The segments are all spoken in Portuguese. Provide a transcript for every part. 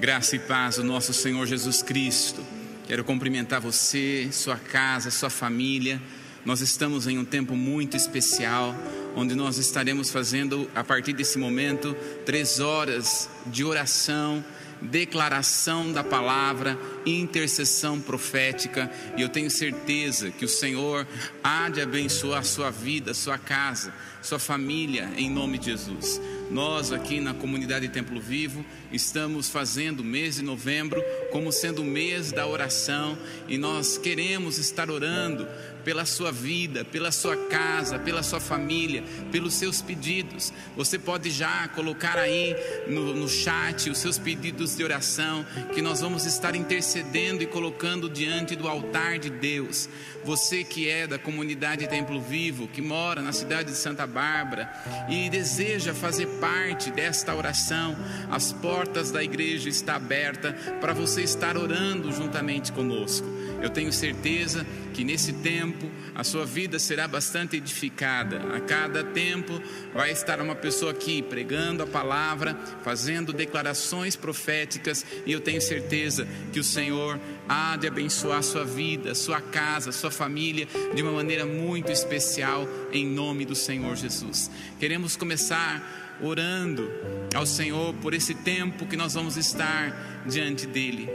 Graça e paz do nosso Senhor Jesus Cristo. Quero cumprimentar você, sua casa, sua família. Nós estamos em um tempo muito especial, onde nós estaremos fazendo, a partir desse momento, três horas de oração, declaração da palavra, intercessão profética, e eu tenho certeza que o Senhor há de abençoar a sua vida, sua casa, sua família, em nome de Jesus. Nós aqui na comunidade Templo Vivo estamos fazendo o mês de novembro como sendo o mês da oração e nós queremos estar orando pela sua vida, pela sua casa, pela sua família, pelos seus pedidos. Você pode já colocar aí no, no chat os seus pedidos de oração, que nós vamos estar intercedendo e colocando diante do altar de Deus. Você que é da comunidade Templo Vivo, que mora na cidade de Santa Bárbara e deseja fazer parte desta oração, as portas da igreja estão abertas para você estar orando juntamente conosco. Eu tenho certeza que nesse tempo a sua vida será bastante edificada. A cada tempo vai estar uma pessoa aqui pregando a palavra, fazendo declarações proféticas, e eu tenho certeza que o Senhor há de abençoar a sua vida, sua casa, sua família de uma maneira muito especial em nome do Senhor Jesus. Queremos começar orando ao Senhor por esse tempo que nós vamos estar diante dele.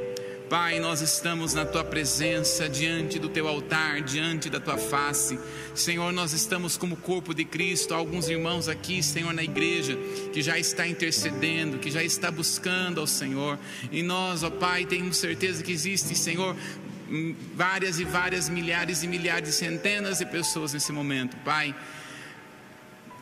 Pai, nós estamos na tua presença, diante do teu altar, diante da tua face. Senhor, nós estamos como corpo de Cristo, alguns irmãos aqui, Senhor, na igreja, que já está intercedendo, que já está buscando ao Senhor. E nós, ó Pai, temos certeza que existe, Senhor, várias e várias milhares e milhares, centenas de pessoas nesse momento, Pai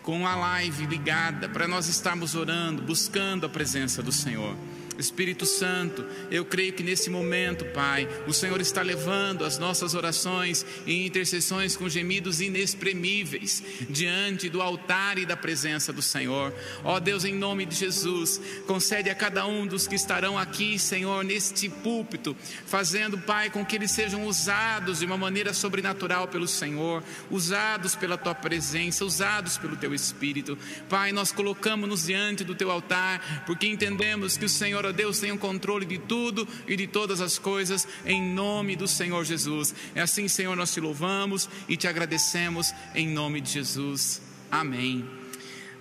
com a live ligada para nós estarmos orando, buscando a presença do Senhor. Espírito Santo, eu creio que nesse momento, Pai, o Senhor está levando as nossas orações e intercessões com gemidos inexprimíveis diante do altar e da presença do Senhor. Ó Deus, em nome de Jesus, concede a cada um dos que estarão aqui, Senhor, neste púlpito, fazendo, Pai, com que eles sejam usados de uma maneira sobrenatural pelo Senhor, usados pela tua presença, usados pelo teu Espírito. Pai, nós colocamos-nos diante do teu altar, porque entendemos que o Senhor Senhor, ó Deus, tem o controle de tudo e de todas as coisas, em nome do Senhor Jesus. É assim, Senhor, nós te louvamos e te agradecemos, em nome de Jesus. Amém.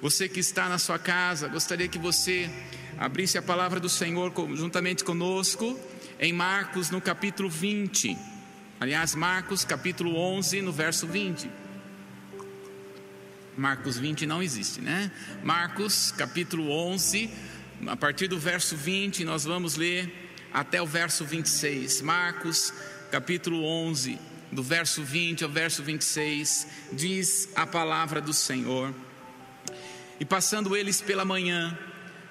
Você que está na sua casa, gostaria que você abrisse a palavra do Senhor juntamente conosco, em Marcos, no capítulo 20. Aliás, Marcos, capítulo 11, no verso 20. Marcos 20 não existe, né? Marcos, capítulo 11, a partir do verso 20, nós vamos ler até o verso 26. Marcos, capítulo 11, do verso 20 ao verso 26, diz a palavra do Senhor. E passando eles pela manhã,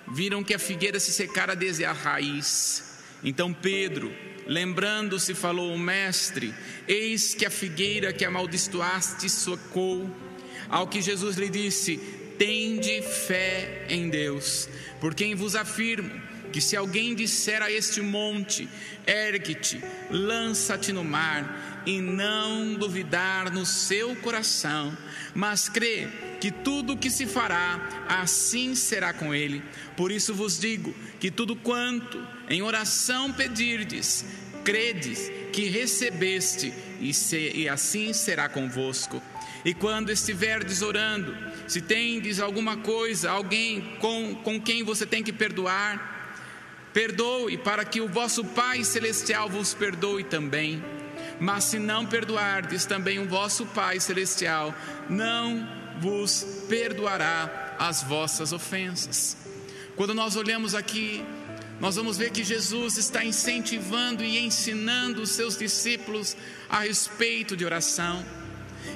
viram que a figueira se secara desde a raiz. Então Pedro, lembrando-se, falou: Mestre, eis que a figueira que amaldiçoaste secou. Ao que Jesus lhe disse: Tende fé em Deus. Por quem vos afirmo que se alguém disser a este monte, ergue-te, lança-te no mar, e não duvidar no seu coração, mas crê que tudo o que se fará, assim será com ele. Por isso vos digo que tudo quanto em oração pedirdes, credes que recebeste, e, se, e assim será convosco. E quando estiverdes orando, se tendes alguma coisa, alguém com, com quem você tem que perdoar, perdoe, para que o vosso Pai Celestial vos perdoe também. Mas se não perdoardes, também o vosso Pai Celestial não vos perdoará as vossas ofensas. Quando nós olhamos aqui, nós vamos ver que Jesus está incentivando e ensinando os seus discípulos a respeito de oração.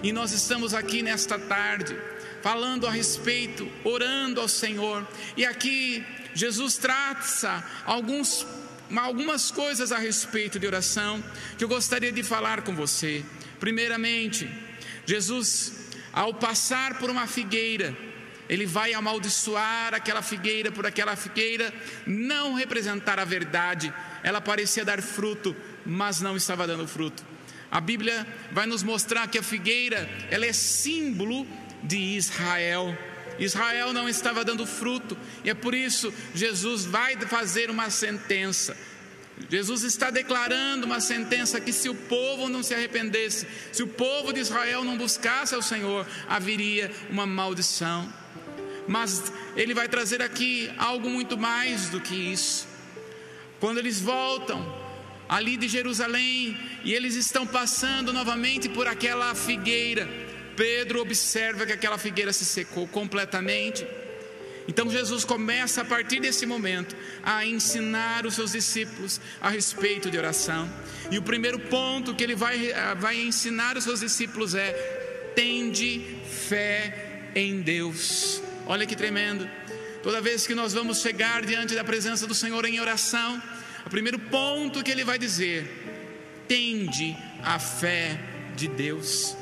E nós estamos aqui nesta tarde falando a respeito, orando ao Senhor. E aqui Jesus traça alguns, algumas coisas a respeito de oração que eu gostaria de falar com você. Primeiramente, Jesus, ao passar por uma figueira, ele vai amaldiçoar aquela figueira por aquela figueira não representar a verdade. Ela parecia dar fruto, mas não estava dando fruto. A Bíblia vai nos mostrar que a figueira, ela é símbolo de Israel. Israel não estava dando fruto, e é por isso Jesus vai fazer uma sentença. Jesus está declarando uma sentença que se o povo não se arrependesse, se o povo de Israel não buscasse ao Senhor, haveria uma maldição. Mas ele vai trazer aqui algo muito mais do que isso. Quando eles voltam ali de Jerusalém e eles estão passando novamente por aquela figueira, Pedro observa que aquela figueira se secou completamente. Então Jesus começa a partir desse momento a ensinar os seus discípulos a respeito de oração. E o primeiro ponto que ele vai, vai ensinar os seus discípulos é: tende fé em Deus. Olha que tremendo. Toda vez que nós vamos chegar diante da presença do Senhor em oração, o primeiro ponto que ele vai dizer: tende a fé de Deus.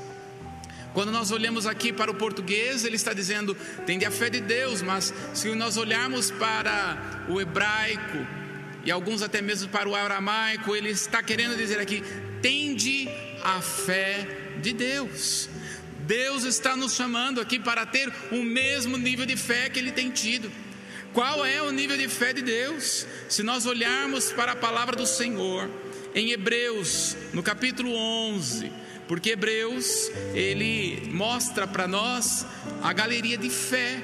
Quando nós olhamos aqui para o português, ele está dizendo, tende a fé de Deus, mas se nós olharmos para o hebraico e alguns até mesmo para o aramaico, ele está querendo dizer aqui, tende a fé de Deus. Deus está nos chamando aqui para ter o mesmo nível de fé que ele tem tido. Qual é o nível de fé de Deus? Se nós olharmos para a palavra do Senhor, em Hebreus, no capítulo 11, porque Hebreus, ele mostra para nós a galeria de fé.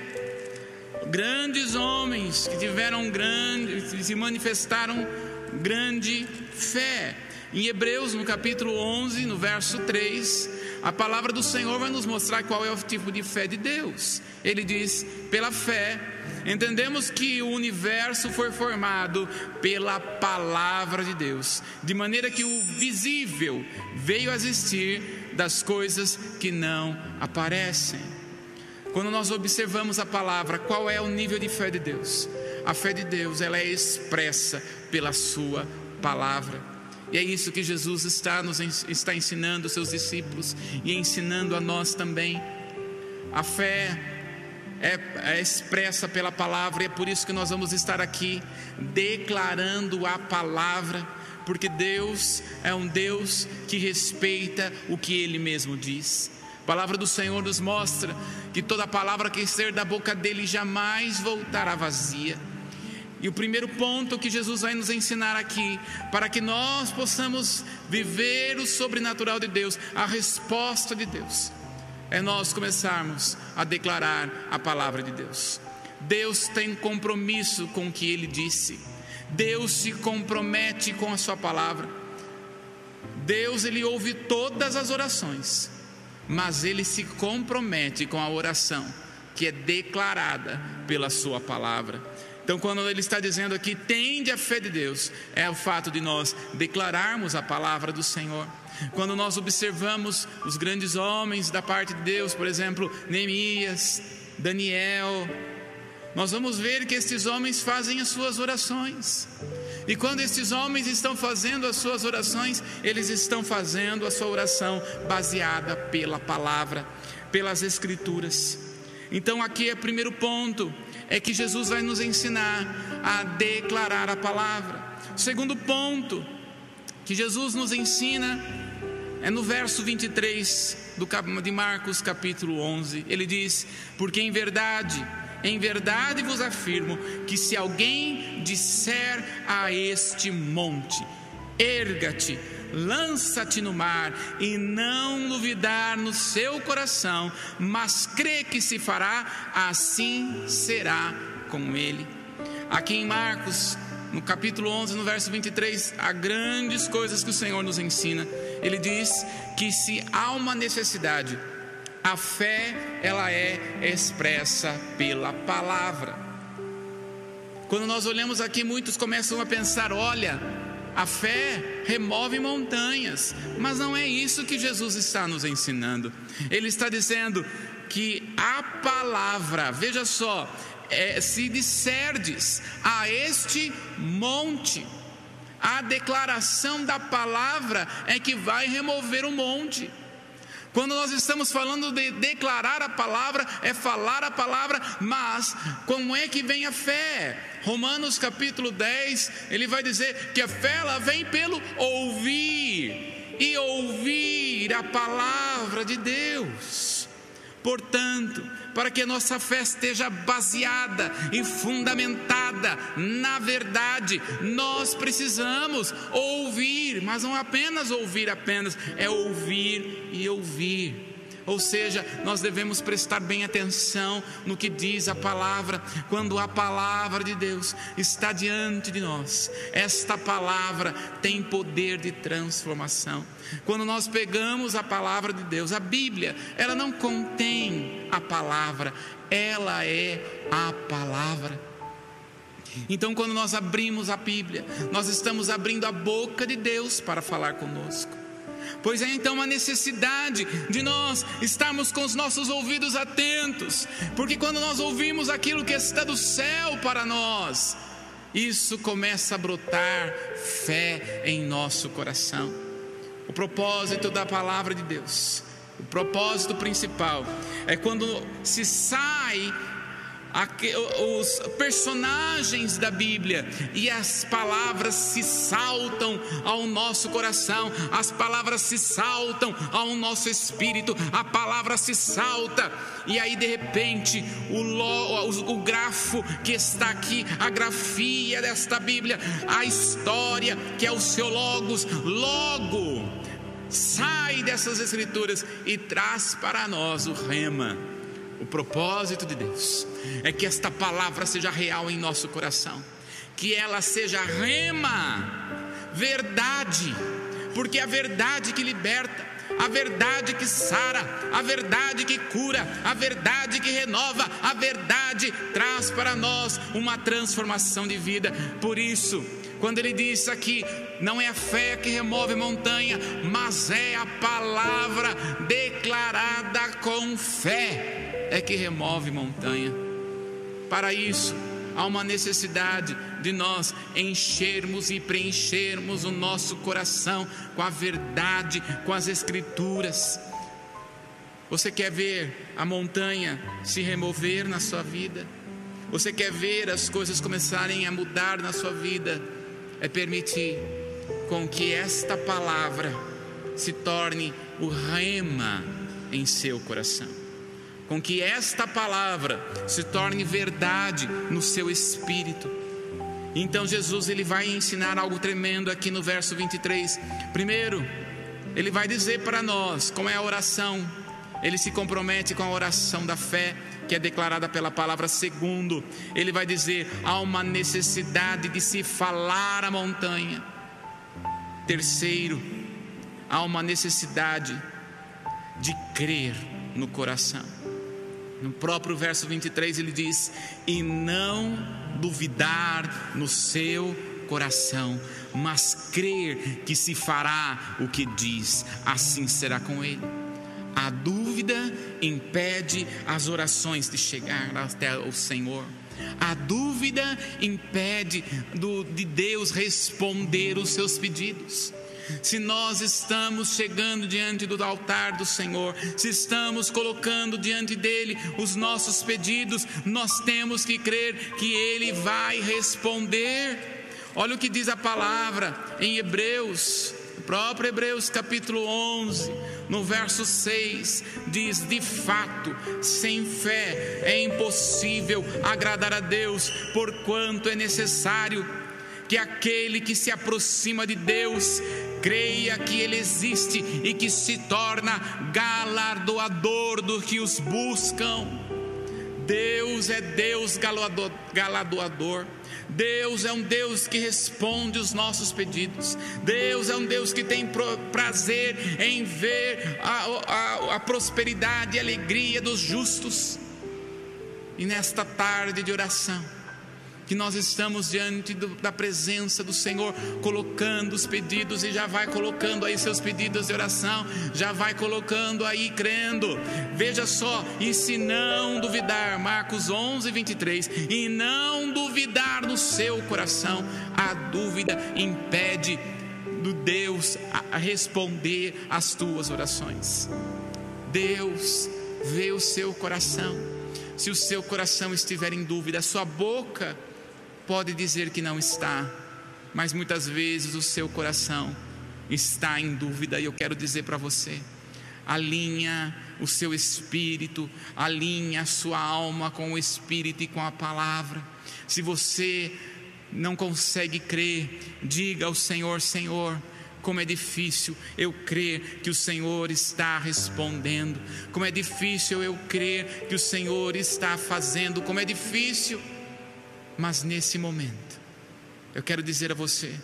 Grandes homens que tiveram grande, que se manifestaram grande fé. Em Hebreus, no capítulo 11, no verso 3, a palavra do Senhor vai nos mostrar qual é o tipo de fé de Deus. Ele diz: pela fé, entendemos que o universo foi formado pela palavra de Deus, de maneira que o visível veio a existir das coisas que não aparecem. Quando nós observamos a palavra, qual é o nível de fé de Deus? A fé de Deus, ela é expressa pela sua palavra. E é isso que Jesus está nos está ensinando seus discípulos e ensinando a nós também. A fé é, é, expressa pela palavra, e é por isso que nós vamos estar aqui declarando a palavra, porque Deus é um Deus que respeita o que Ele mesmo diz. A palavra do Senhor nos mostra que toda palavra que sair da boca dele jamais voltará vazia. E o primeiro ponto que Jesus vai nos ensinar aqui, para que nós possamos viver o sobrenatural de Deus, a resposta de Deus, é nós começarmos a declarar a palavra de Deus. Deus tem compromisso com o que ele disse. Deus se compromete com a sua palavra. Deus ele ouve todas as orações, mas ele se compromete com a oração que é declarada pela sua palavra. Então, quando ele está dizendo aqui, tende a fé de Deus, é o fato de nós declararmos a palavra do Senhor. Quando nós observamos os grandes homens da parte de Deus, por exemplo, Neemias, Daniel, nós vamos ver que estes homens fazem as suas orações. E quando estes homens estão fazendo as suas orações, eles estão fazendo a sua oração baseada pela palavra, pelas escrituras. Então aqui é o primeiro ponto é que Jesus vai nos ensinar a declarar a palavra. Segundo ponto que Jesus nos ensina é no verso 23 do, de Marcos, capítulo 11. Ele diz: Porque em verdade, em verdade vos afirmo que se alguém disser a este monte, erga-te, lança-te no mar e não duvidar no seu coração, mas crê que se fará, assim será com ele. Aqui em Marcos, no capítulo 11, no verso 23, há grandes coisas que o Senhor nos ensina. Ele diz que se há uma necessidade, a fé ela é expressa pela palavra. Quando nós olhamos aqui, muitos começam a pensar: olha, a fé remove montanhas, mas não é isso que Jesus está nos ensinando. Ele está dizendo que a palavra, veja só, é, se disserdes a este monte, a declaração da palavra é que vai remover o monte. Quando nós estamos falando de declarar a palavra, é falar a palavra, mas como é que vem a fé? Romanos capítulo 10, ele vai dizer que a fé ela vem pelo ouvir e ouvir a palavra de Deus. Portanto, para que nossa fé esteja baseada e fundamentada na verdade, nós precisamos ouvir, mas não apenas ouvir apenas, é ouvir e ouvir. Ou seja, nós devemos prestar bem atenção no que diz a palavra, quando a palavra de Deus está diante de nós. Esta palavra tem poder de transformação. Quando nós pegamos a palavra de Deus, a Bíblia, ela não contém a palavra, ela é a palavra. Então, quando nós abrimos a Bíblia, nós estamos abrindo a boca de Deus para falar conosco. Pois é então uma necessidade de nós estarmos com os nossos ouvidos atentos, porque quando nós ouvimos aquilo que está do céu para nós, isso começa a brotar fé em nosso coração. O propósito da palavra de Deus, o propósito principal, é quando se sai os personagens da Bíblia e as palavras se saltam ao nosso coração, as palavras se saltam ao nosso espírito, a palavra se salta, e aí de repente o, o, o grafo que está aqui, a grafia desta Bíblia, a história que é o seu Logos, logo sai dessas escrituras e traz para nós o rema o propósito de Deus é que esta palavra seja real em nosso coração, que ela seja rema, verdade, porque é a verdade que liberta, a verdade que sara, a verdade que cura, a verdade que renova, a verdade traz para nós uma transformação de vida. Por isso, quando ele diz aqui, não é a fé que remove montanha, mas é a palavra declarada com fé é que remove montanha. Para isso, há uma necessidade de nós enchermos e preenchermos o nosso coração com a verdade, com as Escrituras. Você quer ver a montanha se remover na sua vida? Você quer ver as coisas começarem a mudar na sua vida? É permitir com que esta palavra se torne o rema em seu coração com que esta palavra se torne verdade no seu espírito. Então Jesus ele vai ensinar algo tremendo aqui no verso 23. Primeiro, ele vai dizer para nós como é a oração. Ele se compromete com a oração da fé que é declarada pela palavra. Segundo, ele vai dizer há uma necessidade de se falar a montanha. Terceiro, há uma necessidade de crer no coração. No próprio verso 23 ele diz: E não duvidar no seu coração, mas crer que se fará o que diz, assim será com ele. A dúvida impede as orações de chegar até o Senhor. A dúvida impede do, de Deus responder os seus pedidos se nós estamos chegando diante do altar do Senhor, se estamos colocando diante dele os nossos pedidos, nós temos que crer que ele vai responder. Olha o que diz a palavra em Hebreus, próprio Hebreus capítulo 11, no verso 6, diz: De fato, sem fé é impossível agradar a Deus, porquanto é necessário que aquele que se aproxima de Deus creia que Ele existe e que se torna galardoador dos que os buscam. Deus é Deus galardoador. Deus é um Deus que responde os nossos pedidos. Deus é um Deus que tem prazer em ver a, a, a prosperidade e alegria dos justos. E nesta tarde de oração, que nós estamos diante do, da presença do Senhor, colocando os pedidos e já vai colocando aí seus pedidos de oração, já vai colocando aí crendo. Veja só, e se não duvidar, Marcos 11, 23, e não duvidar no seu coração, a dúvida impede do Deus a responder às tuas orações. Deus vê o seu coração. Se o seu coração estiver em dúvida, a sua boca pode dizer que não está, mas muitas vezes o seu coração está em dúvida, e eu quero dizer para você: alinha o seu espírito, alinha a sua alma com o espírito e com a palavra. Se você não consegue crer, diga ao Senhor: Senhor, como é difícil eu crer que o Senhor está respondendo, como é difícil eu crer que o Senhor está fazendo, como é difícil. Mas nesse momento, eu quero dizer a você: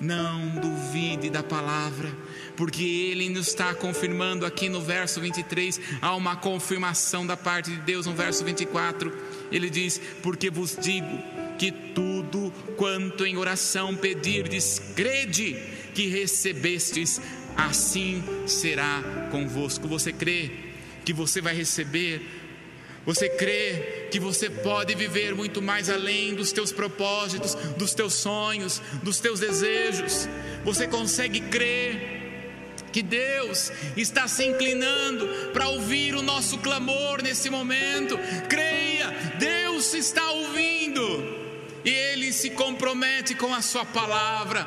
não duvide da palavra, porque Ele nos está confirmando aqui no verso 23, há uma confirmação da parte de Deus no verso 24. Ele diz: Porque vos digo que tudo quanto em oração pedirdes, crede que recebestes, assim será convosco. Você crê que você vai receber? Você crê que você pode viver muito mais além dos teus propósitos, dos teus sonhos, dos teus desejos? Você consegue crer? que Deus está se inclinando para ouvir o nosso clamor nesse momento. Creia, Deus está ouvindo e Ele se compromete com a Sua palavra.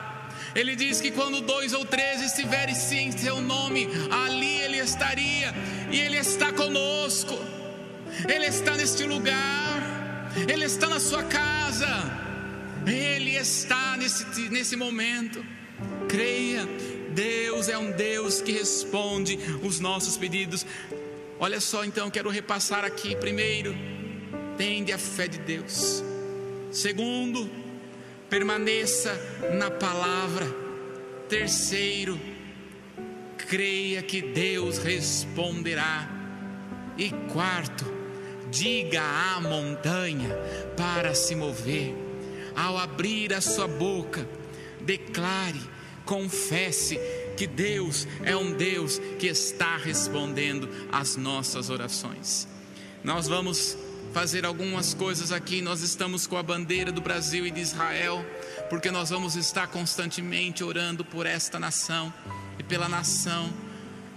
Ele diz que quando dois ou três estiverem em seu nome, ali Ele estaria, e Ele está conosco, Ele está neste lugar, Ele está na sua casa, Ele está nesse, nesse momento. Creia, Deus é um Deus que responde os nossos pedidos. Olha só, então, quero repassar aqui. Primeiro, tende a fé de Deus. Segundo, permaneça na palavra. Terceiro, creia que Deus responderá. E quarto, diga à montanha para se mover. Ao abrir a sua boca, declare, confesse que Deus é um Deus que está respondendo às nossas orações. Nós vamos fazer algumas coisas aqui. Nós estamos com a bandeira do Brasil e de Israel, porque nós vamos estar constantemente orando por esta nação e pela nação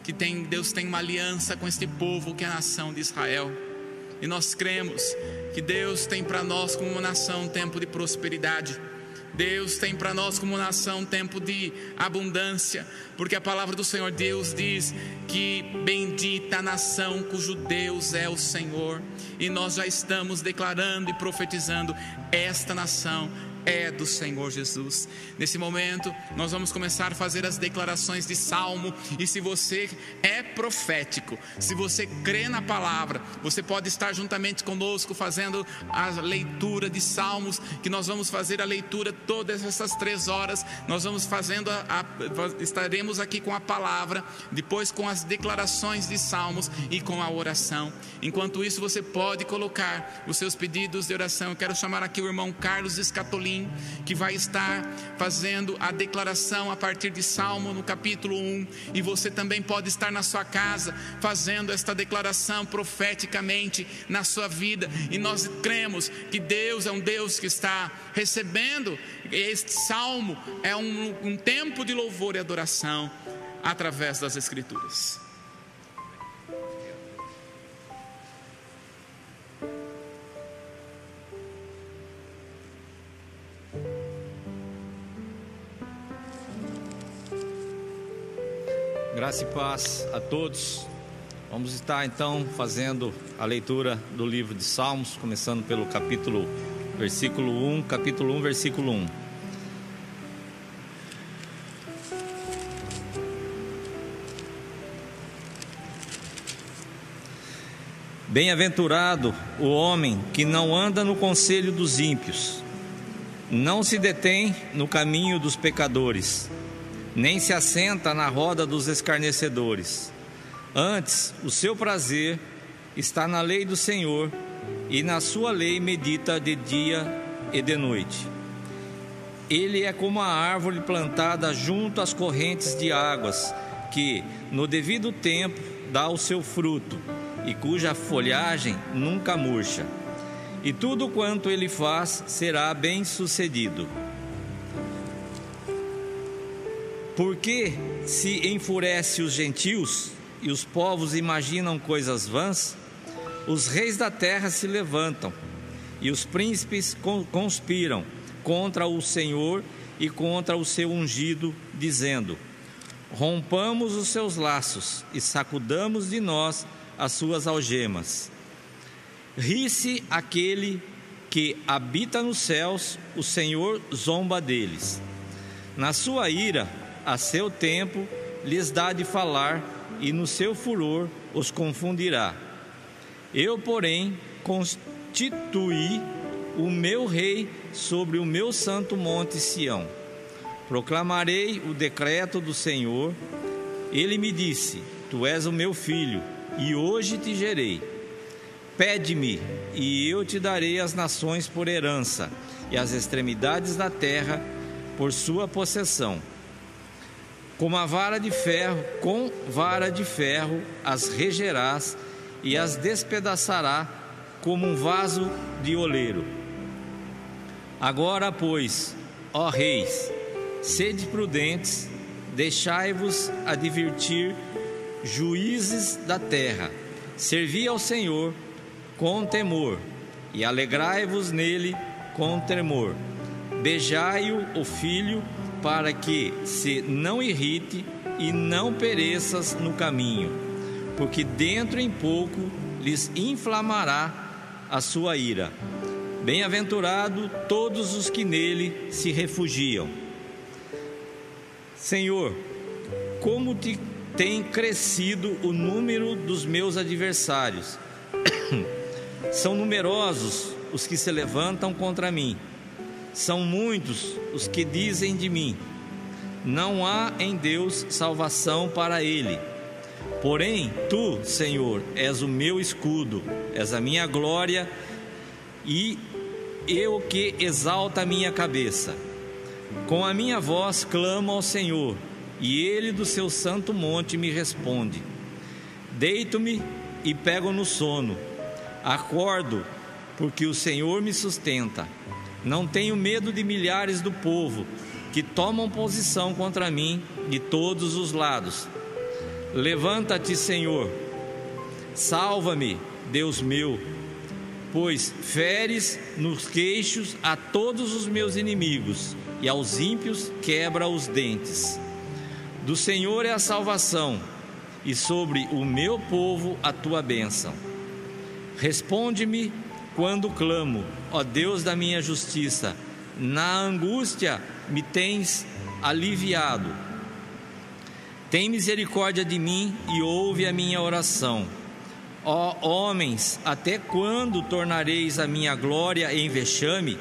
que tem Deus tem uma aliança com este povo que é a nação de Israel. E nós cremos que Deus tem para nós como nação um tempo de prosperidade. Deus tem para nós como nação um tempo de abundância, porque a palavra do Senhor Deus diz que bendita a nação cujo Deus é o Senhor, e nós já estamos declarando e profetizando esta nação é do Senhor Jesus. Nesse momento, nós vamos começar a fazer as declarações de salmo. E se você é profético, se você crê na palavra, você pode estar juntamente conosco fazendo a leitura de salmos. Que nós vamos fazer a leitura todas essas três horas. Nós vamos fazendo, a, a, estaremos aqui com a palavra, depois com as declarações de salmos e com a oração. Enquanto isso, você pode colocar os seus pedidos de oração. Eu quero chamar aqui o irmão Carlos Que vai estar fazendo a declaração a partir de Salmo no capítulo 1, e você também pode estar na sua casa fazendo esta declaração profeticamente na sua vida, e nós cremos que Deus é um Deus que está recebendo este salmo, é um, um tempo de louvor e adoração através das Escrituras. Graça e paz a todos. Vamos estar então fazendo a leitura do livro de Salmos, começando pelo capítulo, versículo 1, capítulo 1, versículo 1. Bem-aventurado o homem que não anda no conselho dos ímpios, não se detém no caminho dos pecadores nem se assenta na roda dos escarnecedores. Antes, o seu prazer está na lei do Senhor, e na sua lei medita de dia e de noite. Ele é como a árvore plantada junto às correntes de águas, que, no devido tempo, dá o seu fruto, e cuja folhagem nunca murcha. E tudo quanto ele faz será bem sucedido. Porque se enfurece os gentios e os povos imaginam coisas vãs, os reis da terra se levantam e os príncipes conspiram contra o Senhor e contra o seu ungido, dizendo: rompamos os seus laços e sacudamos de nós as suas algemas. Ri-se aquele que habita nos céus, o Senhor zomba deles. Na sua ira, a seu tempo, lhes dá de falar, e no seu furor os confundirá. Eu, porém, constituí o meu rei sobre o meu santo monte Sião. Proclamarei o decreto do Senhor. Ele me disse: Tu és o meu filho, e hoje te gerei. Pede-me, e eu te darei as nações por herança, e as extremidades da terra por sua possessão. Com a vara de ferro, com vara de ferro as regerás e as despedaçará como um vaso de oleiro. Agora, pois, ó reis, sede prudentes, deixai-vos advertir juízes da terra. Servi ao Senhor com temor e alegrai-vos nele com temor. Beijai-o, o filho, para que se não irrite e não pereças no caminho, porque dentro em pouco lhes inflamará a sua ira. Bem-aventurado todos os que nele se refugiam. Senhor, como te tem crescido o número dos meus adversários. São numerosos os que se levantam contra mim. São muitos os que dizem de mim: Não há em Deus salvação para ele. Porém, tu, Senhor, és o meu escudo, és a minha glória e eu que exalta a minha cabeça. Com a minha voz clamo ao Senhor, e ele do seu santo monte me responde. Deito-me e pego no sono. Acordo, porque o Senhor me sustenta. Não tenho medo de milhares do povo que tomam posição contra mim de todos os lados. Levanta-te, Senhor. Salva-me, Deus meu, pois feres nos queixos a todos os meus inimigos e aos ímpios quebra os dentes. Do Senhor é a salvação, e sobre o meu povo a tua bênção. Responde-me quando clamo, ó Deus da minha justiça, na angústia me tens aliviado. Tem misericórdia de mim e ouve a minha oração. Ó homens, até quando tornareis a minha glória em vexame,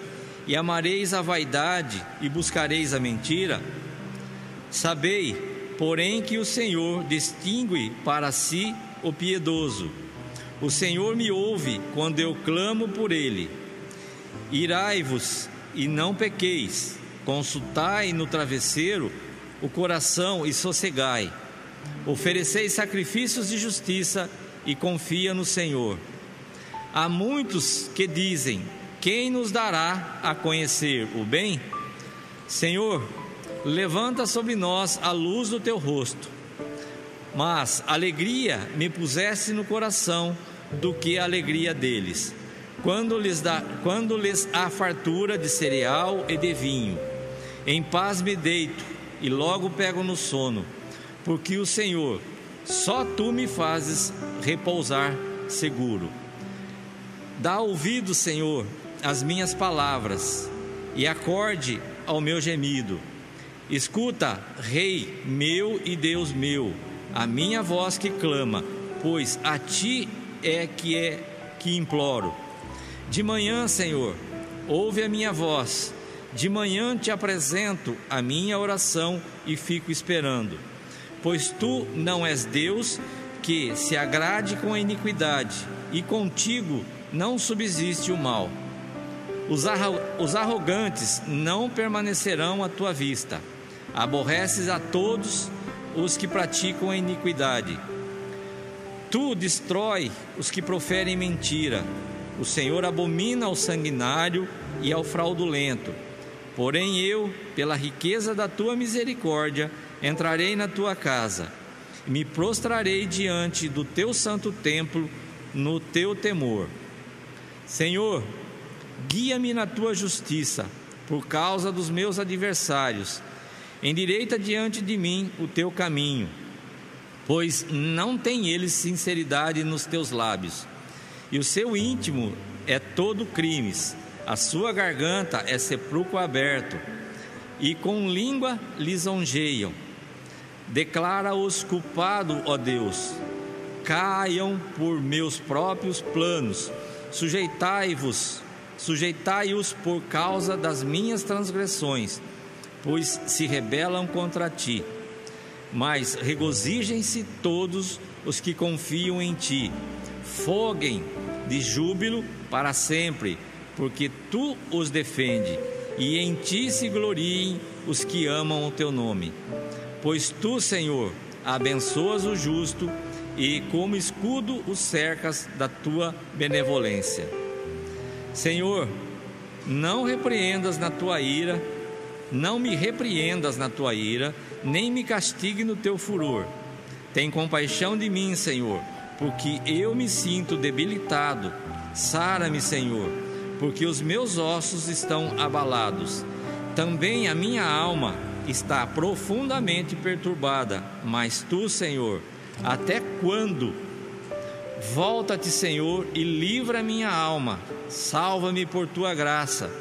e amareis a vaidade e buscareis a mentira? Sabei porém que o Senhor distingue para si o piedoso. O Senhor me ouve quando eu clamo por ele. Irai-vos e não pequeis, consultai no travesseiro o coração e sossegai. Ofereceis sacrifícios de justiça e confia no Senhor. Há muitos que dizem: Quem nos dará a conhecer o bem? Senhor, levanta sobre nós a luz do teu rosto. Mas alegria me pusesse no coração do que a alegria deles, quando lhes, dá, quando lhes há fartura de cereal e de vinho. Em paz me deito e logo pego no sono, porque o Senhor, só tu me fazes repousar seguro. Dá ouvido, Senhor, às minhas palavras e acorde ao meu gemido Escuta, Rei meu e Deus meu, a minha voz que clama, pois a ti é que é que imploro. De manhã, Senhor, ouve a minha voz. De manhã te apresento a minha oração e fico esperando. Pois tu não és Deus que se agrade com a iniquidade, e contigo não subsiste o mal. Os arrogantes não permanecerão à tua vista aborreces a todos os que praticam a iniquidade. Tu destrói os que proferem mentira. O Senhor abomina ao sanguinário e ao fraudulento. Porém, eu, pela riqueza da tua misericórdia, entrarei na tua casa e me prostrarei diante do teu santo templo no teu temor. Senhor, guia-me na tua justiça por causa dos meus adversários Endireita diante de mim o teu caminho, pois não tem eles sinceridade nos teus lábios, e o seu íntimo é todo crimes, a sua garganta é sepulcro aberto, e com língua lisonjeiam. Declara-os culpado, ó Deus, caiam por meus próprios planos, sujeitai-vos, sujeitai-os por causa das minhas transgressões pois se rebelam contra ti. Mas regozijem-se todos os que confiam em ti, foguem de júbilo para sempre, porque tu os defende, e em ti se gloriem os que amam o teu nome. Pois tu, Senhor, abençoas o justo e como escudo os cercas da tua benevolência. Senhor, não repreendas na tua ira não me repreendas na tua ira, nem me castigue no teu furor. Tem compaixão de mim, Senhor, porque eu me sinto debilitado. Sara-me, Senhor, porque os meus ossos estão abalados. Também a minha alma está profundamente perturbada. Mas tu, Senhor, até quando? Volta-te, Senhor, e livra minha alma. Salva-me por tua graça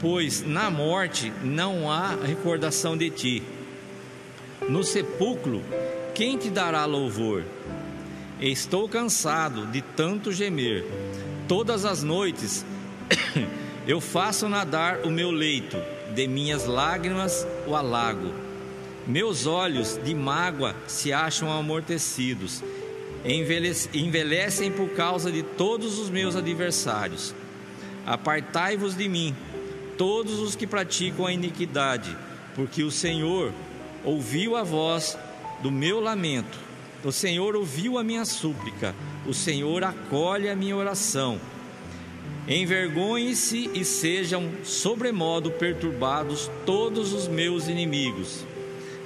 pois na morte não há recordação de ti. No sepulcro, quem te dará louvor? Estou cansado de tanto gemer. Todas as noites eu faço nadar o meu leito, de minhas lágrimas o alago. Meus olhos de mágoa se acham amortecidos, envelhecem por causa de todos os meus adversários. Apartai-vos de mim, todos os que praticam a iniquidade, porque o Senhor ouviu a voz do meu lamento, o Senhor ouviu a minha súplica, o Senhor acolhe a minha oração. Envergonhem-se e sejam sobremodo perturbados todos os meus inimigos.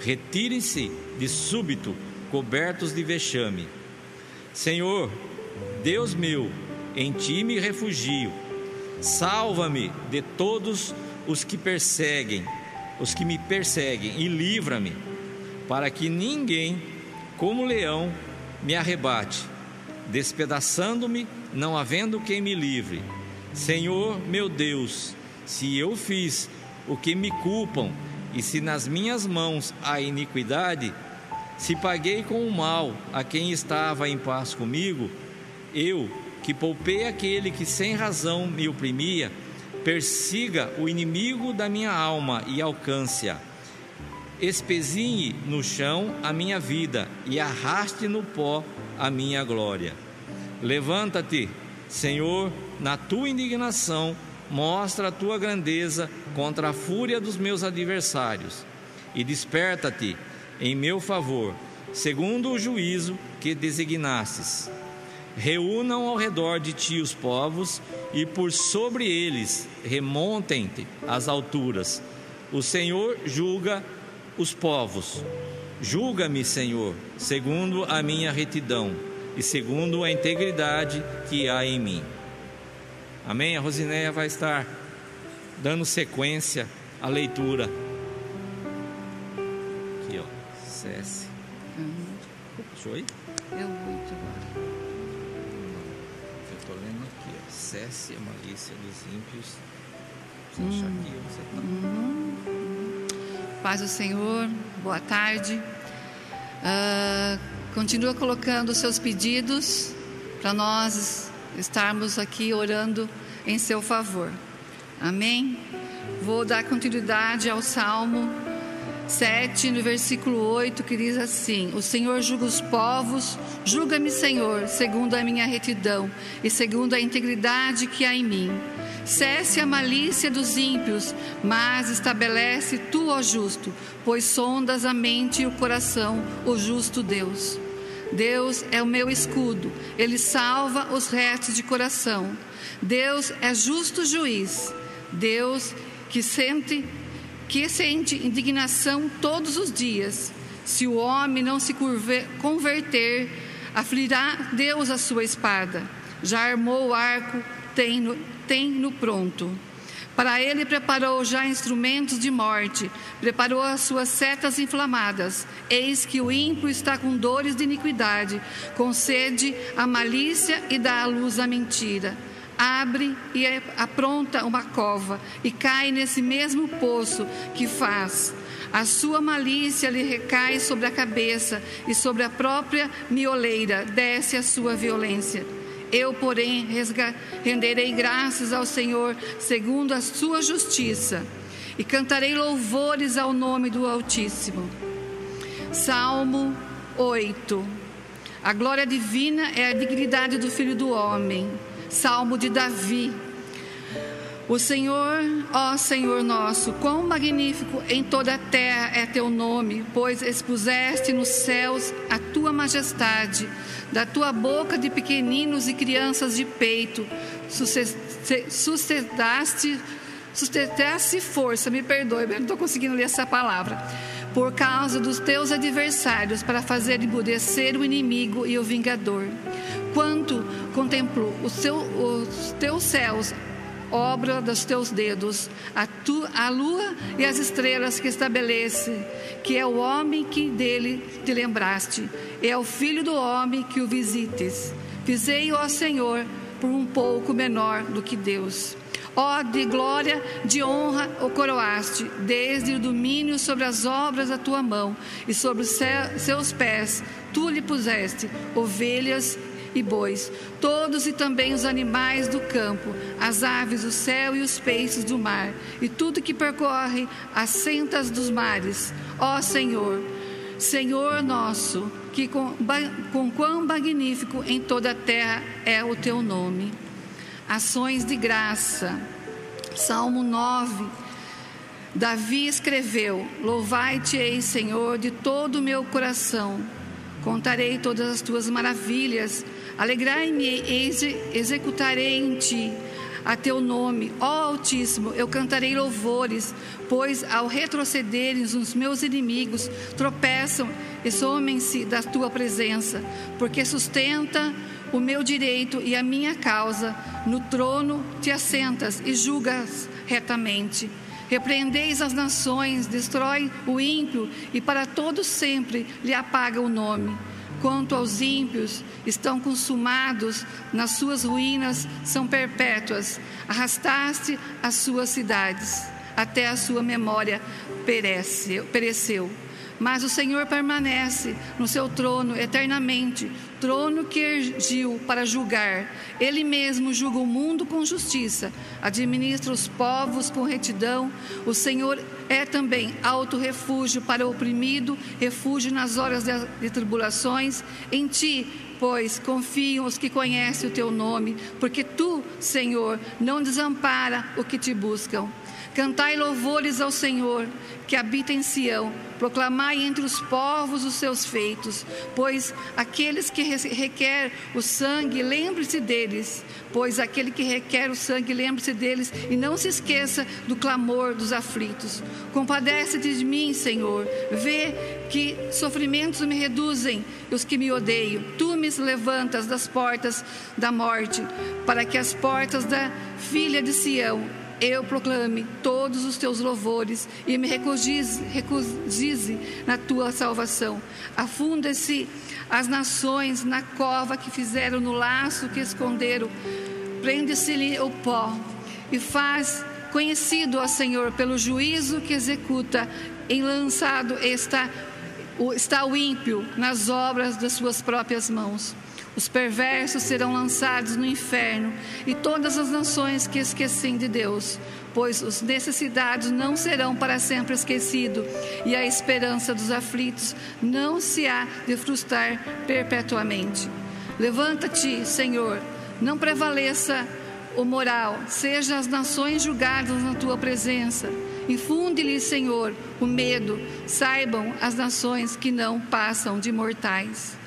Retirem-se de súbito, cobertos de vexame. Senhor, Deus meu, em ti me refugio Salva-me de todos os que perseguem, os que me perseguem, e livra-me, para que ninguém, como leão, me arrebate, despedaçando-me, não havendo quem me livre. Senhor meu Deus, se eu fiz o que me culpam, e se nas minhas mãos há iniquidade, se paguei com o mal a quem estava em paz comigo, eu, que poupei aquele que sem razão me oprimia, persiga o inimigo da minha alma e alcance-a. Espezinhe no chão a minha vida e arraste no pó a minha glória. Levanta-te, Senhor, na tua indignação, mostra a tua grandeza contra a fúria dos meus adversários, e desperta-te em meu favor, segundo o juízo que designastes reúnam ao redor de ti os povos e por sobre eles remontem-te as alturas. O Senhor julga os povos. Julga-me, Senhor, segundo a minha retidão e segundo a integridade que há em mim. Amém? A Rosinéia vai estar dando sequência à leitura. Aqui, ó. Cesse. Uhum. Eu cesse a malícia dos ímpios. Você hum. aqui, você tá... Hum. Paz do Senhor, boa tarde. Uh, continua colocando os seus pedidos para nós estarmos aqui orando em seu favor. Amém? Vou dar continuidade ao Salmo 7, no versículo 8, que diz assim: O Senhor julga os povos, julga-me, Senhor, segundo a minha retidão e segundo a integridade que há em mim. Cesse a malícia dos ímpios, mas estabelece tu, ó justo, pois sondas a mente e o coração, o justo Deus. Deus é o meu escudo, ele salva os restos de coração. Deus é justo juiz, Deus que sente que sente indignação todos os dias. Se o homem não se converter, aflirá Deus a sua espada. Já armou o arco, tem no, tem no pronto. Para ele preparou já instrumentos de morte, preparou as suas setas inflamadas. Eis que o ímpio está com dores de iniquidade, concede a malícia e dá à luz a mentira. Abre e apronta uma cova e cai nesse mesmo poço que faz. A sua malícia lhe recai sobre a cabeça e sobre a própria mioleira desce a sua violência. Eu, porém, renderei graças ao Senhor segundo a sua justiça e cantarei louvores ao nome do Altíssimo. Salmo 8. A glória divina é a dignidade do Filho do Homem. Salmo de Davi. O Senhor, ó Senhor nosso, quão magnífico em toda a terra é teu nome, pois expuseste nos céus a tua majestade da tua boca de pequeninos e crianças de peito, sustentaste, sustentaste força, me perdoe, eu não estou conseguindo ler essa palavra, por causa dos teus adversários, para fazer embudecer o inimigo e o vingador. Quanto contemplou os, seu, os teus céus, obra dos teus dedos, a, tu, a lua e as estrelas que estabelece, que é o homem que dele te lembraste, é o filho do homem que o visites. Visei, ó Senhor, por um pouco menor do que Deus. Ó, de glória, de honra o coroaste, desde o domínio sobre as obras da tua mão e sobre os seus pés, tu lhe puseste ovelhas e bois, todos e também os animais do campo, as aves do céu e os peixes do mar, e tudo que percorre as sentas dos mares. Ó Senhor, Senhor nosso, que com, com quão magnífico em toda a terra é o teu nome. Ações de graça. Salmo 9. Davi escreveu: Louvai-te, Senhor, de todo o meu coração. Contarei todas as tuas maravilhas Alegrai-me e executarei em ti a teu nome, ó Altíssimo, eu cantarei louvores, pois ao retrocederem os meus inimigos, tropeçam e somem-se da tua presença, porque sustenta o meu direito e a minha causa, no trono te assentas e julgas retamente. Repreendeis as nações, destrói o ímpio e para todo sempre lhe apaga o nome. Quanto aos ímpios, estão consumados, nas suas ruínas são perpétuas. Arrastaste as suas cidades, até a sua memória pereceu mas o Senhor permanece no seu trono eternamente, trono que ergiu para julgar. Ele mesmo julga o mundo com justiça, administra os povos com retidão. O Senhor é também alto refúgio para o oprimido, refúgio nas horas de, tribulações. Em ti, pois, confiam os que conhecem o teu nome, porque tu, Senhor, não desampara o que te buscam. Cantai louvores ao Senhor, que habita em Sião. Proclamai entre os povos os seus feitos, pois aqueles que requer o sangue, lembre-se deles, pois aquele que requer o sangue, lembre-se deles e não se esqueça do clamor dos aflitos. Compadece-te de mim, Senhor. Vê que sofrimentos me reduzem os que me odeiam. Tu me levantas das portas da morte, para que as portas da filha de Sião eu proclame todos os teus louvores e me recogise, recogise na tua salvação. Afunda-se as nações na cova que fizeram, no laço que esconderam. Prende-se-lhe o pó e faz conhecido, ó Senhor, pelo juízo que executa. Enlançado está, está o ímpio nas obras das suas próprias mãos. Os perversos serão lançados no inferno e todas as nações que esquecem de Deus, pois os necessitados não serão para sempre esquecidos e a esperança dos aflitos não se há de frustrar perpetuamente. Levanta-te, Senhor, não prevaleça o moral, sejam as nações julgadas na tua presença. Infunde-lhe, Senhor, o medo, saibam as nações que não passam de mortais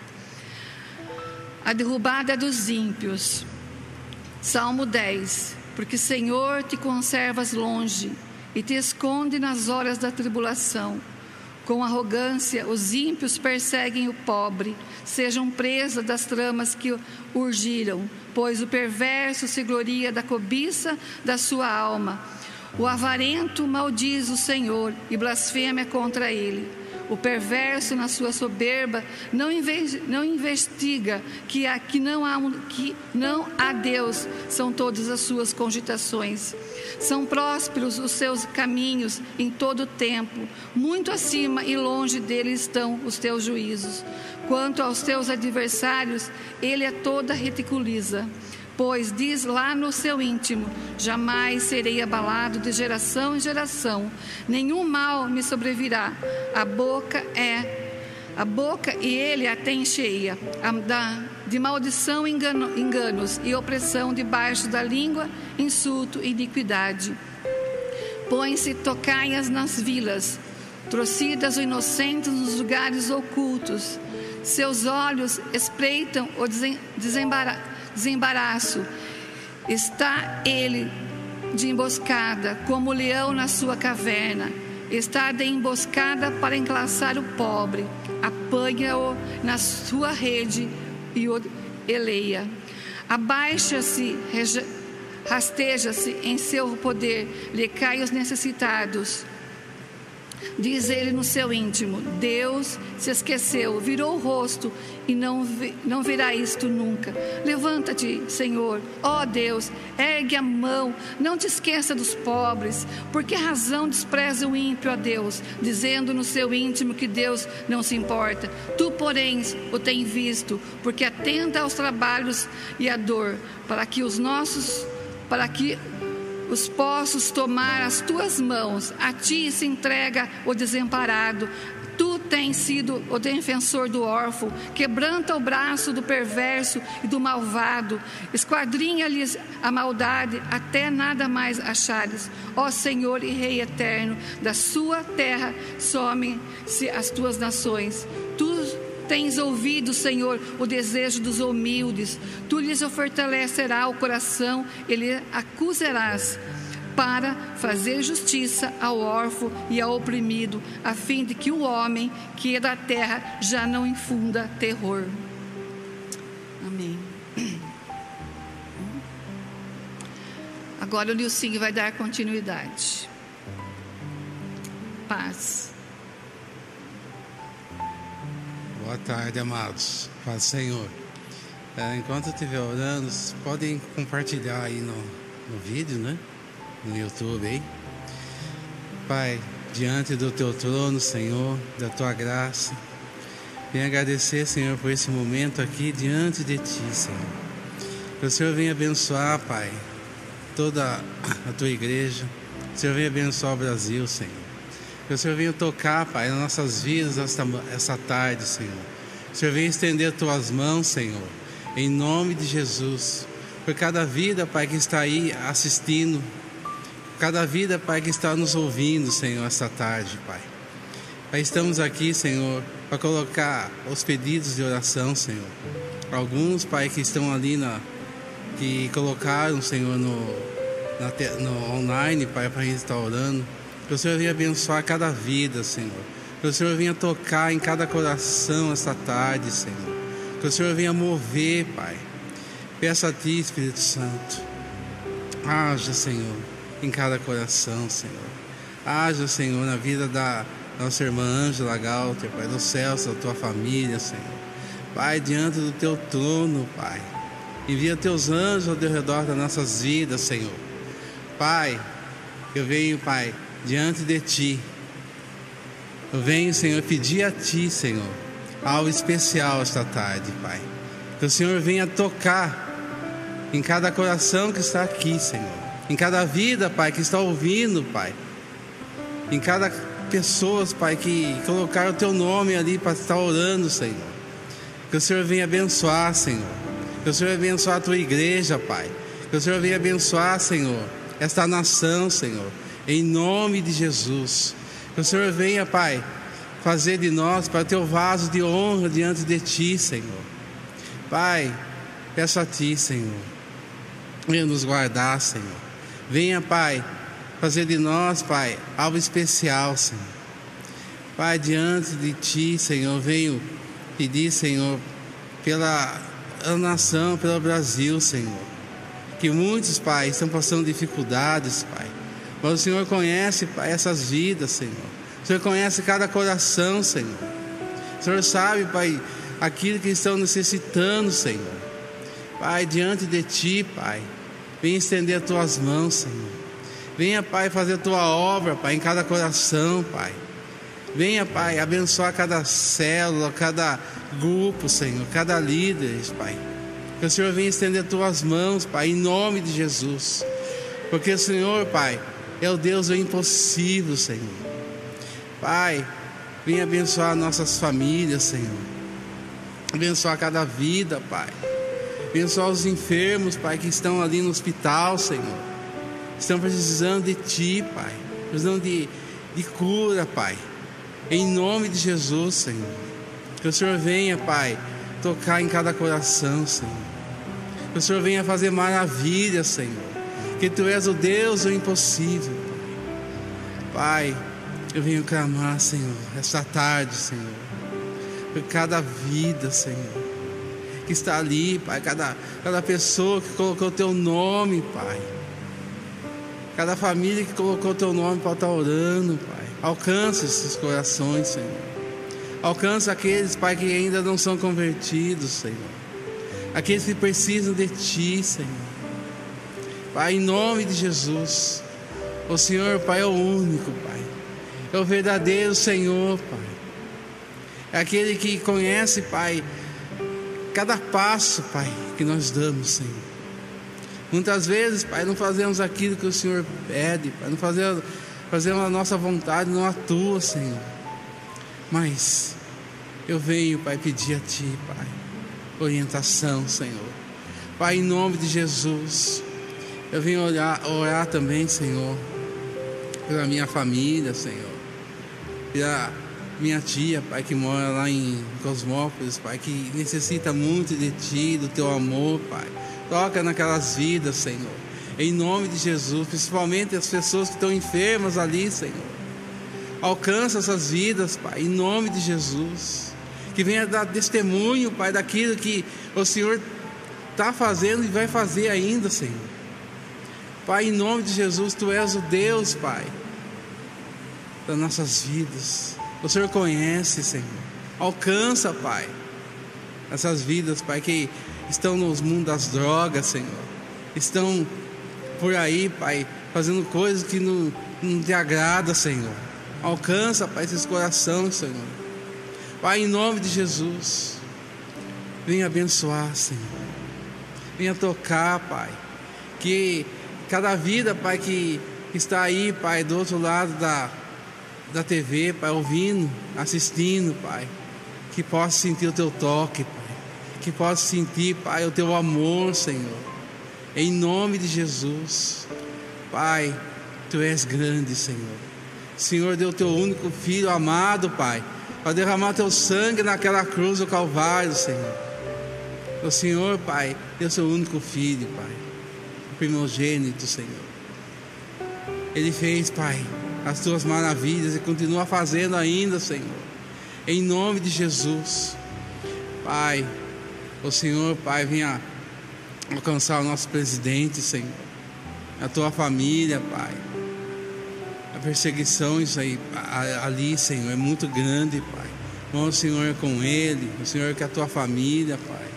a derrubada dos ímpios. Salmo 10. Porque, Senhor, te conservas longe e te esconde nas horas da tribulação. Com arrogância, os ímpios perseguem o pobre, sejam presa das tramas que urgiram, pois o perverso se gloria da cobiça da sua alma. O avarento maldiz o Senhor e blasfêmia contra ele. O perverso, na sua soberba, não, não investiga que, não há, que não há Deus, são todas as suas cogitações. São prósperos os seus caminhos em todo o tempo, muito acima e longe dele estão os teus juízos. Quanto aos teus adversários, ele é toda reticuliza pois diz lá no seu íntimo: jamais serei abalado de geração em geração, nenhum mal me sobrevirá. A boca é a boca e ele a tem cheia de maldição, engano, enganos e opressão debaixo da língua, insulto e iniquidade. Põe-se tocaias nas vilas, trocidas o inocente nos lugares ocultos. Seus olhos espreitam o desembaraço desembaraço. Está ele de emboscada, como o leão na sua caverna. Está de emboscada para enclaçar o pobre. Apanha-o na sua rede e o eleia. Abaixa-se, rasteja-se em seu poder, lhe cai os necessitados. Diz ele no seu íntimo: Deus se esqueceu, virou o rosto e não, não virá isto nunca. Levanta-te, Senhor, ó Deus, ergue a mão, não te esqueça dos pobres. Por que razão despreza o ímpio a Deus, dizendo no seu íntimo que Deus não se importa? Tu, porém, o tens visto, porque atenta aos trabalhos e à dor, para que os nossos, para que os possas tomar as tuas mãos, a ti se entrega o desamparado. Tens sido o defensor do órfão, quebranta o braço do perverso e do malvado, esquadrinha-lhes a maldade até nada mais achares. Ó Senhor e Rei eterno, da sua terra somem-se as tuas nações. Tu tens ouvido, Senhor, o desejo dos humildes, tu lhes fortalecerá o coração e lhe acusarás para fazer justiça ao órfão e ao oprimido, a fim de que o homem que é da terra já não infunda terror. Amém. Agora o Nilcinho vai dar continuidade. Paz. Boa tarde, amados. Paz, Senhor. É, enquanto estiver orando, podem compartilhar aí no, no vídeo, né? No YouTube aí. Pai, diante do teu trono, Senhor, da tua graça, venho agradecer, Senhor, por esse momento aqui diante de ti, Senhor. Que o Senhor venha abençoar, Pai, toda a tua igreja. Que o Senhor venha abençoar o Brasil, Senhor. Que o Senhor venha tocar, Pai, nas nossas vidas esta, essa tarde, Senhor. Que o Senhor venha estender as tuas mãos, Senhor, em nome de Jesus. Por cada vida, Pai, que está aí assistindo, cada vida, Pai, que está nos ouvindo, Senhor, esta tarde, Pai. Pai, estamos aqui, Senhor, para colocar os pedidos de oração, Senhor. Alguns, Pai, que estão ali na. que colocaram, Senhor, no, na, no online, Pai, para a gente estar orando. Que o Senhor venha abençoar cada vida, Senhor. Que o Senhor venha tocar em cada coração esta tarde, Senhor. Que o Senhor venha mover, Pai. Peço a Ti, Espírito Santo. Haja, Senhor, em cada coração, Senhor. Haja, Senhor, na vida da nossa irmã Ângela Galter, Pai, do céu, da tua família, Senhor. Pai, diante do teu trono, Pai. Envia teus anjos ao redor das nossas vidas, Senhor. Pai, eu venho, Pai, diante de Ti. Eu venho, Senhor, pedir a Ti, Senhor, algo especial esta tarde, Pai. Que o Senhor venha tocar em cada coração que está aqui, Senhor. Em cada vida, Pai, que está ouvindo, Pai. Em cada pessoa, Pai, que colocaram o Teu nome ali para estar orando, Senhor. Que o Senhor venha abençoar, Senhor. Que o Senhor venha abençoar a Tua igreja, Pai. Que o Senhor venha abençoar, Senhor, esta nação, Senhor em nome de Jesus. Que o Senhor venha, Pai, fazer de nós, para teu vaso de honra diante de Ti, Senhor. Pai, peço a Ti, Senhor, venha nos guardar, Senhor. Venha, Pai, fazer de nós, Pai, algo especial, Senhor. Pai, diante de Ti, Senhor, venho pedir, Senhor, pela nação, pelo Brasil, Senhor. Que muitos, Pai, estão passando dificuldades, Pai Mas o Senhor conhece, Pai, essas vidas, Senhor. O Senhor conhece cada coração, Senhor. O Senhor sabe, Pai, aquilo que estão necessitando, Senhor. Pai, diante de Ti, Pai, vem estender as Tuas mãos, Senhor. Venha, Pai, fazer a Tua obra, Pai, em cada coração, Pai. Venha, Pai, abençoar cada célula, cada grupo, Senhor, cada líder, Pai. Que o Senhor venha estender as tuas mãos, Pai, em nome de Jesus. Porque o Senhor, Pai, é o Deus do impossível, Senhor. Pai, venha abençoar nossas famílias, Senhor. Abençoar cada vida, Pai. Abençoar os enfermos, Pai, que estão ali no hospital, Senhor. Estão precisando de Ti, Pai. Precisando de, de cura, Pai. Em nome de Jesus, Senhor. Que o Senhor venha, Pai, tocar em cada coração, Senhor. Que o Senhor venha fazer maravilhas, Senhor. Que Tu és o Deus do impossível. Pai, eu venho clamar, Senhor, esta tarde, Senhor, por cada vida, Senhor, que está ali, Pai, cada, cada pessoa que colocou Teu nome, Pai. Cada família que colocou Teu nome para estar orando, Pai. Alcança esses corações, Senhor. Alcança aqueles, Pai, que ainda não são convertidos, Senhor. Aqueles que precisam de Ti, Senhor. Pai, em nome de Jesus. O Senhor, Pai, é o único, Pai. É o verdadeiro Senhor, Pai. É aquele que conhece, Pai, cada passo, Pai, que nós damos, Senhor. Muitas vezes, Pai, não fazemos aquilo que o Senhor pede, Pai, não fazemos, fazemos a nossa vontade, não a tua, Senhor. Mas eu venho, Pai, pedir a Ti, Pai, orientação, Senhor. Pai, em nome de Jesus, eu venho orar, orar também, Senhor, pela minha família, Senhor, pela minha tia, Pai, que mora lá em Cosmópolis, Pai, que necessita muito de Ti, do Teu amor, Pai. Toca naquelas vidas, Senhor. Em nome de Jesus, principalmente as pessoas que estão enfermas ali, Senhor. Alcança essas vidas, Pai, em nome de Jesus. Que venha dar testemunho, Pai, daquilo que o Senhor está fazendo e vai fazer ainda, Senhor. Pai, em nome de Jesus, Tu és o Deus, Pai, das nossas vidas. O Senhor conhece, Senhor. Alcança, Pai, essas vidas, Pai, que estão nos mundos das drogas, Senhor. Estão por aí, Pai, fazendo coisas que não, não te agrada, Senhor. Alcança, Pai, esses corações, Senhor. Pai, em nome de Jesus, venha abençoar, Senhor. Venha tocar, Pai. Que cada vida, Pai, que está aí, Pai, do outro lado da, da TV, Pai, ouvindo, assistindo, Pai, que possa sentir o teu toque, Pai. Que possa sentir, Pai, o teu amor, Senhor. Em nome de Jesus. Pai, tu és grande, Senhor. Senhor, deu teu único filho amado, Pai, para derramar teu sangue naquela cruz do Calvário, Senhor. O Senhor, Pai, deu seu único filho, Pai, o primogênito, Senhor. Ele fez, Pai, as tuas maravilhas e continua fazendo ainda, Senhor. Em nome de Jesus. Pai, o Senhor, Pai, venha alcançar o nosso presidente, Senhor. A tua família, Pai. A perseguição isso aí, ali, Senhor, é muito grande, Pai. Bom, o Senhor é com ele, o Senhor é com a tua família, Pai.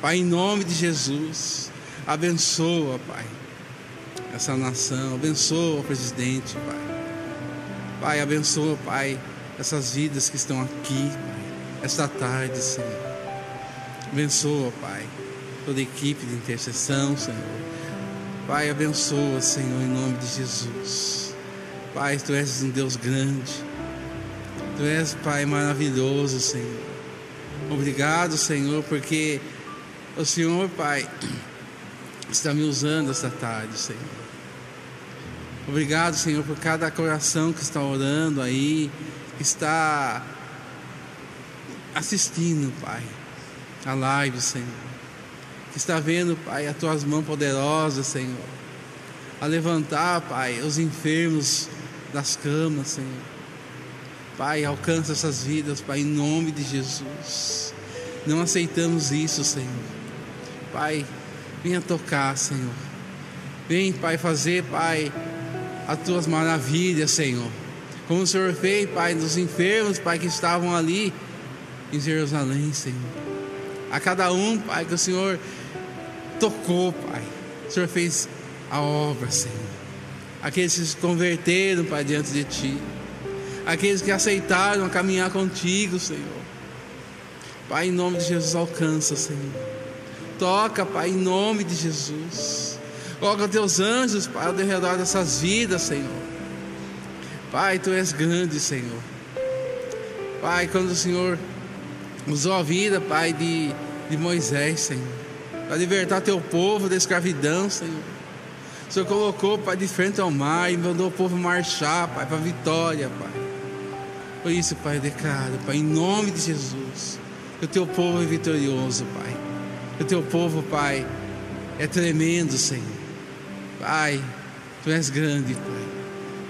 Pai, em nome de Jesus, abençoa, Pai, essa nação, abençoa o presidente, Pai. Pai, abençoa, Pai, essas vidas que estão aqui, Pai, esta tarde, Senhor. Abençoa, Pai, toda a equipe de intercessão, Senhor. Pai, abençoa, Senhor, em nome de Jesus. Pai, Tu és um Deus grande. Tu és, Pai, maravilhoso, Senhor. Obrigado, Senhor, porque o Senhor, Pai, está me usando esta tarde, Senhor. Obrigado, Senhor, por cada coração que está orando aí, que está assistindo, Pai, a live, Senhor. Que está vendo, Pai, as tuas mãos poderosas, Senhor. A levantar, Pai, os enfermos das camas, Senhor. Pai, alcança essas vidas, Pai, em nome de Jesus. Não aceitamos isso, Senhor. Pai, venha tocar, Senhor. Vem, Pai, fazer, Pai, as tuas maravilhas, Senhor. Como o Senhor fez, Pai, dos enfermos, Pai, que estavam ali em Jerusalém, Senhor. A cada um, Pai, que o Senhor tocou, Pai. O Senhor fez a obra, Senhor. Aqueles que se converteram, Pai, diante de Ti. Aqueles que aceitaram caminhar contigo, Senhor. Pai, em nome de Jesus, alcança, Senhor. Toca, Pai, em nome de Jesus. Coloca teus anjos, Pai, ao redor dessas vidas, Senhor. Pai, tu és grande, Senhor. Pai, quando o Senhor usou a vida, Pai, de, de Moisés, Senhor, para libertar teu povo da escravidão, Senhor. O Senhor colocou, Pai, de frente ao mar e mandou o povo marchar, Pai, para a vitória, Pai. Por isso, Pai, declaro, Pai, em nome de Jesus, que o teu povo é vitorioso, Pai. Que o teu povo, Pai, é tremendo, Senhor. Pai, tu és grande, Pai.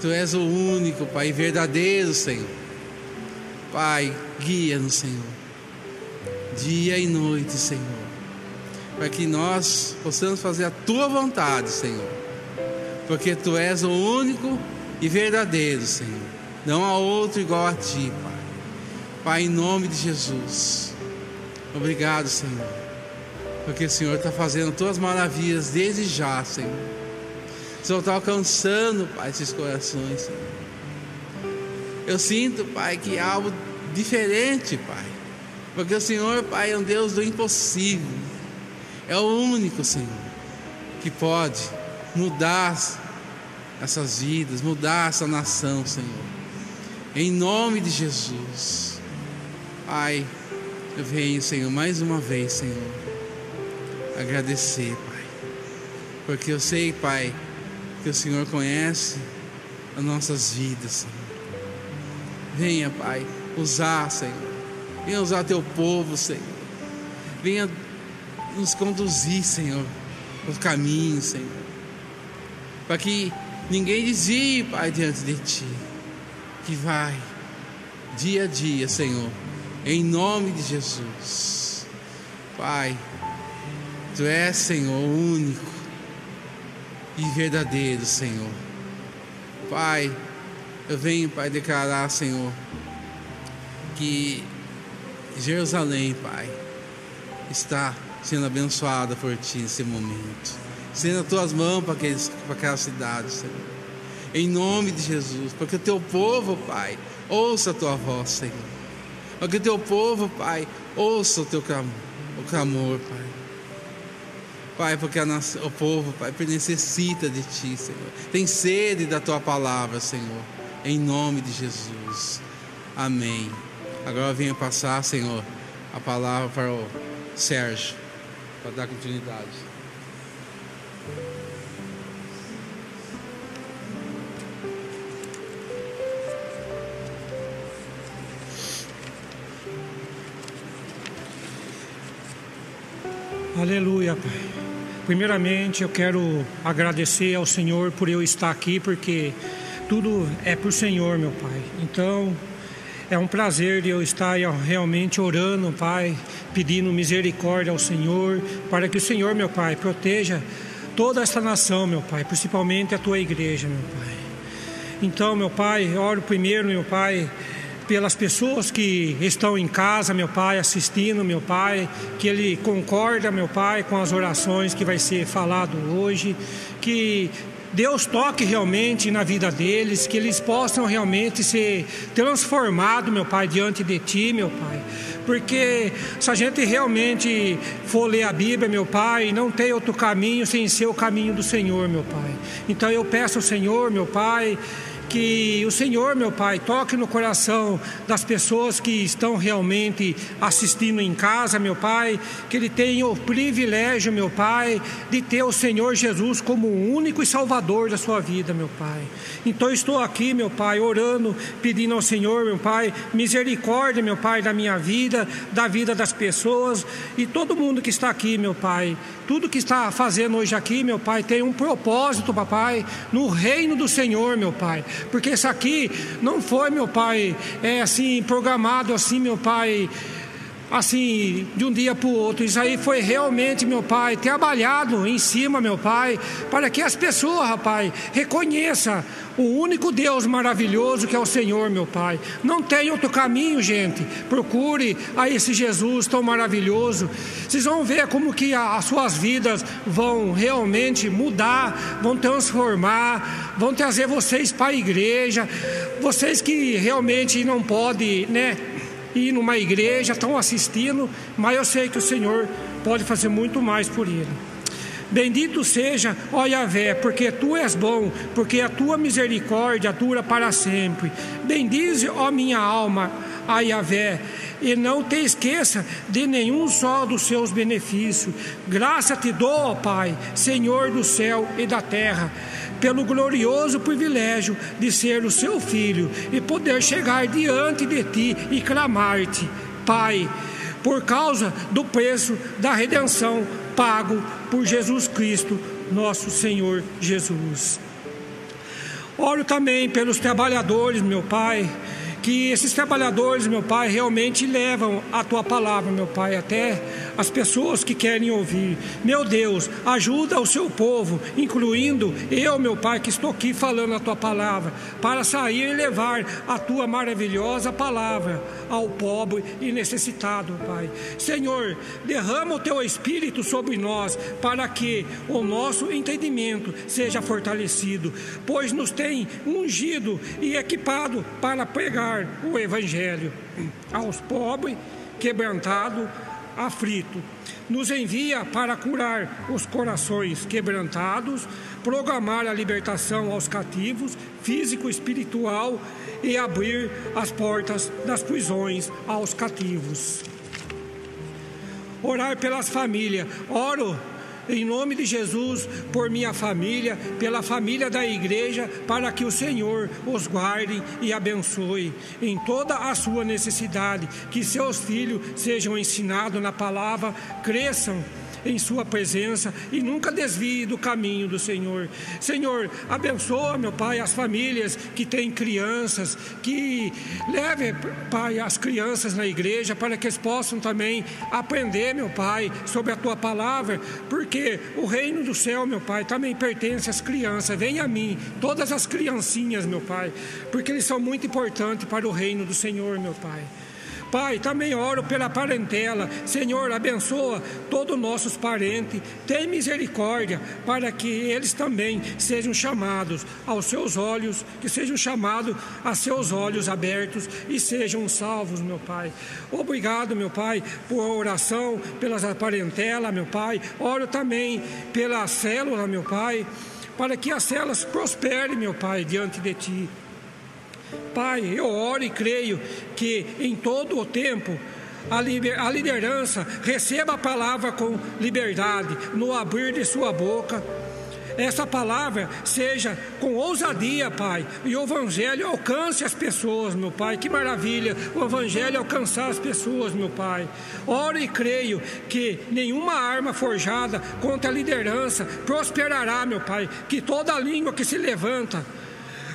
Tu és o único, Pai, verdadeiro, Senhor. Pai, guia-nos, Senhor. Dia e noite, Senhor. Para que nós possamos fazer a tua vontade, Senhor. Porque tu és o único e verdadeiro, Senhor. Não há outro igual a ti, Pai. Pai, em nome de Jesus. Obrigado, Senhor. Porque o Senhor está fazendo todas as maravilhas desde já, Senhor. O Senhor está alcançando, Pai, esses corações, Senhor. Eu sinto, Pai, que algo diferente, Pai. Porque o Senhor, Pai, é um Deus do impossível. É o único, Senhor, que pode mudar essas vidas, mudar essa nação, Senhor. Em nome de Jesus. Pai, eu venho, Senhor, mais uma vez, Senhor, agradecer, Pai. Porque eu sei, Pai, que o Senhor conhece as nossas vidas, Senhor. Venha, Pai, usar, Senhor. Venha usar teu povo, Senhor. Venha nos conduzir, Senhor, os caminhos, Senhor. Para que ninguém desvie, Pai, diante de Ti. Que vai, dia a dia, Senhor, em nome de Jesus. Pai, Tu és, Senhor, único e verdadeiro, Senhor. Pai, eu venho, Pai, declarar, Senhor, que Jerusalém, Pai, está sendo abençoada por Ti nesse momento. Sendo as Tuas mãos para, aqueles, para aquela cidade, Senhor. Em nome de Jesus, porque o Teu povo, Pai, ouça a Tua voz, Senhor. Para que o Teu povo, Pai, ouça o Teu clamor, o clamor, Pai. Pai, porque nossa, o povo, Pai, necessita de Ti, Senhor. Tem sede da Tua palavra, Senhor. Em nome de Jesus. Amém. Agora venha passar, Senhor, a palavra para o Sérgio, para dar continuidade. Aleluia, Pai. Primeiramente, eu quero agradecer ao Senhor por eu estar aqui, porque tudo é por Senhor, meu Pai. Então, é um prazer eu estar realmente orando, Pai, pedindo misericórdia ao Senhor, para que o Senhor, meu Pai, proteja toda esta nação, meu Pai, principalmente a tua igreja, meu Pai. Então, meu Pai, oro primeiro, meu Pai, pelas pessoas que estão em casa, meu Pai, assistindo, meu Pai, que ele concorda, meu Pai, com as orações que vai ser falado hoje, que Deus toque realmente na vida deles, que eles possam realmente ser transformados, meu Pai, diante de Ti, meu Pai. Porque se a gente realmente for ler a Bíblia, meu Pai, não tem outro caminho sem ser o caminho do Senhor, meu Pai. Então eu peço ao Senhor, meu Pai, que o Senhor, meu Pai, toque no coração das pessoas que estão realmente assistindo em casa, meu Pai, que ele tenha o privilégio, meu Pai, de ter o Senhor Jesus como o único e salvador da sua vida, meu Pai. Então estou aqui, meu Pai, orando, pedindo ao Senhor, meu Pai, misericórdia, meu Pai, da minha vida, da vida das pessoas e todo mundo que está aqui, meu Pai. Tudo que está fazendo hoje aqui, meu Pai, tem um propósito, papai, no reino do Senhor, meu Pai. Porque isso aqui não foi, meu Pai, é assim, programado assim, meu Pai assim, de um dia para o outro. Isso aí foi realmente, meu Pai, trabalhado em cima, meu Pai, para que as pessoas, rapaz, reconheçam o único Deus maravilhoso que é o Senhor, meu Pai. Não tem outro caminho, gente. Procure a esse Jesus tão maravilhoso. Vocês vão ver como que as suas vidas vão realmente mudar, vão transformar, vão trazer vocês para a igreja. Vocês que realmente não podem, né? Ir numa igreja, estão assistindo, mas eu sei que o Senhor pode fazer muito mais por ele. Bendito seja, ó Yahvé, porque tu és bom, porque a tua misericórdia dura para sempre. Bendize, ó minha alma, a Yahvé, e não te esqueça de nenhum só dos seus benefícios. Graça te dou, ó Pai, Senhor do céu e da terra pelo glorioso privilégio de ser o seu filho e poder chegar diante de ti e clamar-te, Pai, por causa do preço da redenção pago por Jesus Cristo, nosso Senhor Jesus. Oro também pelos trabalhadores, meu Pai, que esses trabalhadores, meu Pai, realmente levam a tua palavra, meu Pai, até as pessoas que querem ouvir. Meu Deus, ajuda o seu povo, incluindo eu, meu Pai, que estou aqui falando a tua palavra, para sair e levar a tua maravilhosa palavra ao pobre e necessitado, Pai. Senhor, derrama o teu espírito sobre nós, para que o nosso entendimento seja fortalecido, pois nos tem ungido e equipado para pregar o evangelho aos pobres, quebrantados, aflito. Nos envia para curar os corações quebrantados, programar a libertação aos cativos, físico, espiritual e abrir as portas das prisões aos cativos. Orar pelas famílias. Oro em nome de Jesus, por minha família, pela família da igreja, para que o Senhor os guarde e abençoe em toda a sua necessidade, que seus filhos sejam ensinados na palavra, cresçam em Sua presença e nunca desvie do caminho do Senhor. Senhor, abençoa, meu Pai, as famílias que têm crianças, que leve, Pai, as crianças na igreja para que eles possam também aprender, meu Pai, sobre a Tua palavra, porque o reino do céu, meu Pai, também pertence às crianças. Venha a mim, todas as criancinhas, meu Pai, porque eles são muito importantes para o reino do Senhor, meu Pai. Pai, também oro pela parentela. Senhor, abençoa todos os nossos parentes. Tem misericórdia para que eles também sejam chamados aos seus olhos, que sejam chamados a seus olhos abertos e sejam salvos, meu Pai. Obrigado, meu Pai, por oração, pelas parentela, meu Pai. Oro também pela célula, meu Pai, para que as células prosperem, meu Pai, diante de Ti. Pai, eu oro e creio que em todo o tempo a liderança receba a palavra com liberdade, no abrir de sua boca. Essa palavra seja com ousadia, Pai, e o Evangelho alcance as pessoas, meu Pai. Que maravilha o Evangelho alcançar as pessoas, meu Pai. Oro e creio que nenhuma arma forjada contra a liderança prosperará, meu Pai. Que toda língua que se levanta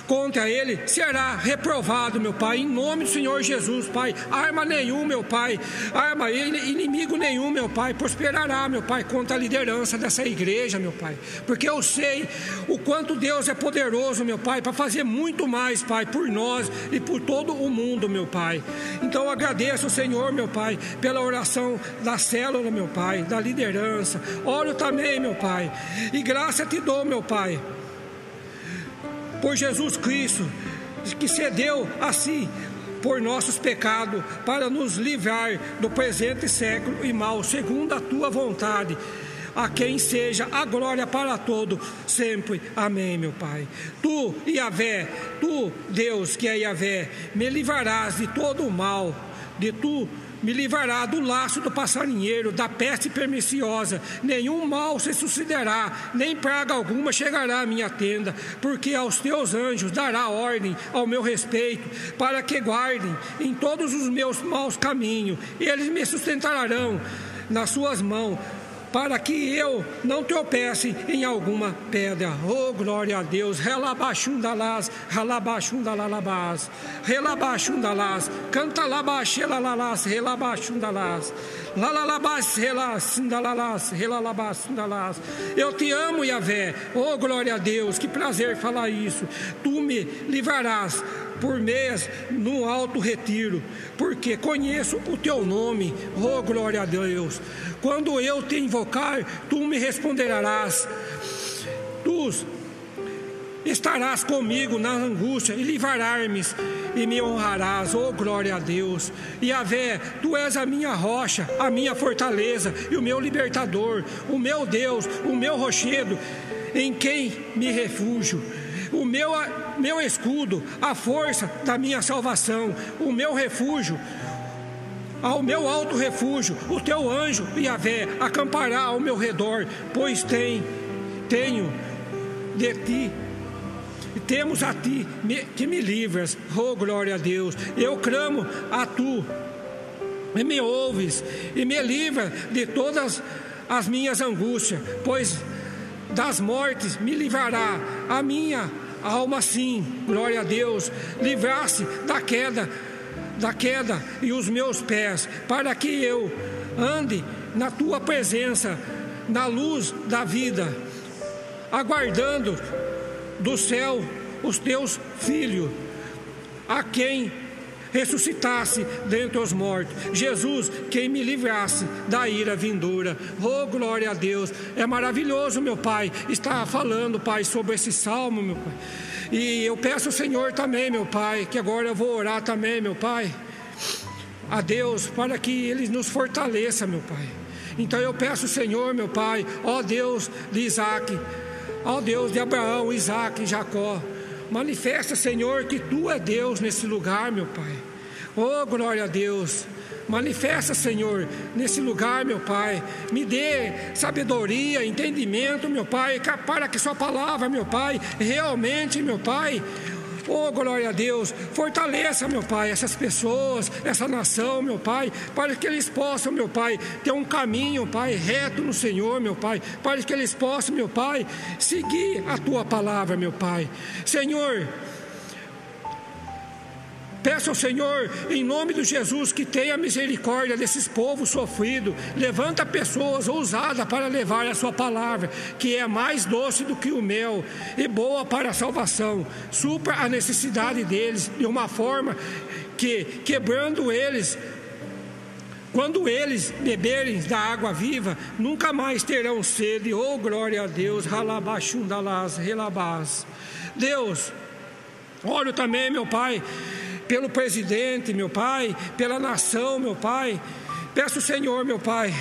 contra ele será reprovado, meu Pai, em nome do Senhor Jesus, Pai. Arma nenhum, meu Pai, arma inimigo nenhum, meu Pai, prosperará, meu Pai, contra a liderança dessa igreja, meu Pai, porque eu sei o quanto Deus é poderoso, meu Pai, para fazer muito mais, Pai, por nós e por todo o mundo, meu Pai. Então eu agradeço, Senhor, meu Pai, pela oração da célula, meu Pai, da liderança. Oro também, meu Pai, e graça te dou, meu Pai por Jesus Cristo, que cedeu assim por nossos pecados, para nos livrar do presente século e mal, segundo a tua vontade. A quem seja a glória para todo, sempre. Amém, meu Pai. Tu, Yahvé, tu, Deus que é Yahvé, me livrarás de todo o mal, de tu me livrará do laço do passarinheiro, da peste perniciosa. Nenhum mal se sucederá, nem praga alguma chegará à minha tenda, porque aos teus anjos dará ordem ao meu respeito, para que guardem em todos os meus maus caminhos. Eles me sustentarão nas suas mãos para que eu não tropece em alguma pedra. Oh, glória a Deus. Relabaxundalás, relabaxundalalabás, relabaxundalás, canta labaxelalás, relabaxundalás. Lalalabás, relacindalalás, relalabás, Eu te amo, Yahvé. Oh, glória a Deus. Que prazer falar isso. Tu me livrarás por mês no alto retiro, porque conheço o teu nome, oh glória a Deus. Quando eu te invocar, tu me responderás. Tu estarás comigo na angústia e livrarás-me e me honrarás, oh glória a Deus. E a vé, tu és a minha rocha, a minha fortaleza e o meu libertador, o meu Deus, o meu rochedo, em quem me refúgio o meu, meu escudo, a força da minha salvação, o meu refúgio, ao meu alto refúgio, o teu anjo, Yahvé, acampará ao meu redor, pois tem, tenho de ti temos a ti que me livras, oh glória a Deus. Eu clamo a tu, e me ouves, e me livra de todas as minhas angústias, pois das mortes me livrará a minha alma sim, glória a Deus, livrar-se da queda, da queda e os meus pés, para que eu ande na tua presença, na luz da vida, aguardando do céu os teus filhos, a quem ressuscitasse dentre os mortos. Jesus, quem me livrasse da ira vindoura. Oh, glória a Deus. É maravilhoso, meu Pai, estar falando, Pai, sobre esse salmo, meu Pai. E eu peço ao Senhor também, meu Pai, que agora eu vou orar também, meu Pai, a Deus, para que Ele nos fortaleça, meu Pai. Então eu peço Senhor, meu Pai, ó Deus de Isaac, ó Deus de Abraão, Isaac e Jacó, Manifesta, Senhor, que tu é Deus nesse lugar, meu Pai. Oh, glória a Deus. Manifesta, Senhor, nesse lugar, meu Pai. Me dê sabedoria, entendimento, meu Pai, para que Sua palavra, meu Pai, realmente, meu Pai, Oh, glória a Deus. Fortaleça, meu Pai, essas pessoas, essa nação, meu Pai, para que eles possam, meu Pai, ter um caminho, Pai, reto no Senhor, meu Pai, para que eles possam, meu Pai, seguir a tua palavra, meu Pai. Senhor, Peço ao Senhor, em nome de Jesus, que tenha misericórdia desses povos sofridos. Levanta pessoas ousadas para levar a Sua palavra, que é mais doce do que o mel e boa para a salvação. Supra a necessidade deles de uma forma que, quebrando eles, quando eles beberem da água viva, nunca mais terão sede. Oh, glória a Deus. Ralabaxundalás, relabás. Deus, oro também, meu Pai pelo presidente, meu Pai, pela nação, meu Pai. Peço, Senhor, meu Pai,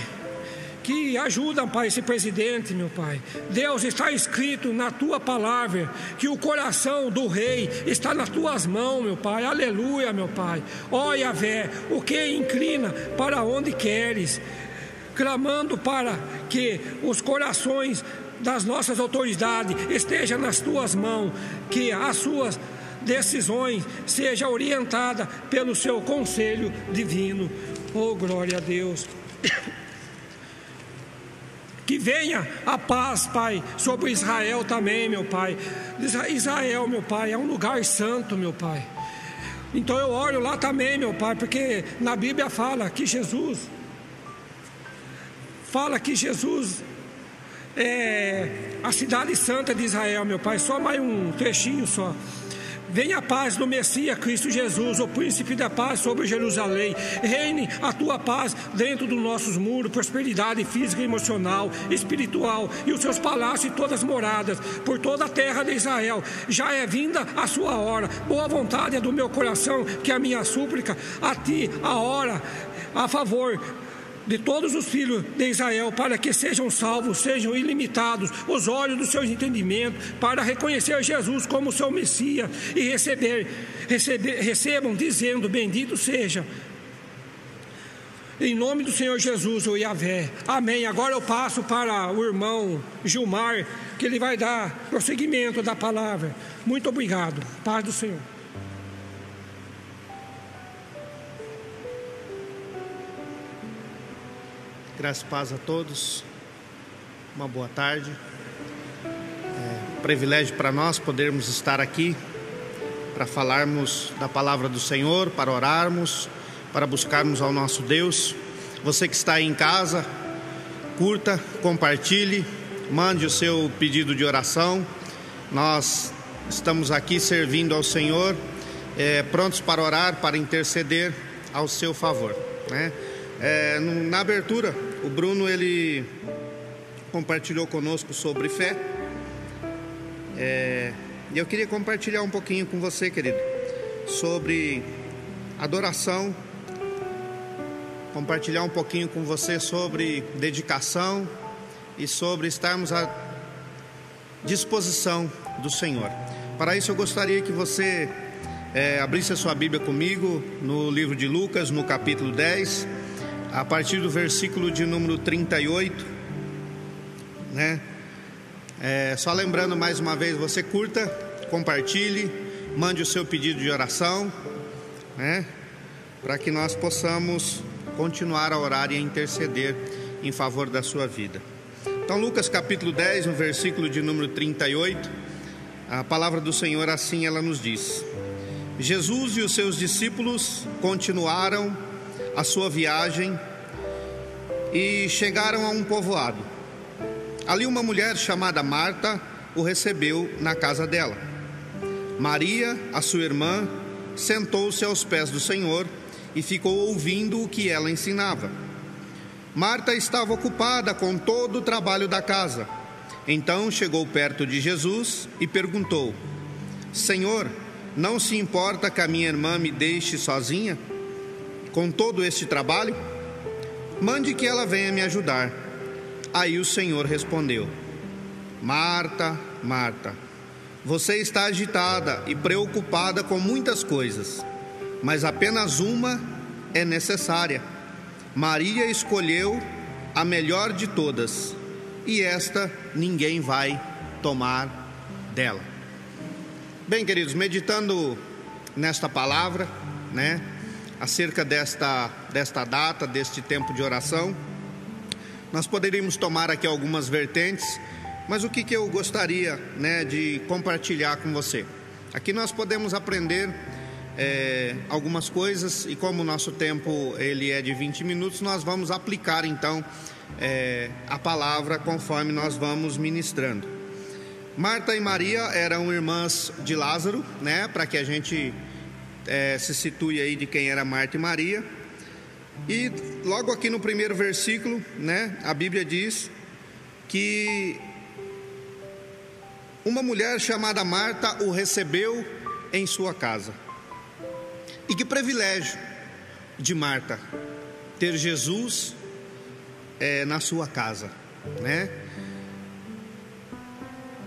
que ajuda, Pai, esse presidente, meu Pai. Deus está escrito na tua palavra que o coração do rei está nas tuas mãos, meu Pai. Aleluia, meu Pai. Ó Yahvé, o que inclina para onde queres, clamando para que os corações das nossas autoridades estejam nas tuas mãos, que as suas decisões seja orientada pelo seu conselho divino. Oh, glória a Deus. Que venha a paz, Pai, sobre Israel também, meu Pai. Israel, meu Pai, é um lugar santo, meu Pai. Então eu oro lá também, meu Pai, porque na Bíblia fala que Jesus, fala que Jesus é a cidade santa de Israel, meu Pai. Só mais um trechinho só. Venha a paz do Messias Cristo Jesus, o príncipe da paz sobre Jerusalém. Reine a tua paz dentro dos nossos muros, prosperidade física, emocional, espiritual e os seus palácios e todas as moradas por toda a terra de Israel. Já é vinda a sua hora. Boa vontade é do meu coração que a minha súplica a ti a hora a favor de todos os filhos de Israel, para que sejam salvos, sejam ilimitados os olhos do seu entendimento, para reconhecer Jesus como seu Messias e receber, receber, recebam dizendo: Bendito seja. Em nome do Senhor Jesus, o Yahvé. Amém. Agora eu passo para o irmão Gilmar, que ele vai dar prosseguimento da palavra. Muito obrigado. Paz do Senhor. Graças paz a todos. uma boa tarde. É um privilégio para nós podermos estar aqui para falarmos da palavra do Senhor, para orarmos, para buscarmos ao nosso Deus. Você que está aí em casa, curta, compartilhe, mande o seu pedido de oração. Nós estamos aqui servindo ao Senhor, é, prontos para orar, para interceder ao seu favor. Né? É, na abertura, o Bruno ele compartilhou conosco sobre fé. É, e eu queria compartilhar um pouquinho com você, querido, sobre adoração, compartilhar um pouquinho com você sobre dedicação e sobre estarmos à disposição do Senhor. Para isso, eu gostaria que você é, abrisse a sua Bíblia comigo no livro de Lucas, no capítulo 10, a partir do versículo de número 38 né? É, só lembrando mais uma vez, você curta, compartilhe, mande o seu pedido de oração, né? Para que nós possamos continuar a orar e a interceder em favor da sua vida. Então, Lucas capítulo 10, no versículo de número 38, a palavra do Senhor assim ela nos diz: Jesus e os seus discípulos continuaram a sua viagem e chegaram a um povoado. Ali uma mulher chamada Marta o recebeu na casa dela. Maria, a sua irmã, sentou-se aos pés do Senhor e ficou ouvindo o que ela ensinava. Marta estava ocupada com todo o trabalho da casa. Então chegou perto de Jesus e perguntou: Senhor, não se importa que a minha irmã me deixe sozinha com todo este trabalho? Mande que ela venha me ajudar. Aí o Senhor respondeu: Marta, Marta, você está agitada e preocupada com muitas coisas, mas apenas uma é necessária. Maria escolheu a melhor de todas, e esta ninguém vai tomar dela. Bem, queridos, meditando nesta palavra, né, acerca desta, desta data, deste tempo de oração, nós poderíamos tomar aqui algumas vertentes, mas o que, que eu gostaria né, de compartilhar com você? Aqui nós podemos aprender é, algumas coisas e como o nosso tempo ele é de 20 minutos, nós vamos aplicar então é, a palavra conforme nós vamos ministrando. Marta e Maria eram irmãs de Lázaro, né? Para que a gente é, se situe aí de quem era Marta e Maria. E logo aqui no primeiro versículo, né, a Bíblia diz que uma mulher chamada Marta o recebeu em sua casa. E que privilégio de Marta ter Jesus é, na sua casa, né?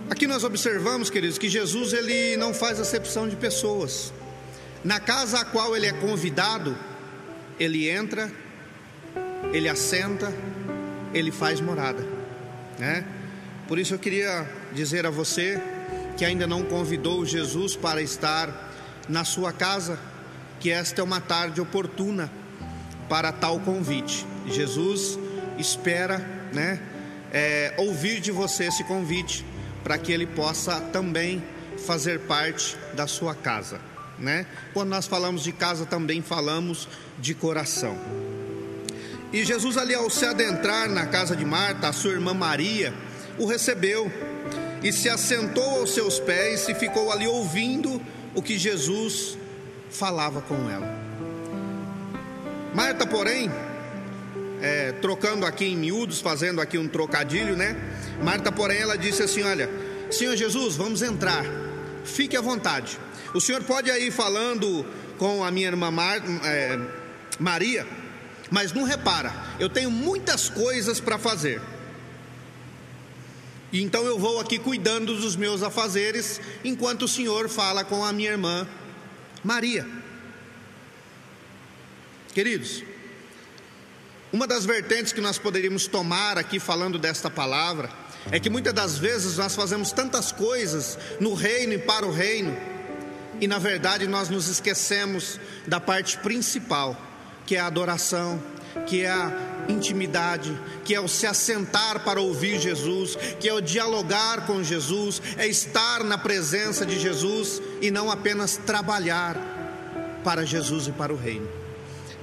Aqui nós observamos, queridos, que Jesus ele não faz acepção de pessoas. Na casa a qual ele é convidado, ele entra, ele assenta, ele faz morada, né? Por isso eu queria dizer a você que ainda não convidou Jesus para estar na sua casa, que esta é uma tarde oportuna para tal convite. Jesus espera, né, é, ouvir de você esse convite, para que ele possa também fazer parte da sua casa né? Quando nós falamos de casa, também falamos de coração. E Jesus, ali ao se adentrar na casa de Marta, a sua irmã Maria, o recebeu e se assentou aos seus pés e ficou ali ouvindo o que Jesus falava com ela. Marta, porém, é, trocando aqui em miúdos, fazendo aqui um trocadilho, né? Marta, porém, ela disse assim: Olha, Senhor Jesus, vamos entrar, fique à vontade. O senhor pode ir falando com a minha irmã Mar, é, Maria, mas não repara, eu tenho muitas coisas para fazer. Então eu vou aqui cuidando dos meus afazeres, enquanto o senhor fala com a minha irmã Maria. Queridos, uma das vertentes que nós poderíamos tomar aqui falando desta palavra é que muitas das vezes nós fazemos tantas coisas no reino e para o reino e na verdade nós nos esquecemos da parte principal, que é a adoração, que é a intimidade, que é o se assentar para ouvir Jesus, que é o dialogar com Jesus, é estar na presença de Jesus e não apenas trabalhar para Jesus e para o reino.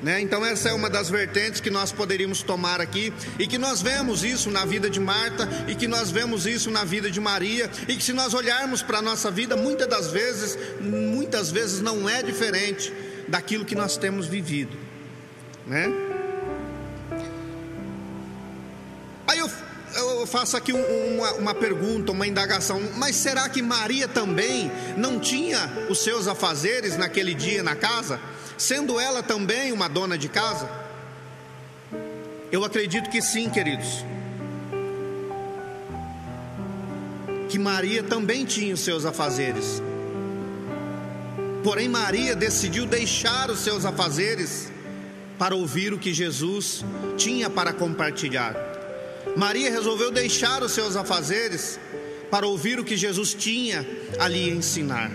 Né? Então, essa é uma das vertentes que nós poderíamos tomar aqui, e que nós vemos isso na vida de Marta, e que nós vemos isso na vida de Maria, e que se nós olharmos para a nossa vida, muitas das vezes, muitas vezes não é diferente daquilo que nós temos vivido. Né? Aí eu, eu faço aqui uma, uma pergunta, uma indagação, mas será que Maria também não tinha os seus afazeres naquele dia na casa? Sendo ela também uma dona de casa? Eu acredito que sim, queridos. Que Maria também tinha os seus afazeres. Porém, Maria decidiu deixar os seus afazeres para ouvir o que Jesus tinha para compartilhar. Maria resolveu deixar os seus afazeres para ouvir o que Jesus tinha ali ensinar.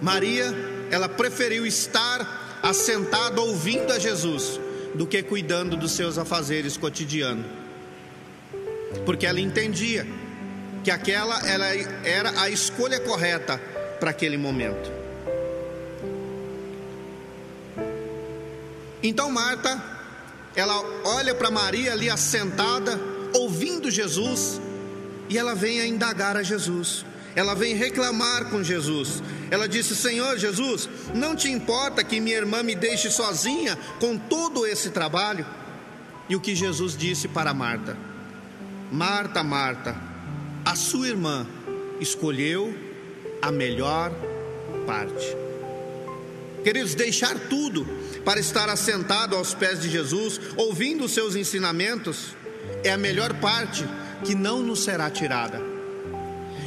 Maria ela preferiu estar assentada ouvindo a Jesus do que cuidando dos seus afazeres cotidianos. Porque ela entendia que aquela ela era a escolha correta para aquele momento. Então Marta, ela olha para Maria ali assentada, ouvindo Jesus, e ela vem a indagar a Jesus ela vem reclamar com Jesus. Ela disse: Senhor Jesus, não te importa que minha irmã me deixe sozinha com todo esse trabalho? E o que Jesus disse para Marta: Marta, Marta, a sua irmã escolheu a melhor parte. Queridos, deixar tudo para estar assentado aos pés de Jesus, ouvindo os seus ensinamentos, é a melhor parte que não nos será tirada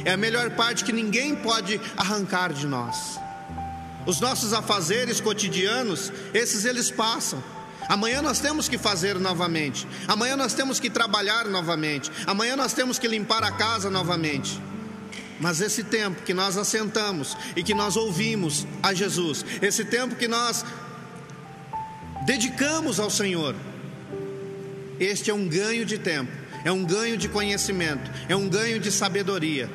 é a melhor parte que ninguém pode arrancar de nós. Os nossos afazeres cotidianos, esses eles passam. Amanhã nós temos que fazer novamente. Amanhã nós temos que trabalhar novamente. Amanhã nós temos que limpar a casa novamente. Mas esse tempo que nós assentamos e que nós ouvimos a Jesus, esse tempo que nós dedicamos ao Senhor, este é um ganho de tempo, é um ganho de conhecimento, é um ganho de sabedoria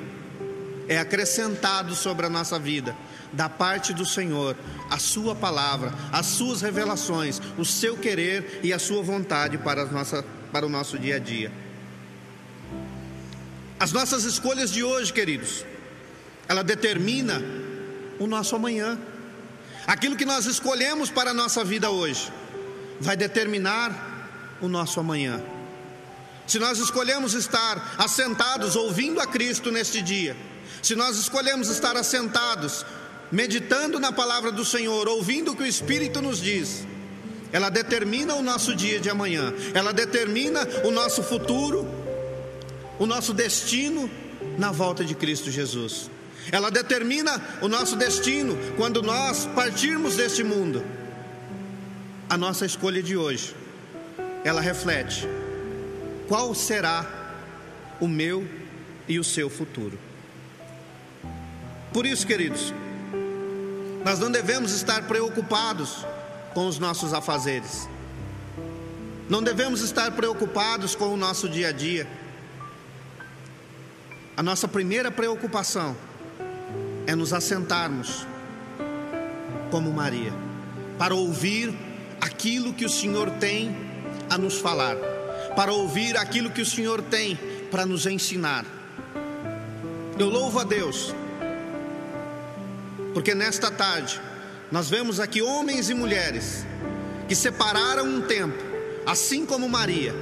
é acrescentado sobre a nossa vida, da parte do Senhor, a Sua palavra, as Suas revelações, o seu querer e a Sua vontade para, nossa, para o nosso dia a dia. As nossas escolhas de hoje, queridos, ela determina o nosso amanhã. Aquilo que nós escolhemos para a nossa vida hoje vai determinar o nosso amanhã. Se nós escolhemos estar assentados ouvindo a Cristo neste dia, se nós escolhemos estar assentados, meditando na palavra do Senhor, ouvindo o que o Espírito nos diz, ela determina o nosso dia de amanhã, ela determina o nosso futuro, o nosso destino na volta de Cristo Jesus. Ela determina o nosso destino quando nós partirmos deste mundo. A nossa escolha de hoje, ela reflete qual será o meu e o seu futuro. Por isso, queridos, nós não devemos estar preocupados com os nossos afazeres, não devemos estar preocupados com o nosso dia a dia. A nossa primeira preocupação é nos assentarmos como Maria, para ouvir aquilo que o Senhor tem a nos falar, para ouvir aquilo que o Senhor tem para nos ensinar. Eu louvo a Deus porque nesta tarde nós vemos aqui homens e mulheres que separaram um tempo, assim como Maria,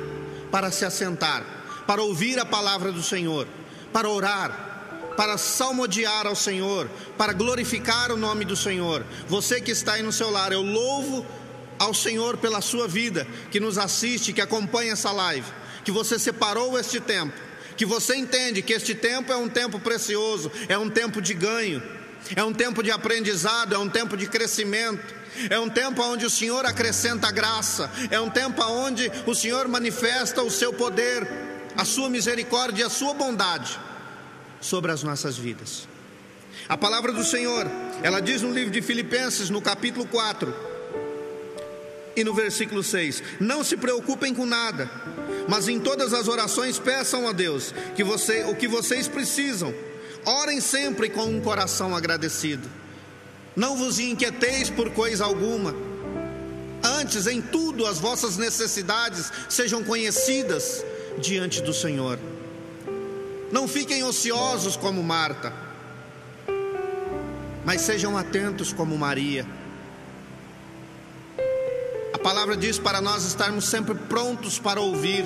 para se assentar, para ouvir a palavra do Senhor, para orar, para salmodiar ao Senhor, para glorificar o nome do Senhor. Você que está aí no seu lar, eu louvo ao Senhor pela sua vida, que nos assiste, que acompanha essa live, que você separou este tempo, que você entende que este tempo é um tempo precioso, é um tempo de ganho é um tempo de aprendizado, é um tempo de crescimento, é um tempo onde o Senhor acrescenta graça, é um tempo onde o Senhor manifesta o seu poder, a sua misericórdia a sua bondade sobre as nossas vidas. A palavra do Senhor, ela diz no livro de Filipenses, no capítulo 4: E no versículo 6: Não se preocupem com nada, mas em todas as orações peçam a Deus que você, o que vocês precisam. Orem sempre com um coração agradecido. Não vos inquieteis por coisa alguma. Antes, em tudo, as vossas necessidades sejam conhecidas diante do Senhor. Não fiquem ociosos como Marta, mas sejam atentos como Maria. A palavra diz para nós estarmos sempre prontos para ouvir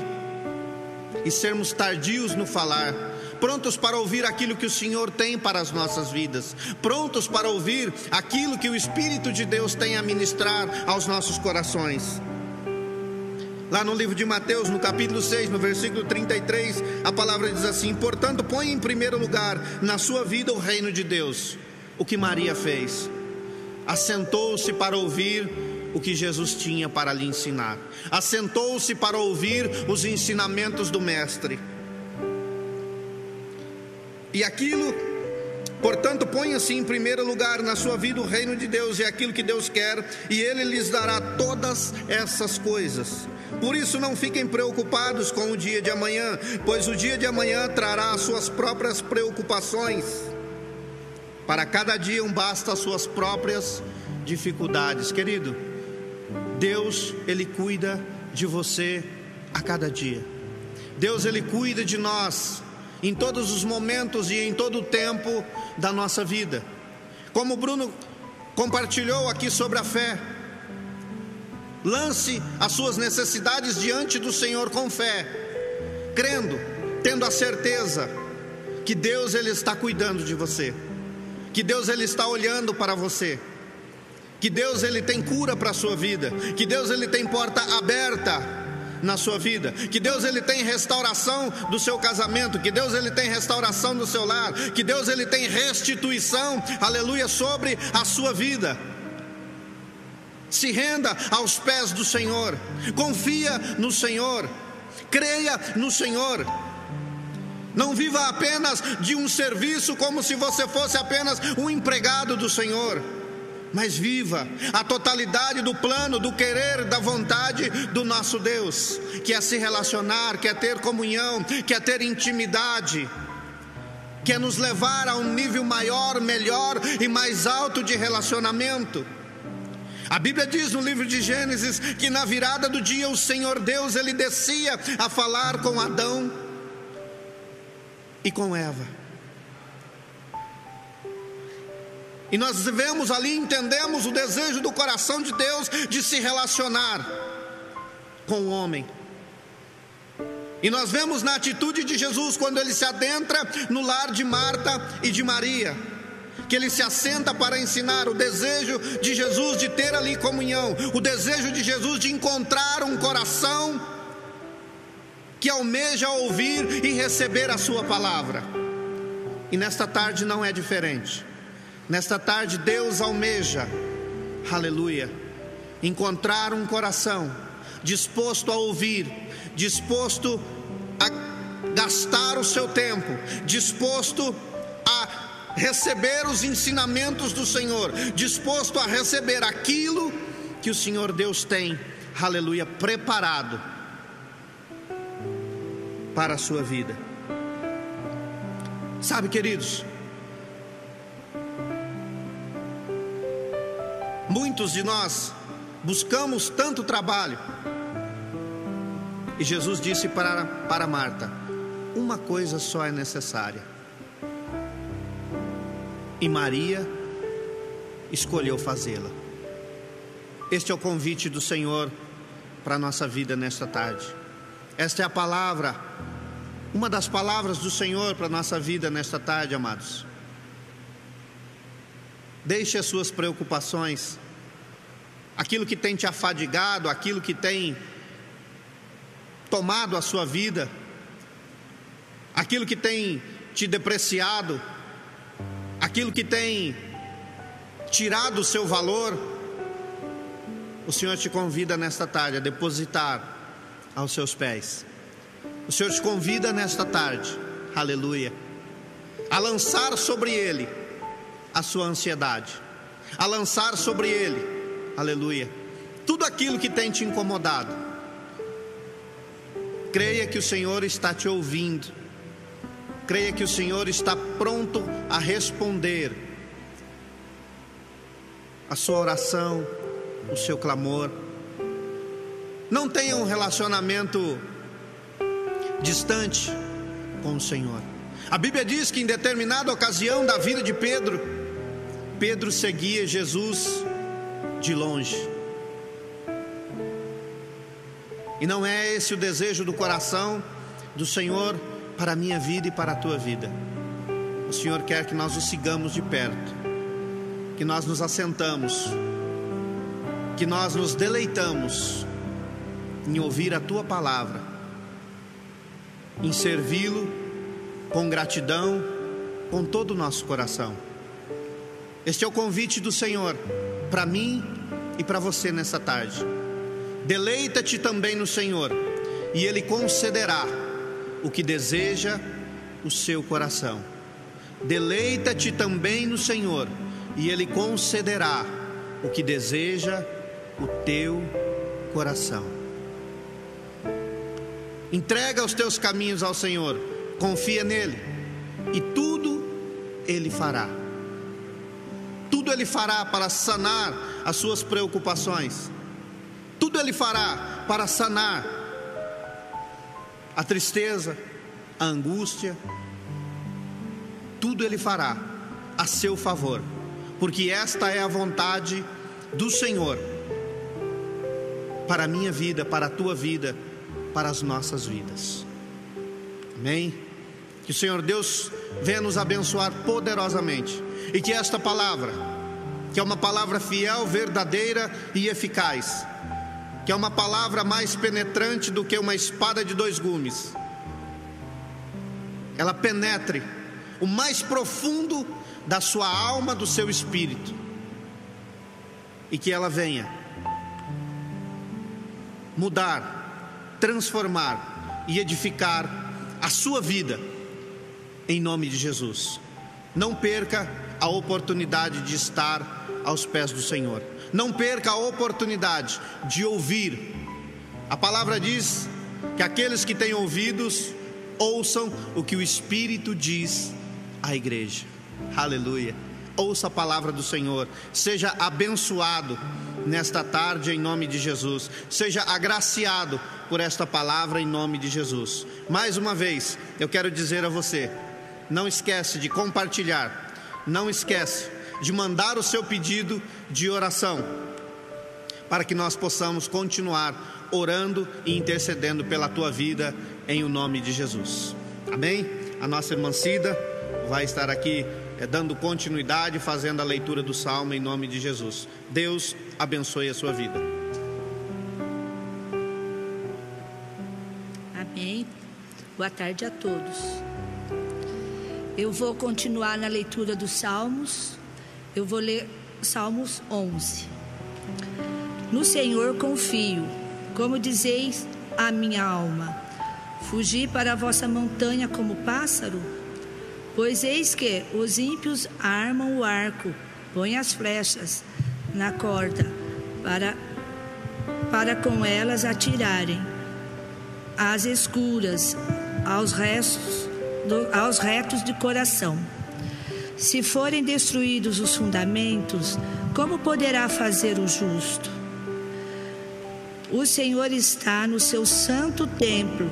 e sermos tardios no falar, prontos para ouvir aquilo que o Senhor tem para as nossas vidas, prontos para ouvir aquilo que o Espírito de Deus tem a ministrar aos nossos corações. Lá no livro de Mateus, no capítulo 6, no versículo 33, a palavra diz assim: Portanto, põe em primeiro lugar na sua vida o reino de Deus. O que Maria fez? Assentou-se para ouvir o que Jesus tinha para lhe ensinar. Assentou-se para ouvir os ensinamentos do Mestre. E aquilo, portanto, ponha-se em primeiro lugar na sua vida o reino de Deus e aquilo que Deus quer, e Ele lhes dará todas essas coisas. Por isso não fiquem preocupados com o dia de amanhã, pois o dia de amanhã trará as suas próprias preocupações. Para cada dia um basta as suas próprias dificuldades, querido. Deus, ele cuida de você a cada dia. Deus ele cuida de nós em todos os momentos e em todo o tempo da nossa vida. Como Bruno compartilhou aqui sobre a fé, Lance as suas necessidades diante do Senhor com fé, crendo, tendo a certeza que Deus ele está cuidando de você, que Deus ele está olhando para você, que Deus ele tem cura para a sua vida, que Deus ele tem porta aberta na sua vida, que Deus ele tem restauração do seu casamento, que Deus ele tem restauração do seu lar, que Deus ele tem restituição, aleluia, sobre a sua vida. Se renda aos pés do Senhor, confia no Senhor, creia no Senhor. Não viva apenas de um serviço como se você fosse apenas um empregado do Senhor, mas viva a totalidade do plano, do querer, da vontade do nosso Deus, que é se relacionar, quer ter comunhão, quer ter intimidade, quer nos levar a um nível maior, melhor e mais alto de relacionamento. A Bíblia diz no livro de Gênesis que na virada do dia o Senhor Deus ele descia a falar com Adão e com Eva. E nós vemos ali, entendemos o desejo do coração de Deus de se relacionar com o homem. E nós vemos na atitude de Jesus quando ele se adentra no lar de Marta e de Maria que ele se assenta para ensinar, o desejo de Jesus de ter ali comunhão, o desejo de Jesus de encontrar um coração que almeja ouvir e receber a Sua palavra. E nesta tarde não é diferente. Nesta tarde Deus almeja, aleluia, encontrar um coração disposto a ouvir, disposto a gastar o seu tempo, disposto a receber os ensinamentos do Senhor, disposto a receber aquilo que o Senhor Deus tem, aleluia, preparado para a sua vida. Sabe, queridos, muitos de nós buscamos tanto trabalho, e Jesus disse para, para Marta: uma coisa só é necessária e Maria escolheu fazê-la. Este é o convite do Senhor para a nossa vida nesta tarde. Esta é a palavra, uma das palavras do Senhor para a nossa vida nesta tarde, amados. Deixe as suas preocupações, aquilo que tem te afadigado, aquilo que tem tomado a sua vida, aquilo que tem te depreciado, aquilo que tem tirado o seu valor, o Senhor te convida nesta tarde a depositar aos seus pés. O Senhor te convida nesta tarde, aleluia, a lançar sobre Ele a sua ansiedade, a lançar sobre Ele, aleluia, tudo aquilo que tem te incomodado. Creia que o Senhor está te ouvindo. Creia que o Senhor está pronto a responder a sua oração, o seu clamor. Não tenha um relacionamento distante com o Senhor. A Bíblia diz que em determinada ocasião da vida de Pedro, Pedro seguia Jesus de longe. E não é esse o desejo do coração do Senhor para a minha vida e para a tua vida. O Senhor quer que nós o sigamos de perto, que nós nos assentamos, que nós nos deleitamos em ouvir a tua palavra, em servi-lo com gratidão, com todo o nosso coração. Este é o convite do Senhor para mim e para você nessa tarde. Deleita-te também no Senhor, e Ele concederá o que deseja o seu coração. Deleita-te também no Senhor, e Ele concederá o que deseja o teu coração. Entrega os teus caminhos ao Senhor, confia nele, e tudo Ele fará. Tudo Ele fará para sanar as suas preocupações tudo Ele fará para sanar a tristeza, a angústia, tudo Ele fará a seu favor, porque esta é a vontade do Senhor para a minha vida, para a tua vida, para as nossas vidas. Amém? Que o Senhor Deus venha nos abençoar poderosamente e que esta palavra, que é uma palavra fiel, verdadeira e eficaz, que é uma palavra mais penetrante do que uma espada de dois gumes. Ela penetre o mais profundo da sua alma, do seu espírito, e que ela venha mudar, transformar e edificar a sua vida, em nome de Jesus. Não perca a oportunidade de estar aos pés do Senhor. Não perca a oportunidade de ouvir. A palavra diz que aqueles que têm ouvidos ouçam o que o Espírito diz à igreja. Aleluia. Ouça a palavra do Senhor. Seja abençoado nesta tarde em nome de Jesus. Seja agraciado por esta palavra em nome de Jesus. Mais uma vez, eu quero dizer a você, não esquece de compartilhar. Não esquece de mandar o seu pedido de oração, para que nós possamos continuar orando e intercedendo pela tua vida em o nome de Jesus. Amém? A nossa irmã Cida vai estar aqui é, dando continuidade, fazendo a leitura do salmo em nome de Jesus. Deus abençoe a sua vida. Amém. Boa tarde a todos. Eu vou continuar na leitura dos Salmos. Eu vou ler Salmos 11. No Senhor confio, como dizeis a minha alma. Fugi para a vossa montanha como pássaro? Pois eis que os ímpios armam o arco, põem as flechas na corda, para, para com elas atirarem às escuras, aos restos, do, aos retos de coração. Se forem destruídos os fundamentos, como poderá fazer o justo? O Senhor está no seu santo templo,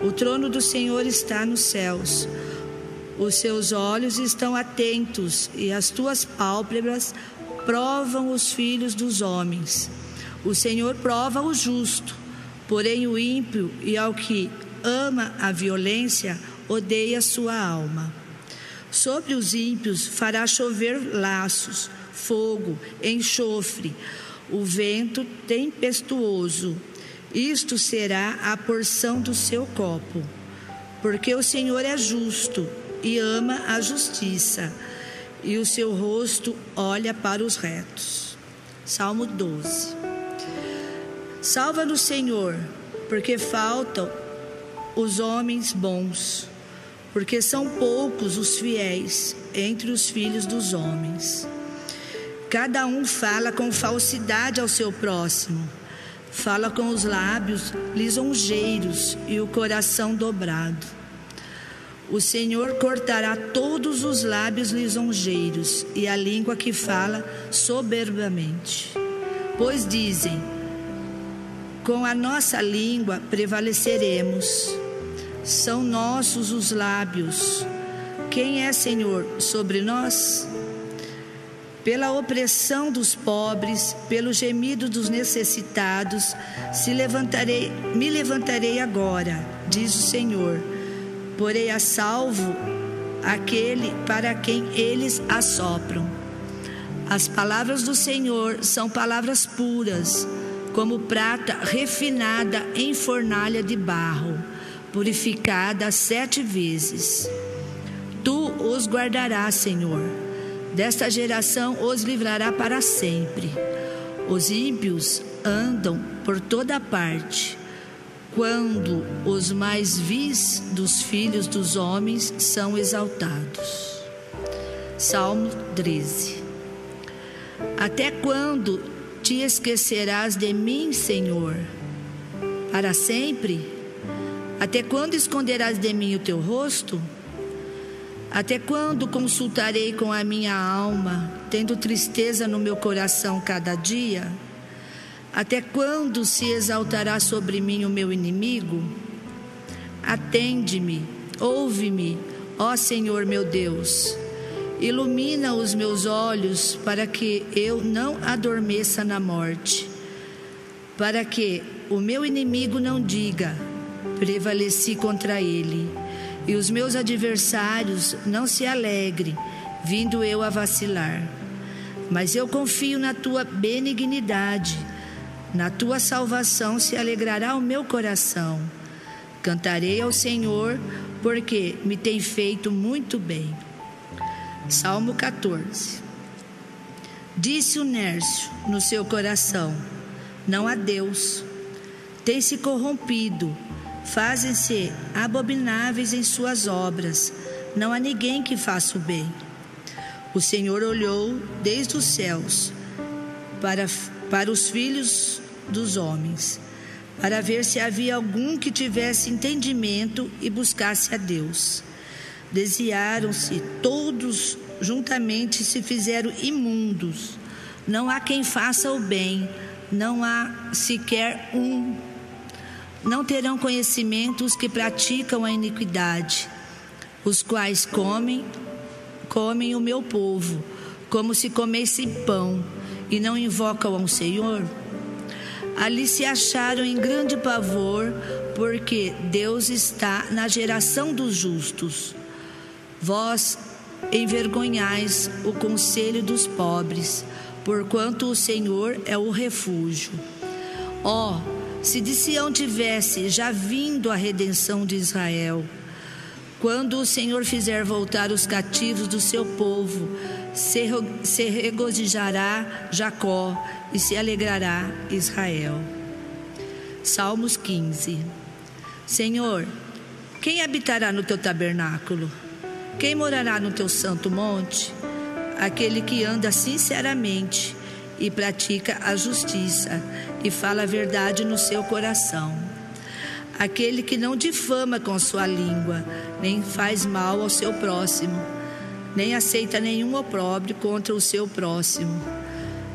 o trono do Senhor está nos céus. Os seus olhos estão atentos e as tuas pálpebras provam os filhos dos homens. O Senhor prova o justo, porém o ímpio e ao que ama a violência odeia sua alma. Sobre os ímpios fará chover laços, fogo, enxofre, o vento tempestuoso. Isto será a porção do seu copo. Porque o Senhor é justo e ama a justiça, e o seu rosto olha para os retos. Salmo 12. Salva-nos, Senhor, porque faltam os homens bons porque são poucos os fiéis entre os filhos dos homens. Cada um fala com falsidade ao seu próximo. Fala com os lábios lisonjeiros e o coração dobrado. O Senhor cortará todos os lábios lisonjeiros e a língua que fala soberbamente. Pois dizem: com a nossa língua prevaleceremos. São nossos os lábios. Quem é Senhor sobre nós? Pela opressão dos pobres, pelo gemido dos necessitados, se levantarei, me levantarei agora, diz o Senhor. Porei a salvo aquele para quem eles assopram. As palavras do Senhor são palavras puras como prata refinada em fornalha de barro, purificada sete vezes. Tu os guardarás, Senhor. Desta geração os livrará para sempre. Os ímpios andam por toda parte, quando os mais vis dos filhos dos homens são exaltados. Salmo 13. Até quando te esquecerás de mim, Senhor? Para sempre? Até quando esconderás de mim o teu rosto? Até quando consultarei com a minha alma, tendo tristeza no meu coração cada dia? Até quando se exaltará sobre mim o meu inimigo? Atende-me, ouve-me, ó Senhor meu Deus. Ilumina os meus olhos para que eu não adormeça na morte, para que o meu inimigo não diga: prevaleci contra ele, e os meus adversários não se alegrem, vindo eu a vacilar. Mas eu confio na tua benignidade, na tua salvação se alegrará o meu coração. Cantarei ao Senhor, porque me tem feito muito bem. Salmo 14. Disse o Nércio no seu coração: Não há Deus. Tem se corrompido, fazem-se abomináveis em suas obras. Não há ninguém que faça o bem. O Senhor olhou desde os céus para, para os filhos dos homens, para ver se havia algum que tivesse entendimento e buscasse a Deus. Desviaram-se todos juntamente se fizeram imundos. Não há quem faça o bem, não há sequer um. Não terão conhecimento os que praticam a iniquidade, os quais comem, comem o meu povo, como se comesse pão, e não invocam ao Senhor. Ali se acharam em grande pavor, porque Deus está na geração dos justos. Vós envergonhais o conselho dos pobres, porquanto o Senhor é o refúgio. Ó, oh, se de Sião tivesse já vindo a redenção de Israel, quando o Senhor fizer voltar os cativos do seu povo, se, regozijará Jacó e se alegrará Israel. Salmos 15 Senhor, quem habitará no teu tabernáculo? Quem morará no teu santo monte? Aquele que anda sinceramente e pratica a justiça e fala a verdade no seu coração. Aquele que não difama com sua língua, nem faz mal ao seu próximo, nem aceita nenhum opróbrio contra o seu próximo,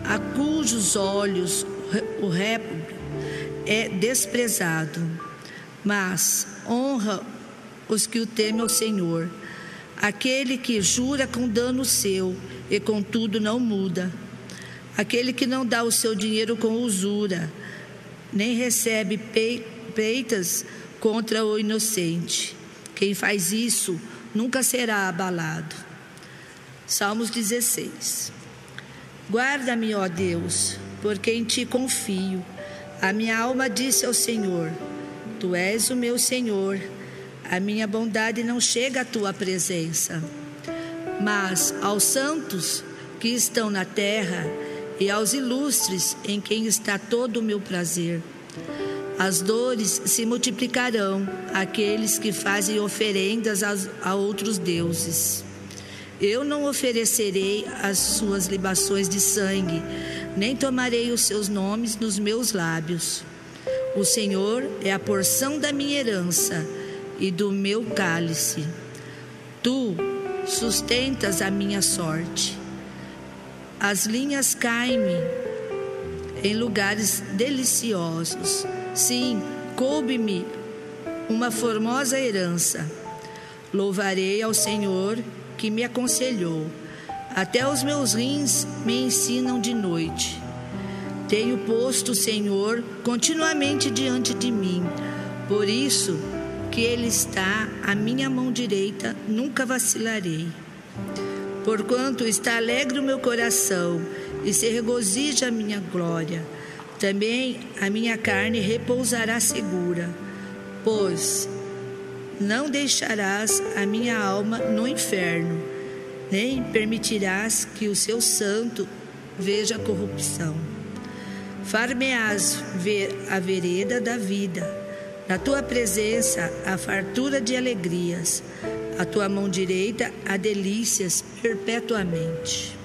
a cujos olhos o réprobo é desprezado, mas honra os que o temem ao Senhor aquele que jura com dano seu e contudo não muda, aquele que não dá o seu dinheiro com usura, nem recebe peitas contra o inocente. Quem faz isso nunca será abalado. Salmos 16. Guarda-me, ó Deus, porque em ti confio. A minha alma disse ao Senhor: Tu és o meu Senhor a minha bondade não chega à tua presença. Mas aos santos que estão na terra e aos ilustres em quem está todo o meu prazer. As dores se multiplicarão àqueles que fazem oferendas a outros deuses. Eu não oferecerei as suas libações de sangue, nem tomarei os seus nomes nos meus lábios. O Senhor é a porção da minha herança e do meu cálice. Tu sustentas a minha sorte. As linhas caem-me em lugares deliciosos. Sim, coube-me uma formosa herança. Louvarei ao Senhor que me aconselhou. Até os meus rins me ensinam de noite. Tenho posto o Senhor continuamente diante de mim. Por isso que Ele está à minha mão direita, nunca vacilarei. Porquanto está alegre o meu coração e se regozija a minha glória, também a minha carne repousará segura, pois não deixarás a minha alma no inferno, nem permitirás que o seu santo veja corrupção. Far-me-ás ver a vereda da vida, na tua presença a fartura de alegrias, a tua mão direita há delícias perpetuamente.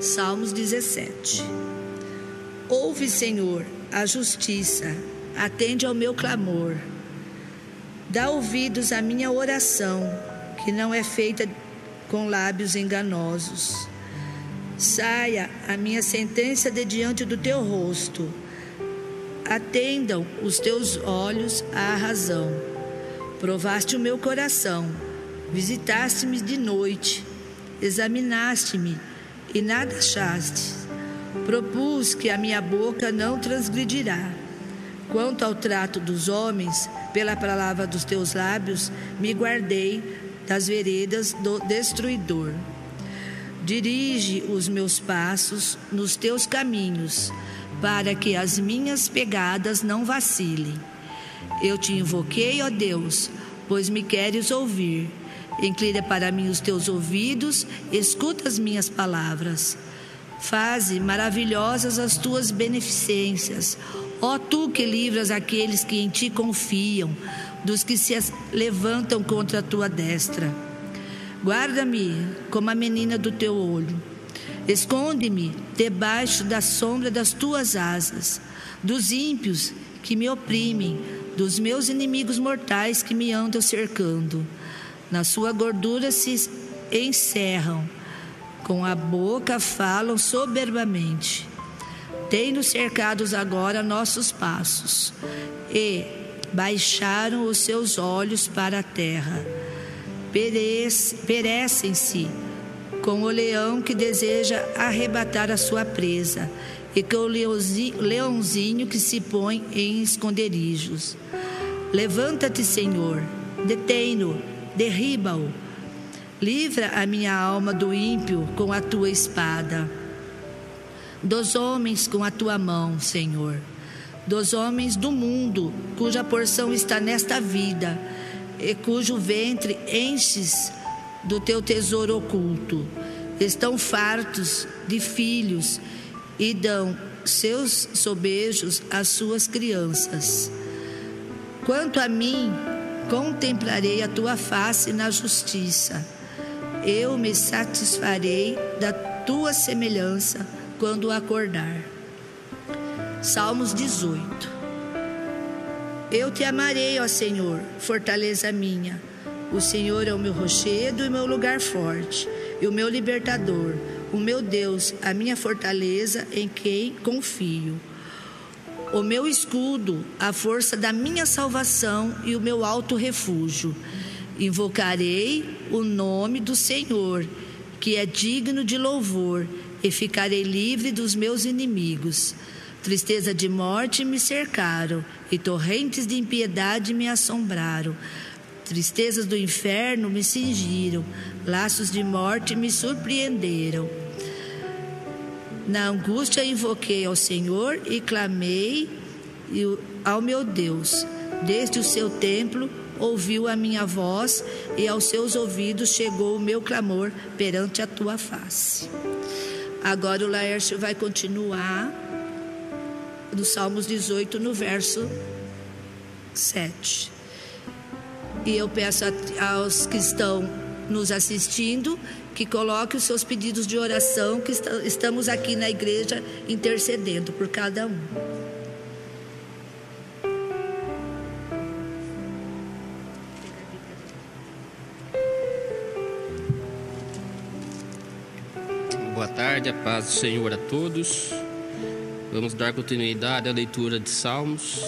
Salmos 17. Ouve, Senhor, a justiça, atende ao meu clamor. Dá ouvidos à minha oração, que não é feita com lábios enganosos. Saia a minha sentença de diante do teu rosto. Atendam os teus olhos à razão. Provaste o meu coração, visitaste-me de noite, examinaste-me e nada achaste. Propus que a minha boca não transgredirá. Quanto ao trato dos homens, pela palavra dos teus lábios, me guardei das veredas do destruidor. Dirige os meus passos nos teus caminhos, para que as minhas pegadas não vacilem. Eu te invoquei, ó Deus, pois me queres ouvir. Inclina para mim os teus ouvidos, escuta as minhas palavras. Faze maravilhosas as tuas beneficências, ó tu que livras aqueles que em ti confiam, dos que se levantam contra a tua destra. Guarda-me como a menina do teu olho. Esconde-me debaixo da sombra das tuas asas, dos ímpios que me oprimem, dos meus inimigos mortais que me andam cercando. Na sua gordura se encerram, com a boca falam soberbamente. Tem-nos cercados agora nossos passos, e baixaram os seus olhos para a terra. Perecem-se com o leão que deseja arrebatar a sua presa, e com o leãozinho que se põe em esconderijos. Levanta-te, Senhor, detém-no derriba-o. Livra a minha alma do ímpio com a tua espada, dos homens com a tua mão, Senhor, dos homens do mundo, cuja porção está nesta vida, e cujo ventre enches do teu tesouro oculto. Estão fartos de filhos e dão seus sobejos às suas crianças. Quanto a mim, contemplarei a tua face na justiça. Eu me satisfarei da tua semelhança quando acordar. Salmos 18. Eu te amarei, ó Senhor, fortaleza minha. O Senhor é o meu rochedo e meu lugar forte, e o meu libertador, o meu Deus, a minha fortaleza em quem confio o meu escudo, a força da minha salvação e o meu alto refúgio. Invocarei o nome do Senhor, que é digno de louvor, e ficarei livre dos meus inimigos. Tristeza de morte me cercaram, e torrentes de impiedade me assombraram. Tristezas do inferno me cingiram, laços de morte me surpreenderam. Na angústia invoquei ao Senhor e clamei ao meu Deus. Desde o seu templo ouviu a minha voz e aos seus ouvidos chegou o meu clamor perante a tua face. Agora o Laércio vai continuar no Salmos 18, no verso 7. E eu peço aos que estão nos assistindo que coloque os seus pedidos de oração, que estamos aqui na igreja intercedendo por cada um. Boa tarde, a paz do Senhor a todos. Vamos dar continuidade à leitura de Salmos.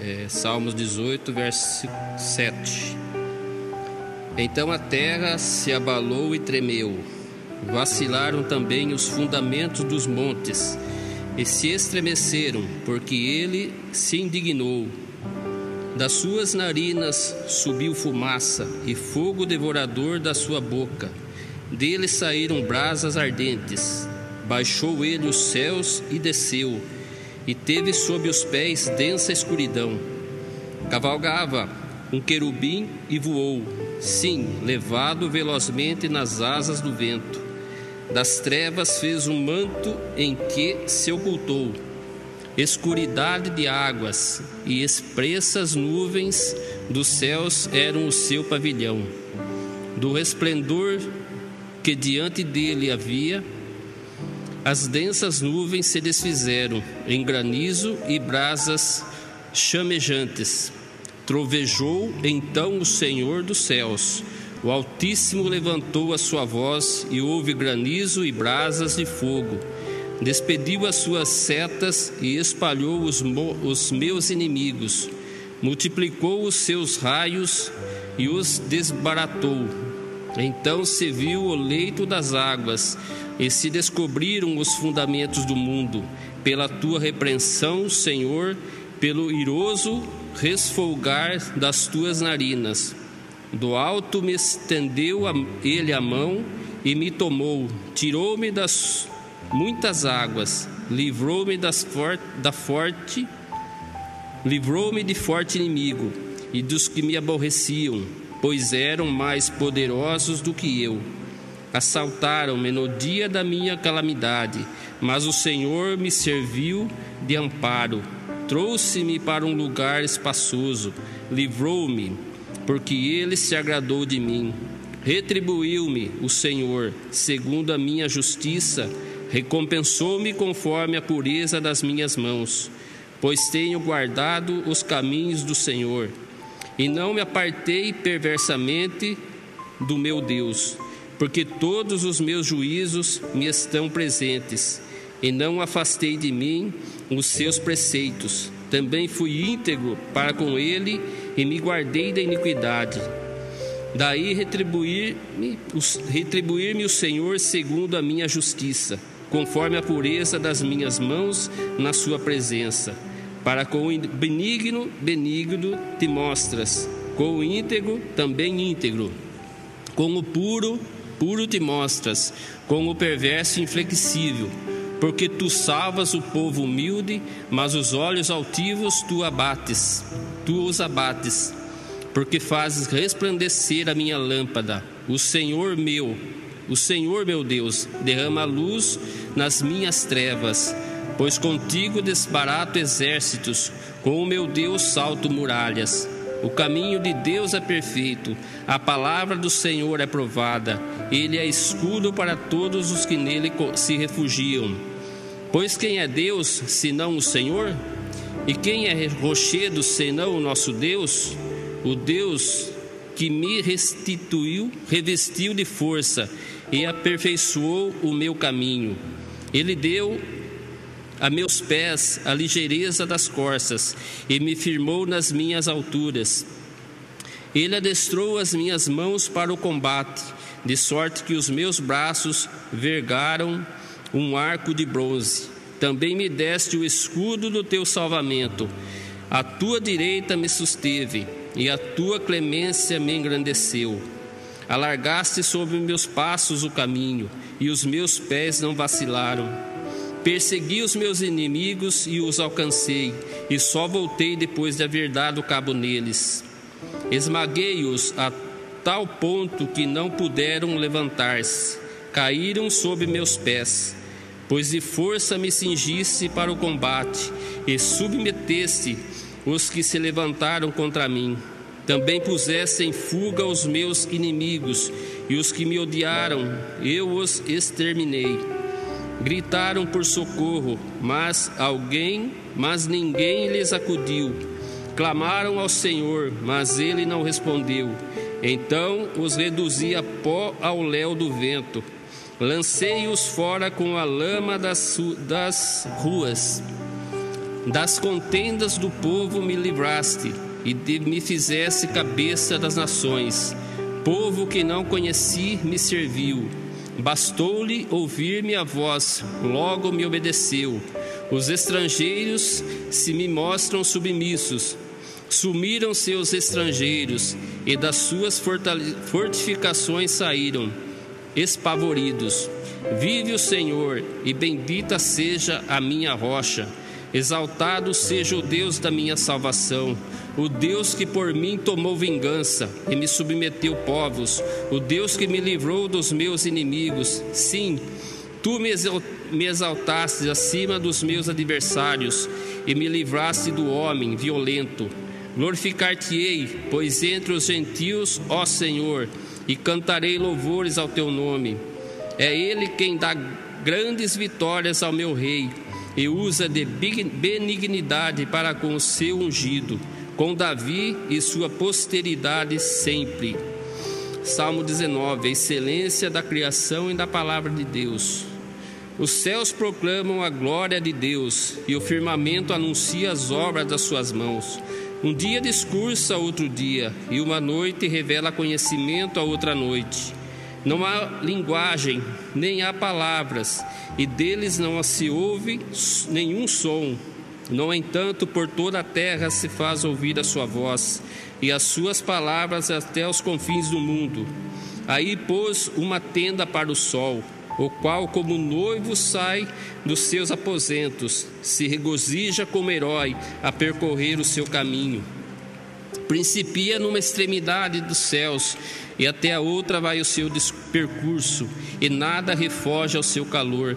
É, Salmos 18, verso 7. Então a terra se abalou e tremeu, vacilaram também os fundamentos dos montes, e se estremeceram, porque ele se indignou. Das suas narinas subiu fumaça, e fogo devorador da sua boca. Dele saíram brasas ardentes. Baixou ele os céus e desceu, e teve sob os pés densa escuridão. Cavalgava um querubim e voou, sim, levado velozmente nas asas do vento. Das trevas fez um manto em que se ocultou. Escuridade de águas e espessas nuvens dos céus eram o seu pavilhão. Do resplendor que diante dele havia, as densas nuvens se desfizeram em granizo e brasas chamejantes. Trovejou então o Senhor dos céus. O Altíssimo levantou a sua voz e houve granizo e brasas de fogo. Despediu as suas setas e espalhou os, os meus inimigos. Multiplicou os seus raios e os desbaratou. Então se viu o leito das águas e se descobriram os fundamentos do mundo. Pela tua repreensão, Senhor, pelo iroso resfolgar das tuas narinas. Do alto me estendeu ele a mão e me tomou, tirou-me das muitas águas, livrou-me das for, da forte, livrou-me de forte inimigo e dos que me aborreciam, pois eram mais poderosos do que eu. Assaltaram-me no dia da minha calamidade, mas o Senhor me serviu de amparo Trouxe-me para um lugar espaçoso, livrou-me, porque ele se agradou de mim. Retribuiu-me o Senhor, segundo a minha justiça, recompensou-me conforme a pureza das minhas mãos, pois tenho guardado os caminhos do Senhor, e não me apartei perversamente do meu Deus, porque todos os meus juízos me estão presentes, e não afastei de mim os seus preceitos. Também fui íntegro para com ele e me guardei da iniquidade. Daí retribuir-me retribuir o Senhor segundo a minha justiça, conforme a pureza das minhas mãos na sua presença. Para com o benigno, benigno te mostras, com o íntegro, também íntegro. Com o puro, puro te mostras, com o perverso, inflexível porque tu salvas o povo humilde, mas os olhos altivos tu abates, tu os abates, porque fazes resplandecer a minha lâmpada. O Senhor meu, o Senhor meu Deus, derrama luz nas minhas trevas, pois contigo desbarato exércitos, com o meu Deus salto muralhas. O caminho de Deus é perfeito, a palavra do Senhor é provada, ele é escudo para todos os que nele se refugiam. Pois quem é Deus senão o Senhor? E quem é rochedo senão o nosso Deus? O Deus que me restituiu, revestiu de força e aperfeiçoou o meu caminho. Ele deu a meus pés a ligeireza das corças e me firmou nas minhas alturas. Ele adestrou as minhas mãos para o combate, de sorte que os meus braços vergaram um arco de bronze. Também me deste o escudo do teu salvamento. A tua direita me susteve, e a tua clemência me engrandeceu. Alargaste sobre meus passos o caminho, e os meus pés não vacilaram. Persegui os meus inimigos e os alcancei, e só voltei depois de haver dado cabo neles. Esmaguei-os a tal ponto que não puderam levantar-se, caíram sob meus pés pois de força me cingisse para o combate e submetesse os que se levantaram contra mim. Também pusesse em fuga os meus inimigos e os que me odiaram, eu os exterminei. Gritaram por socorro, mas alguém, mas ninguém lhes acudiu. Clamaram ao Senhor, mas ele não respondeu. Então os reduzi a pó ao léu do vento. Lancei-os fora com a lama das, das ruas. Das contendas do povo me livraste e de, me fizesse cabeça das nações. Povo que não conheci me serviu. Bastou-lhe ouvir-me a voz, logo me obedeceu. Os estrangeiros se me mostram submissos. Sumiram seus estrangeiros e das suas fortificações saíram, espavoridos. Vive o Senhor e bendita seja a minha rocha. Exaltado seja o Deus da minha salvação o Deus que por mim tomou vingança e me submeteu povos, o Deus que me livrou dos meus inimigos. Sim, tu me exaltaste acima dos meus adversários e me livraste do homem violento. Glorificar-te-ei, pois entre os gentios, ó Senhor, e cantarei louvores ao teu nome. É Ele quem dá grandes vitórias ao meu rei e usa de benignidade para com o seu ungido com Davi e sua posteridade sempre. Salmo 19: A excelência da criação e da palavra de Deus. Os céus proclamam a glória de Deus e o firmamento anuncia as obras das suas mãos. Um dia discursa outro dia, e uma noite revela conhecimento a outra noite. Não há linguagem, nem há palavras, e deles não se ouve nenhum som. No entanto, por toda a terra se faz ouvir a sua voz, e as suas palavras até os confins do mundo. Aí pôs uma tenda para o sol, o qual, como noivo, sai dos seus aposentos, se regozija como herói a percorrer o seu caminho. Principia numa extremidade dos céus, e até a outra vai o seu percurso, e nada refoge ao seu calor.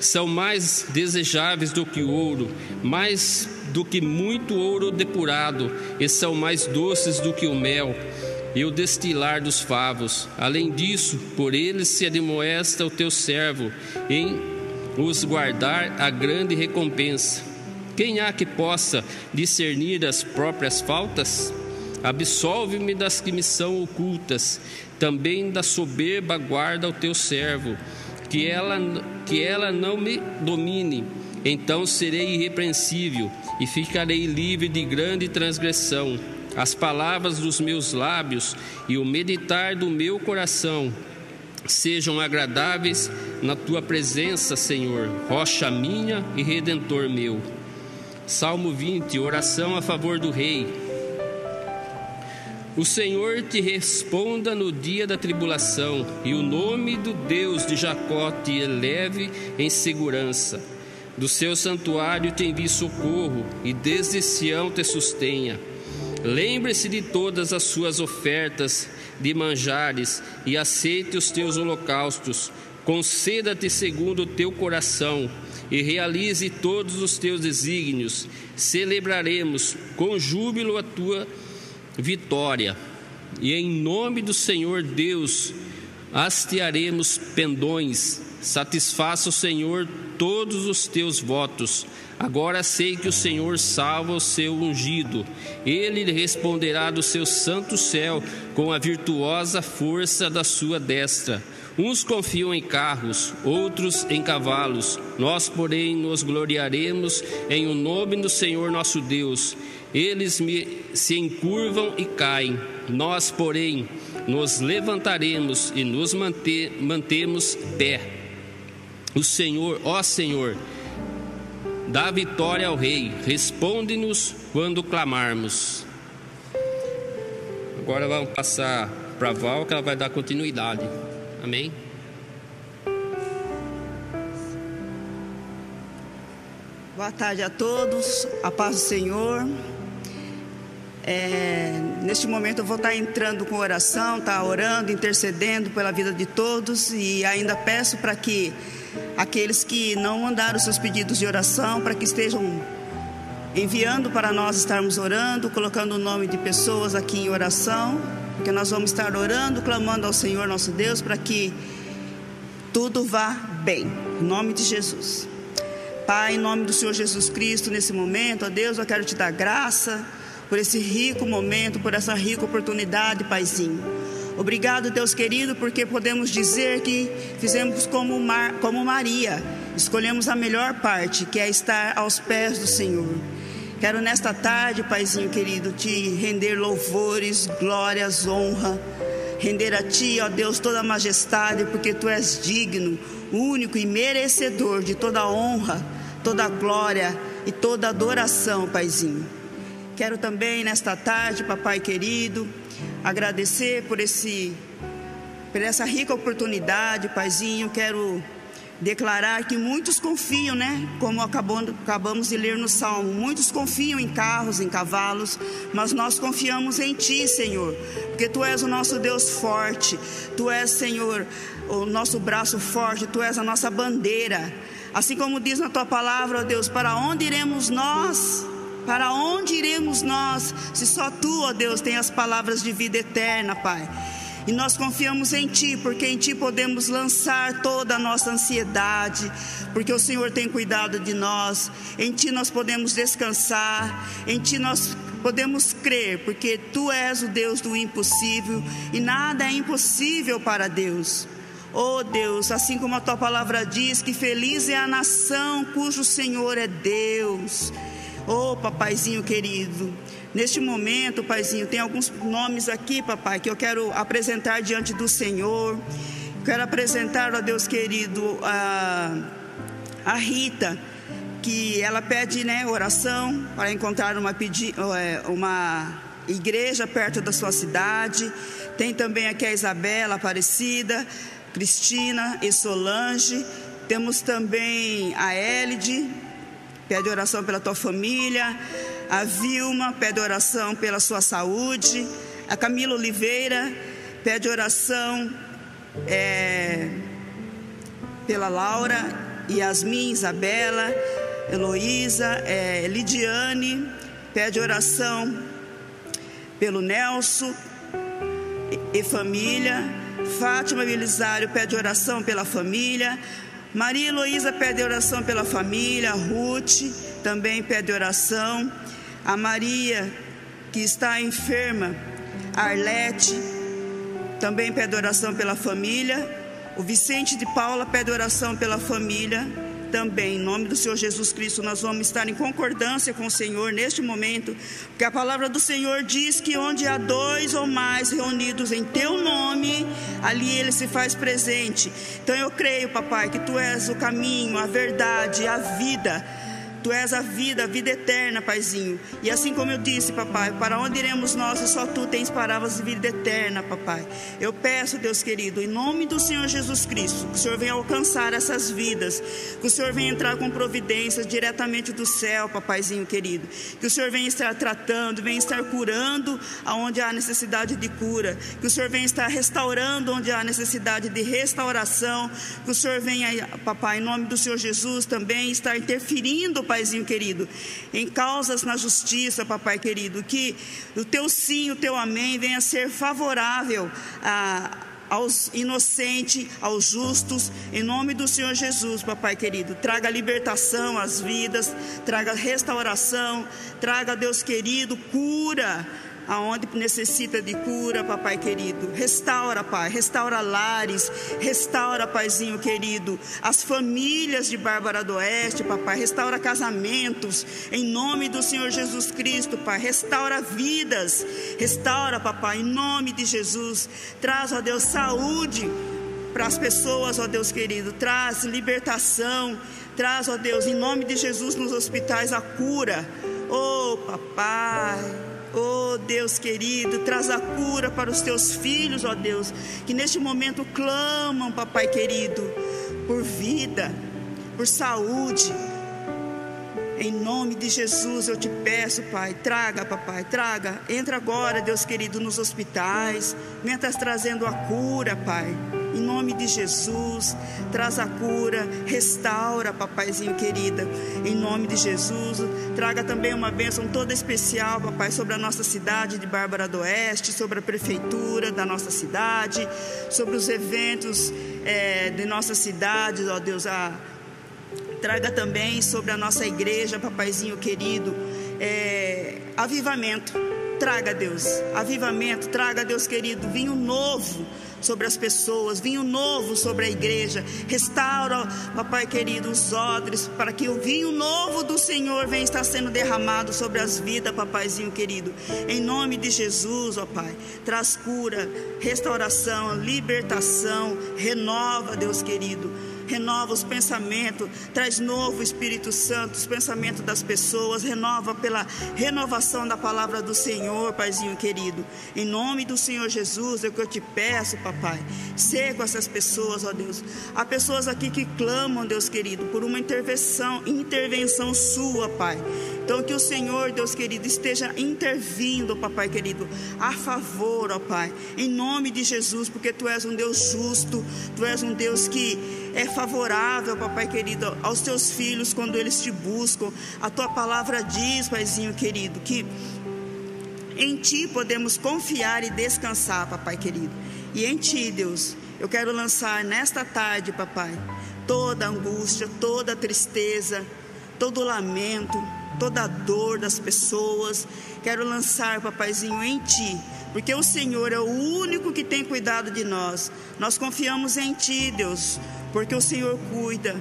são mais desejáveis do que ouro, mais do que muito ouro depurado, e são mais doces do que o mel e o destilar dos favos. Além disso, por eles se admoesta o teu servo, em os guardar a grande recompensa. Quem há que possa discernir as próprias faltas? Absolve-me das que me são ocultas, também da soberba guarda o teu servo que ela, que ela não me domine. Então serei irrepreensível e ficarei livre de grande transgressão. As palavras dos meus lábios e o meditar do meu coração sejam agradáveis na tua presença, Senhor, rocha minha e redentor meu. Salmo 20, oração a favor do rei. O Senhor te responda no dia da tribulação, e o nome do Deus de Jacó te eleve em segurança. Do seu santuário te envie socorro, e desde Sião te sustenha. Lembre-se de todas as suas ofertas de manjares, e aceite os teus holocaustos. Conceda-te segundo o teu coração, e realize todos os teus desígnios. Celebraremos com júbilo a tua vitória. E em nome do Senhor Deus, hastearemos pendões. Satisfaça o Senhor todos os teus votos. Agora sei que o Senhor salva o seu ungido. Ele responderá do seu santo céu com a virtuosa força da sua destra. Uns confiam em carros, outros em cavalos. Nós, porém, nos gloriaremos em o nome do Senhor nosso Deus. Eles me, se encurvam e caem. Nós, porém, nos levantaremos e nos manter, mantemos pé. O Senhor, ó Senhor, dá vitória ao Rei. Responde-nos quando clamarmos. Agora vamos passar para Val, que ela vai dar continuidade. Amém? Boa tarde a todos, a paz do Senhor. É, neste momento eu vou estar entrando com oração, tá orando, intercedendo pela vida de todos e ainda peço para que aqueles que não mandaram seus pedidos de oração, para que estejam enviando para nós estarmos orando, colocando o nome de pessoas aqui em oração, porque nós vamos estar orando, clamando ao Senhor nosso Deus para que tudo vá bem. Em nome de Jesus. Pai, em nome do Senhor Jesus Cristo, nesse momento, ó Deus, eu quero te dar graça por esse rico momento, por essa rica oportunidade, Paizinho. Obrigado, Deus querido, porque podemos dizer que fizemos como, Mar, como Maria, escolhemos a melhor parte, que é estar aos pés do Senhor. Quero nesta tarde, Paizinho querido, te render louvores, glórias, honra, render a Ti, ó Deus, toda a majestade, porque Tu és digno, único e merecedor de toda honra, toda glória e toda adoração, Paizinho. Quero também nesta tarde, papai querido, agradecer por esse por essa rica oportunidade, Paizinho. Quero declarar que muitos confiam, né? Como acabamos, acabamos de ler no Salmo, muitos confiam em carros, em cavalos, mas nós confiamos em Ti, Senhor, porque Tu és o nosso Deus forte, Tu és, Senhor, o nosso braço forte, Tu és a nossa bandeira. Assim como diz na Tua palavra, ó Deus, para onde iremos nós? Para onde iremos nós, se só tu, ó Deus, tem as palavras de vida eterna, Pai? E nós confiamos em Ti, porque em Ti podemos lançar toda a nossa ansiedade, porque o Senhor tem cuidado de nós. Em Ti nós podemos descansar, em Ti nós podemos crer, porque Tu és o Deus do impossível e nada é impossível para Deus. Oh Deus, assim como a Tua palavra diz, que feliz é a nação cujo Senhor é Deus. Oh, papaizinho querido, neste momento, paizinho, tem alguns nomes aqui, papai, que eu quero apresentar diante do Senhor. Quero apresentar, ó Deus querido, a, a Rita, que ela pede né, oração para encontrar uma, pedi, uma igreja perto da sua cidade. Tem também aqui a Isabela Aparecida, Cristina e Solange. Temos também a Elide, pede oração pela tua família. A Vilma pede oração pela sua saúde. A Camila Oliveira pede oração é, pela Laura, Yasmin, Isabela, Heloísa, é, Lidiane, pede oração pelo Nelson e, e família. Fátima Belisário pede oração pela família. Maria Heloísa pede oração pela família, Ruth também pede oração, a Maria que está enferma, Arlete também pede oração pela família, o Vicente de Paula pede oração pela família, também, em nome do Senhor Jesus Cristo, nós vamos estar em concordância com o Senhor neste momento, porque a palavra do Senhor diz que onde há dois ou mais reunidos em teu nome, ali ele se faz presente. Então eu creio, papai, que tu és o caminho, a verdade, a vida. Tu és a vida, a vida eterna, Paizinho. E assim como eu disse, papai, para onde iremos nós? Só tu tens palavras de vida eterna, papai. Eu peço, Deus querido, em nome do Senhor Jesus Cristo, que o Senhor venha alcançar essas vidas, que o Senhor venha entrar com providências diretamente do céu, papaizinho querido. Que o Senhor venha estar tratando, venha estar curando aonde há necessidade de cura. Que o Senhor venha estar restaurando onde há necessidade de restauração. Que o Senhor venha, papai, em nome do Senhor Jesus, também estar interferindo, Paizinho querido, em causas na justiça, papai querido, que o teu sim, o teu amém venha ser favorável a aos inocentes, aos justos, em nome do Senhor Jesus, papai querido. Traga libertação às vidas, traga restauração, traga, Deus querido, cura aonde necessita de cura, papai querido. Restaura, pai, restaura lares, restaura, paizinho querido, as famílias de Bárbara do Oeste, papai, restaura casamentos, em nome do Senhor Jesus Cristo, pai, restaura vidas, restaura, papai, em nome de Jesus. Traz, ó Deus, saúde para as pessoas, ó Deus querido, traz libertação, traz, ó Deus, em nome de Jesus nos hospitais a cura. Oh, papai. Oh Deus querido, traz a cura para os teus filhos, ó oh Deus, que neste momento clamam, papai querido, por vida, por saúde, Em nome de Jesus eu te peço, Pai, traga, papai, traga. Entra agora, Deus querido, nos hospitais. Venha trazendo a cura, Pai. Em nome de Jesus, traz a cura, restaura, papaizinho querida. Em nome de Jesus, traga também uma bênção toda especial, papai, sobre a nossa cidade de Bárbara do Oeste, sobre a prefeitura da nossa cidade, sobre os eventos é, de nossa cidade, ó Deus, a, traga também sobre a nossa igreja, papaizinho querido, é, avivamento. Traga, Deus, avivamento, traga, Deus querido, vinho novo sobre as pessoas, vinho novo sobre a igreja. Restaura, papai querido, os odres, para que o vinho novo do Senhor venha estar sendo derramado sobre as vidas, papaizinho querido. Em nome de Jesus, ó Pai, traz cura, restauração, libertação, renova, Deus querido renova os pensamentos, traz novo Espírito Santo, os pensamentos das pessoas, renova pela renovação da palavra do Senhor, Paizinho querido. Em nome do Senhor Jesus, é o que eu te peço, papai. Ser com essas pessoas, ó Deus. Há pessoas aqui que clamam, Deus querido, por uma intervenção, intervenção sua, Pai. Então que o Senhor, Deus querido, esteja intervindo, papai querido, a favor, ó Pai, em nome de Jesus, porque tu és um Deus justo, tu és um Deus que é favorável, papai querido, aos teus filhos quando eles te buscam. A tua palavra diz, paizinho querido, que em ti podemos confiar e descansar, papai querido. E em ti, Deus, eu quero lançar nesta tarde, papai, toda angústia, toda tristeza, todo lamento, toda dor das pessoas. Quero lançar, papaizinho, em ti, porque o Senhor é o único que tem cuidado de nós. Nós confiamos em ti, Deus porque o Senhor cuida,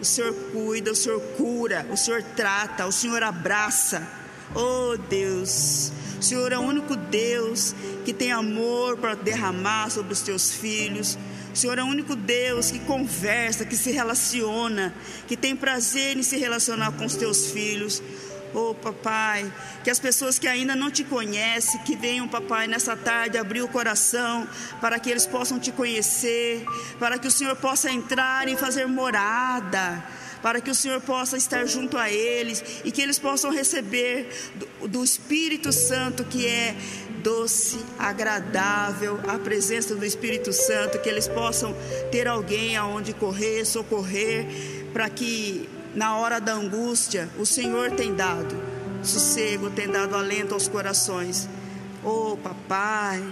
o Senhor cuida, o Senhor cura, o Senhor trata, o Senhor abraça. Oh Deus, o Senhor é o único Deus que tem amor para derramar sobre os teus filhos. O Senhor é o único Deus que conversa, que se relaciona, que tem prazer em se relacionar com os teus filhos. Oh, papai, que as pessoas que ainda não te conhecem, que venham, papai, nessa tarde abrir o coração para que eles possam te conhecer, para que o Senhor possa entrar e fazer morada, para que o Senhor possa estar junto a eles e que eles possam receber do, do Espírito Santo que é doce, agradável, a presença do Espírito Santo, que eles possam ter alguém aonde correr, socorrer, para que na hora da angústia, o Senhor tem dado sossego, tem dado alento aos corações. Oh, papai,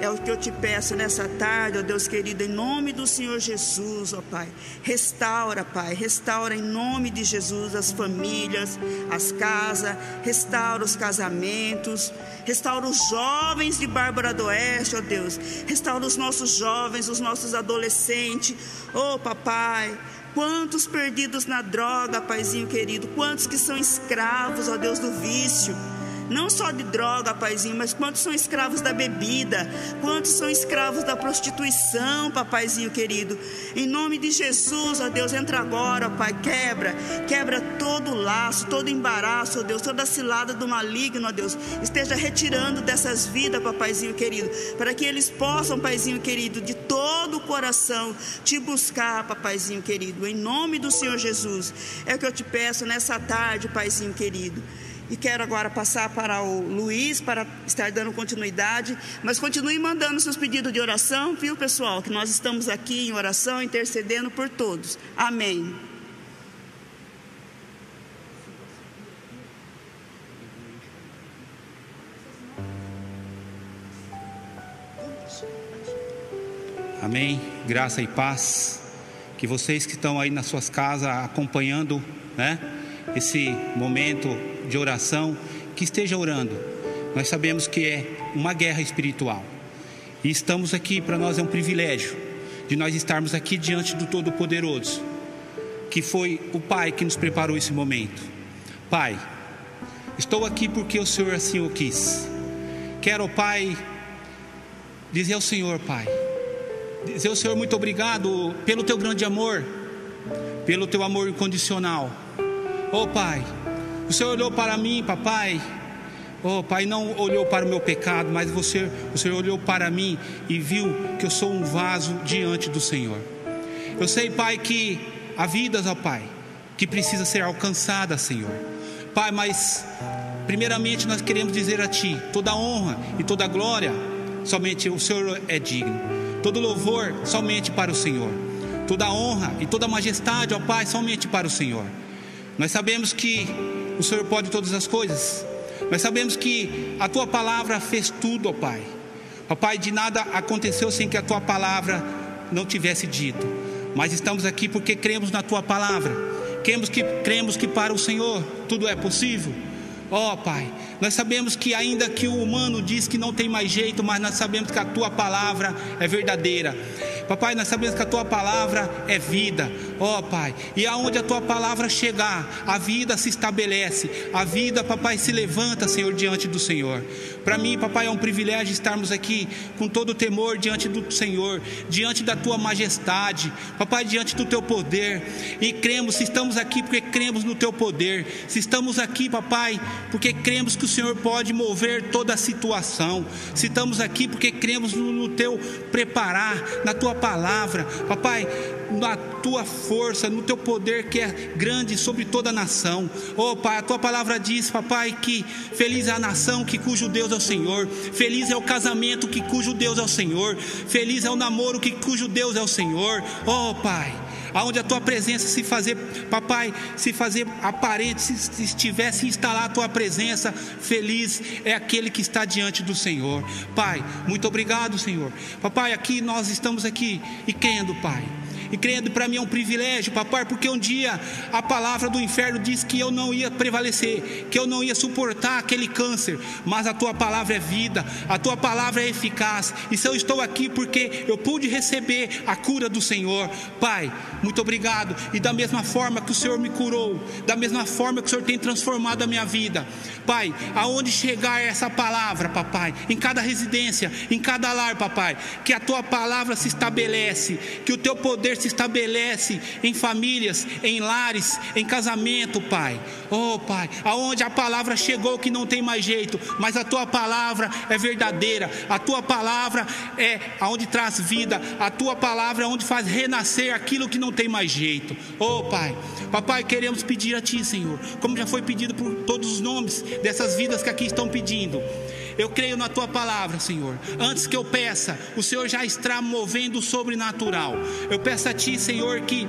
é o que eu te peço nessa tarde, ó Deus querido, em nome do Senhor Jesus, ó Pai. Restaura, Pai, restaura em nome de Jesus as famílias, as casas, restaura os casamentos, restaura os jovens de Bárbara do Oeste, ó Deus. Restaura os nossos jovens, os nossos adolescentes. Oh, papai, Quantos perdidos na droga, paizinho querido? Quantos que são escravos, ó Deus, do vício? Não só de droga, paizinho, mas quantos são escravos da bebida, quantos são escravos da prostituição, papaizinho querido. Em nome de Jesus, ó Deus, entra agora, ó Pai, quebra, quebra todo o laço, todo embaraço, ó Deus, toda cilada do maligno, ó Deus, esteja retirando dessas vidas, papaizinho querido, para que eles possam, paizinho querido, de todo o coração te buscar, papaizinho querido, em nome do Senhor Jesus. É o que eu te peço nessa tarde, paizinho querido. E quero agora passar para o Luiz para estar dando continuidade. Mas continue mandando seus pedidos de oração, viu, pessoal? Que nós estamos aqui em oração, intercedendo por todos. Amém. Amém. Graça e paz. Que vocês que estão aí nas suas casas acompanhando, né? Esse momento de oração, que esteja orando. Nós sabemos que é uma guerra espiritual. E estamos aqui, para nós é um privilégio de nós estarmos aqui diante do Todo-Poderoso, que foi o Pai que nos preparou esse momento. Pai, estou aqui porque o Senhor assim o quis. Quero, Pai, dizer ao Senhor, Pai, dizer ao Senhor muito obrigado pelo teu grande amor, pelo teu amor incondicional. Oh, Pai, o Senhor olhou para mim, papai. Oh, pai, não olhou para o meu pecado, mas você, o Senhor olhou para mim e viu que eu sou um vaso diante do Senhor. Eu sei, pai, que há vidas, ó pai, que precisa ser alcançada, Senhor. Pai, mas primeiramente nós queremos dizer a Ti toda honra e toda glória, somente o Senhor é digno. Todo louvor somente para o Senhor. Toda honra e toda majestade, ó Pai, somente para o Senhor. Nós sabemos que o Senhor pode todas as coisas. Nós sabemos que a tua palavra fez tudo, ó Pai. Ó Pai, de nada aconteceu sem que a tua palavra não tivesse dito. Mas estamos aqui porque cremos na tua palavra Cremos que, cremos que para o Senhor tudo é possível. Ó Pai, nós sabemos que ainda que o humano diz que não tem mais jeito, mas nós sabemos que a tua palavra é verdadeira. Papai, nós sabemos que a tua palavra é vida, ó oh, Pai, e aonde a tua palavra chegar, a vida se estabelece, a vida, papai, se levanta, Senhor, diante do Senhor. Para mim, papai, é um privilégio estarmos aqui com todo o temor diante do Senhor, diante da tua majestade, papai, diante do teu poder, e cremos, se estamos aqui porque cremos no teu poder, se estamos aqui, papai, porque cremos que o Senhor pode mover toda a situação, se estamos aqui porque cremos no, no teu preparar, na tua palavra, papai, na tua força, no teu poder que é grande sobre toda a nação. Oh, Pai, a tua palavra diz, papai, que feliz é a nação que cujo Deus é o Senhor, feliz é o casamento que cujo Deus é o Senhor, feliz é o namoro que cujo Deus é o Senhor. Oh, Pai, aonde a tua presença se fazer, papai, se fazer aparente, se estivesse instalar a tua presença, feliz é aquele que está diante do Senhor. Pai, muito obrigado, Senhor. Papai, aqui nós estamos aqui e crendo, Pai e crendo para mim é um privilégio, papai, porque um dia a palavra do inferno diz que eu não ia prevalecer, que eu não ia suportar aquele câncer, mas a tua palavra é vida, a tua palavra é eficaz. E se eu estou aqui porque eu pude receber a cura do Senhor, Pai, muito obrigado. E da mesma forma que o Senhor me curou, da mesma forma que o Senhor tem transformado a minha vida, Pai, aonde chegar essa palavra, papai, em cada residência, em cada lar, papai, que a tua palavra se estabelece, que o teu poder se se estabelece em famílias, em lares, em casamento, Pai. Oh, Pai, aonde a palavra chegou que não tem mais jeito, mas a tua palavra é verdadeira, a tua palavra é aonde traz vida, a tua palavra é onde faz renascer aquilo que não tem mais jeito. Oh, Pai, papai, queremos pedir a Ti, Senhor, como já foi pedido por todos os nomes dessas vidas que aqui estão pedindo. Eu creio na tua palavra, Senhor. Antes que eu peça, o Senhor já está movendo o sobrenatural. Eu peço a ti, Senhor, que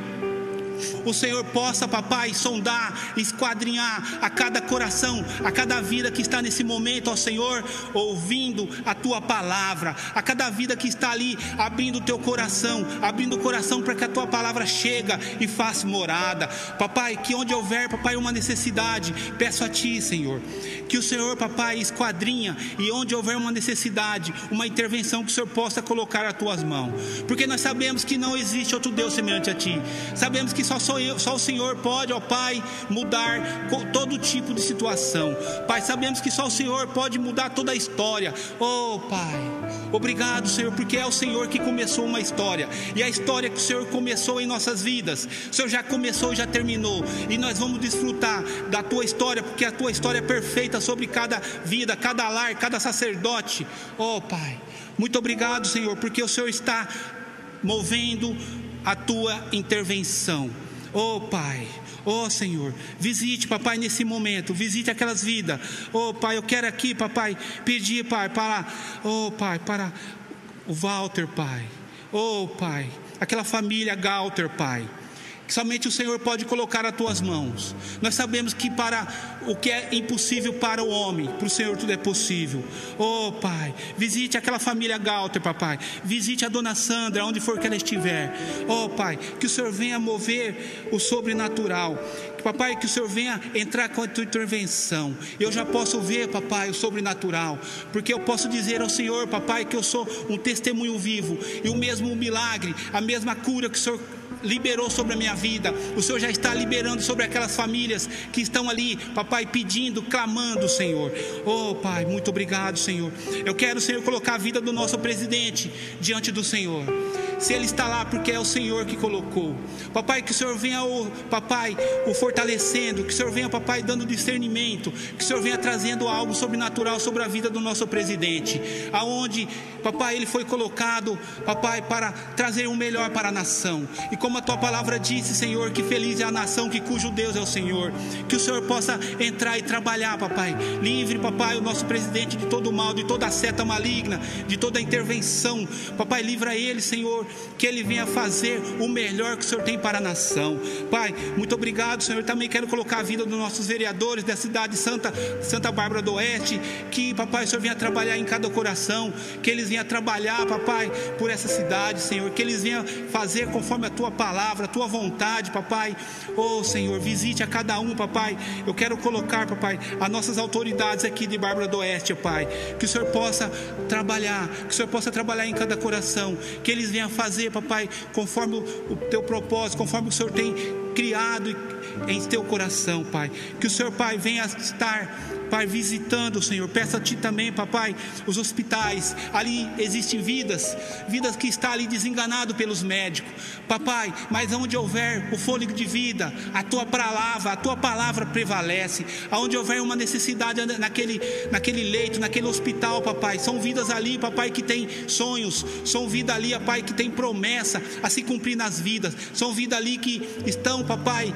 o Senhor possa, papai, sondar, esquadrinhar a cada coração, a cada vida que está nesse momento, ó Senhor, ouvindo a tua palavra, a cada vida que está ali abrindo o teu coração, abrindo o coração para que a tua palavra chega e faça morada. Papai, que onde houver, papai, uma necessidade, peço a ti, Senhor, que o Senhor, papai, esquadrinha e onde houver uma necessidade, uma intervenção que o Senhor possa colocar as tuas mãos. Porque nós sabemos que não existe outro Deus semelhante a ti. Sabemos que só, só, eu, só o Senhor pode, ó Pai, mudar todo tipo de situação. Pai, sabemos que só o Senhor pode mudar toda a história. Oh, Pai, obrigado, Senhor, porque é o Senhor que começou uma história. E a história que o Senhor começou em nossas vidas, o Senhor já começou e já terminou. E nós vamos desfrutar da tua história, porque a tua história é perfeita sobre cada vida, cada lar, cada sacerdote. Oh, Pai, muito obrigado, Senhor, porque o Senhor está movendo a tua intervenção. Oh Pai, oh Senhor, visite, papai, nesse momento, visite aquelas vidas. Oh Pai, eu quero aqui, papai, pedir, Pai, para, oh Pai, para o Walter, Pai. Oh Pai, aquela família Galter, Pai somente o Senhor pode colocar as tuas mãos. Nós sabemos que para o que é impossível para o homem, para o Senhor tudo é possível. Oh, Pai, visite aquela família Galter, papai. Visite a dona Sandra, onde for que ela estiver. Oh, Pai, que o Senhor venha mover o sobrenatural. Papai, que o Senhor venha entrar com a tua intervenção. Eu já posso ver, papai, o sobrenatural, porque eu posso dizer ao Senhor, papai, que eu sou um testemunho vivo e o mesmo milagre, a mesma cura que o Senhor liberou sobre a minha vida, o Senhor já está liberando sobre aquelas famílias que estão ali, papai, pedindo, clamando, Senhor. Oh, Pai, muito obrigado, Senhor. Eu quero, Senhor, colocar a vida do nosso presidente diante do Senhor. se ele está lá porque é o Senhor que colocou. Papai, que o Senhor venha, o, papai, o fortalecendo, que o Senhor venha, papai, dando discernimento, que o Senhor venha trazendo algo sobrenatural sobre a vida do nosso presidente, aonde, papai, ele foi colocado, papai, para trazer o melhor para a nação. E como a tua palavra disse, Senhor, que feliz é a nação que cujo Deus é o Senhor. Que o Senhor possa entrar e trabalhar, papai. Livre, papai, o nosso presidente de todo mal, de toda seta maligna, de toda intervenção. Papai, livra ele, Senhor, que ele venha fazer o melhor que o Senhor tem para a nação. Pai, muito obrigado, Senhor. Também quero colocar a vida dos nossos vereadores da cidade Santa, Santa Bárbara do Oeste, que, papai, o Senhor venha trabalhar em cada coração, que eles venham trabalhar, papai, por essa cidade, Senhor, que eles venham fazer conforme a tua palavra, a tua vontade, papai. Oh, Senhor, visite a cada um, papai. Eu quero colocar, papai, as nossas autoridades aqui de Bárbara do Oeste, pai. Que o Senhor possa trabalhar, que o Senhor possa trabalhar em cada coração, que eles venham fazer, papai, conforme o teu propósito, conforme o Senhor tem criado em teu coração, Pai. Que o Senhor, Pai, venha estar Pai, visitando, Senhor. Peço a Ti também, papai, os hospitais. Ali existem vidas, vidas que estão ali desenganado pelos médicos. Papai, mas onde houver o fôlego de vida, a Tua palavra, a Tua palavra prevalece. Aonde houver uma necessidade naquele, naquele leito, naquele hospital, papai. São vidas ali, papai, que tem sonhos. São vidas ali, papai, que tem promessa a se cumprir nas vidas. São vidas ali que estão, papai,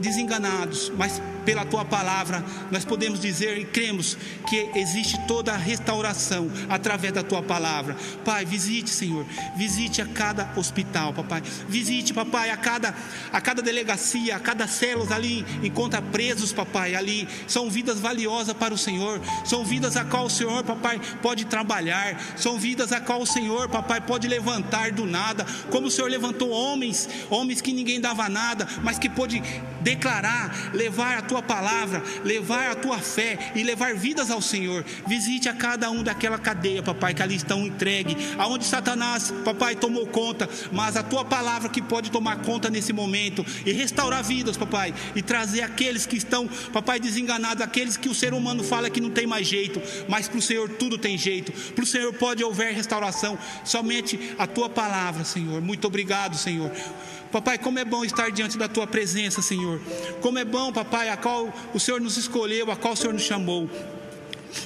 desenganados, mas pela tua palavra, nós podemos dizer e cremos que existe toda a restauração através da tua palavra. Pai, visite, Senhor, visite a cada hospital, papai. Visite, papai, a cada, a cada delegacia, a cada célula ali, encontra presos, papai, ali. São vidas valiosas para o Senhor, são vidas a qual o Senhor, papai, pode trabalhar, são vidas a qual o Senhor, papai, pode levantar do nada, como o Senhor levantou homens, homens que ninguém dava nada, mas que pôde declarar, levar a tua palavra, levar a tua fé e levar vidas ao Senhor. Visite a cada um daquela cadeia, papai, que ali estão entregue, aonde Satanás, papai, tomou conta, mas a tua palavra que pode tomar conta nesse momento e restaurar vidas, papai, e trazer aqueles que estão, papai, desenganados, aqueles que o ser humano fala que não tem mais jeito, mas para o Senhor tudo tem jeito, para o Senhor pode haver restauração, somente a tua palavra, Senhor. Muito obrigado, Senhor. Papai, como é bom estar diante da tua presença, Senhor. Como é bom, papai, a qual o Senhor nos escolheu, a qual o Senhor nos chamou.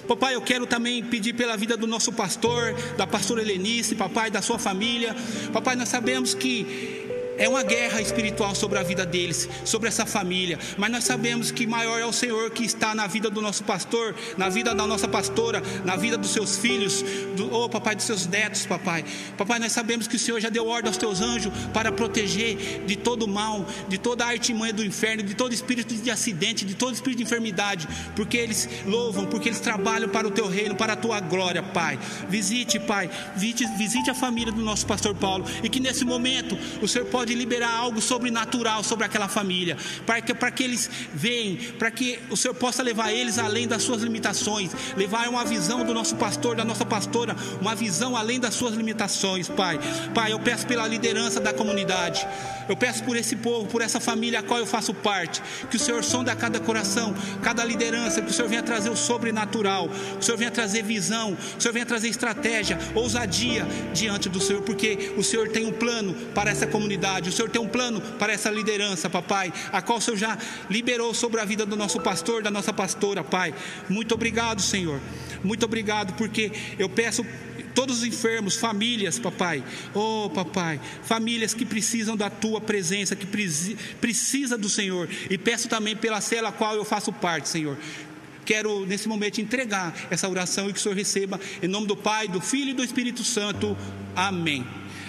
Papai, eu quero também pedir pela vida do nosso pastor, da pastora Helenice, papai, da sua família. Papai, nós sabemos que é uma guerra espiritual sobre a vida deles, sobre essa família. Mas nós sabemos que maior é o Senhor que está na vida do nosso pastor, na vida da nossa pastora, na vida dos seus filhos, do, oh papai, dos seus netos, papai. Papai, nós sabemos que o Senhor já deu ordem aos teus anjos para proteger de todo mal, de toda a artimanha do inferno, de todo espírito de acidente, de todo espírito de enfermidade, porque eles louvam, porque eles trabalham para o teu reino, para a tua glória, Pai. Visite, Pai, visite, visite a família do nosso pastor Paulo e que nesse momento o Senhor pode pode liberar algo sobrenatural sobre aquela família, para que, para que eles venham, para que o Senhor possa levar eles além das suas limitações, levar uma visão do nosso pastor, da nossa pastora, uma visão além das suas limitações, Pai. Pai, eu peço pela liderança da comunidade, eu peço por esse povo, por essa família a qual eu faço parte, que o Senhor sonde a cada coração, cada liderança, que o Senhor venha trazer o sobrenatural, que o Senhor venha trazer visão, que o Senhor venha trazer estratégia, ousadia diante do Senhor, porque o Senhor tem um plano para essa comunidade o Senhor tem um plano para essa liderança, papai, a qual o Senhor já liberou sobre a vida do nosso pastor, da nossa pastora, pai. Muito obrigado, Senhor. Muito obrigado, porque eu peço todos os enfermos, famílias, papai. Oh, papai, famílias que precisam da tua presença, que precisa do Senhor. E peço também pela cela a qual eu faço parte, Senhor. Quero nesse momento entregar essa oração e que o Senhor receba em nome do Pai, do Filho e do Espírito Santo. Amém.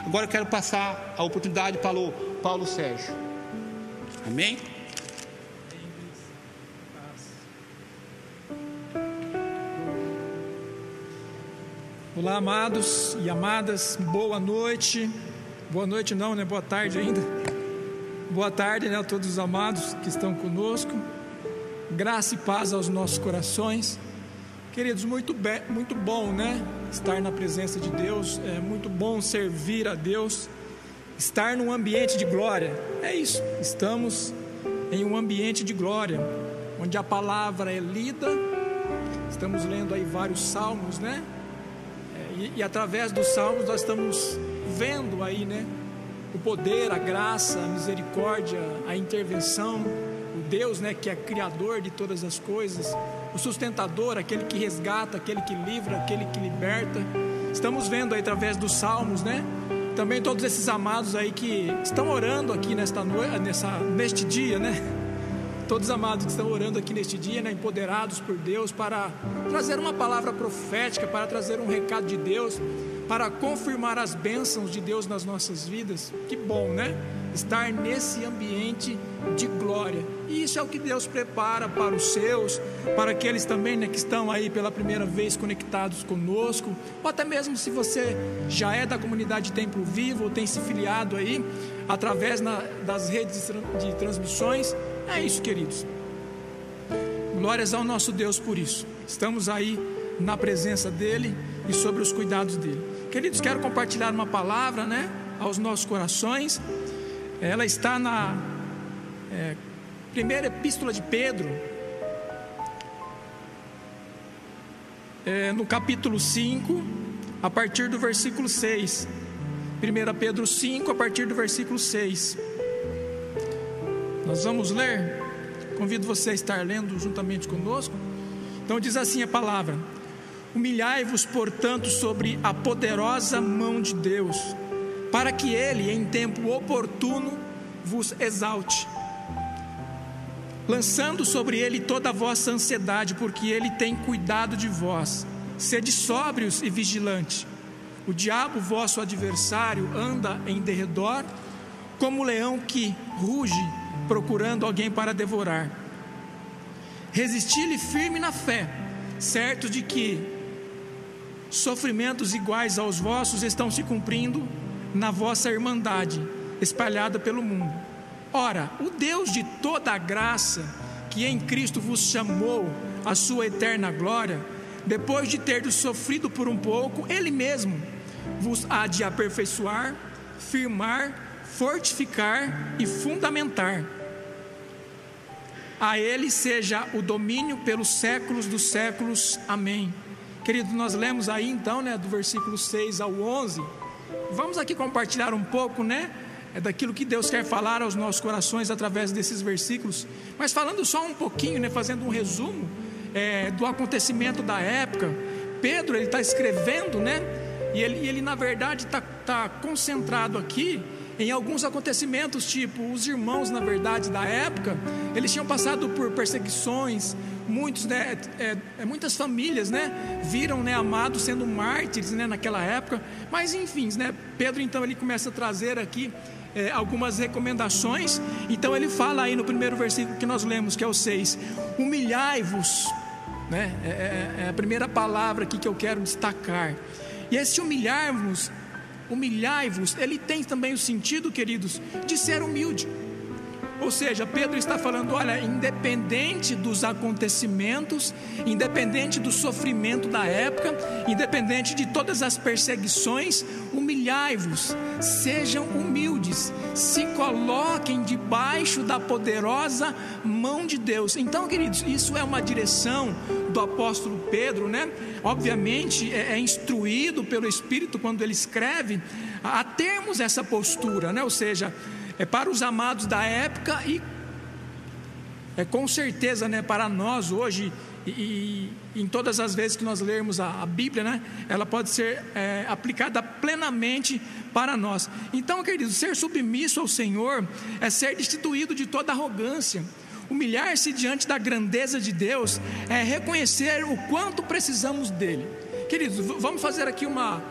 Agora eu quero passar a oportunidade para o Paulo Sérgio. Amém? Olá, amados e amadas, boa noite. Boa noite, não, né? Boa tarde ainda. Boa tarde, né, a todos os amados que estão conosco. Graça e paz aos nossos corações. Queridos, muito, bem, muito bom, né? Estar na presença de Deus, é muito bom servir a Deus, estar num ambiente de glória. É isso, estamos em um ambiente de glória, onde a palavra é lida. Estamos lendo aí vários salmos, né? É, e, e através dos salmos nós estamos vendo aí, né? O poder, a graça, a misericórdia, a intervenção, o Deus, né, que é criador de todas as coisas, o sustentador, aquele que resgata, aquele que livra, aquele que liberta. Estamos vendo aí através dos salmos, né? Também todos esses amados aí que estão orando aqui nesta noite, nessa neste dia, né? Todos os amados que estão orando aqui neste dia, né, empoderados por Deus para trazer uma palavra profética, para trazer um recado de Deus, para confirmar as bênçãos de Deus nas nossas vidas. Que bom, né? Estar nesse ambiente de glória. E isso é o que Deus prepara para os seus, para aqueles também né, que estão aí pela primeira vez conectados conosco, ou até mesmo se você já é da comunidade Templo Vivo ou tem se filiado aí através na, das redes de transmissões. É isso, queridos. Glórias ao nosso Deus por isso. Estamos aí na presença dEle e sobre os cuidados dEle. Queridos, quero compartilhar uma palavra, né, aos nossos corações. Ela está na é, primeira epístola de Pedro, é, no capítulo 5, a partir do versículo 6. 1 Pedro 5, a partir do versículo 6. Nós vamos ler. Convido você a estar lendo juntamente conosco. Então diz assim a palavra: Humilhai-vos, portanto, sobre a poderosa mão de Deus, para que ele, em tempo oportuno, vos exalte, lançando sobre ele toda a vossa ansiedade, porque ele tem cuidado de vós. Sede sóbrios e vigilantes. O diabo, vosso adversário, anda em derredor, como o leão que ruge procurando alguém para devorar. Resisti-lhe firme na fé, certo de que sofrimentos iguais aos vossos estão se cumprindo na vossa irmandade, espalhada pelo mundo. Ora, o Deus de toda a graça, que em Cristo vos chamou à sua eterna glória, depois de ter sofrido por um pouco, Ele mesmo vos há de aperfeiçoar, firmar, fortificar e fundamentar. A Ele seja o domínio pelos séculos dos séculos. Amém. Querido, nós lemos aí então, né, do versículo 6 ao 11. Vamos aqui compartilhar um pouco, né, é daquilo que Deus quer falar aos nossos corações através desses versículos. Mas falando só um pouquinho, né, fazendo um resumo é, do acontecimento da época. Pedro ele está escrevendo, né, e ele, ele na verdade está tá concentrado aqui em alguns acontecimentos, tipo os irmãos, na verdade, da época, eles tinham passado por perseguições, muitos, né, é, é, muitas famílias, né, viram, né, amados sendo mártires, né, naquela época. Mas enfim, né, Pedro então ele começa a trazer aqui é, algumas recomendações. Então ele fala aí no primeiro versículo que nós lemos, que é o 6: Humilhai-vos, né, é, é, é a primeira palavra aqui que eu quero destacar. E esse humilhar-vos humilhai-vos, ele tem também o sentido, queridos, de ser humilde. Ou seja, Pedro está falando: olha, independente dos acontecimentos, independente do sofrimento da época, independente de todas as perseguições, humilhai-vos, sejam humildes, se coloquem debaixo da poderosa mão de Deus. Então, queridos, isso é uma direção do apóstolo Pedro, né? Obviamente é, é instruído pelo Espírito quando ele escreve a, termos essa postura, né? Ou seja, é para os amados da época e é com certeza, né, para nós hoje e, e em todas as vezes que nós lermos a, a Bíblia, né, ela pode ser é, aplicada plenamente para nós. Então, queridos, ser submisso ao Senhor é ser destituído de toda arrogância. Humilhar-se diante da grandeza de Deus é reconhecer o quanto precisamos dele. Queridos, vamos fazer aqui uma,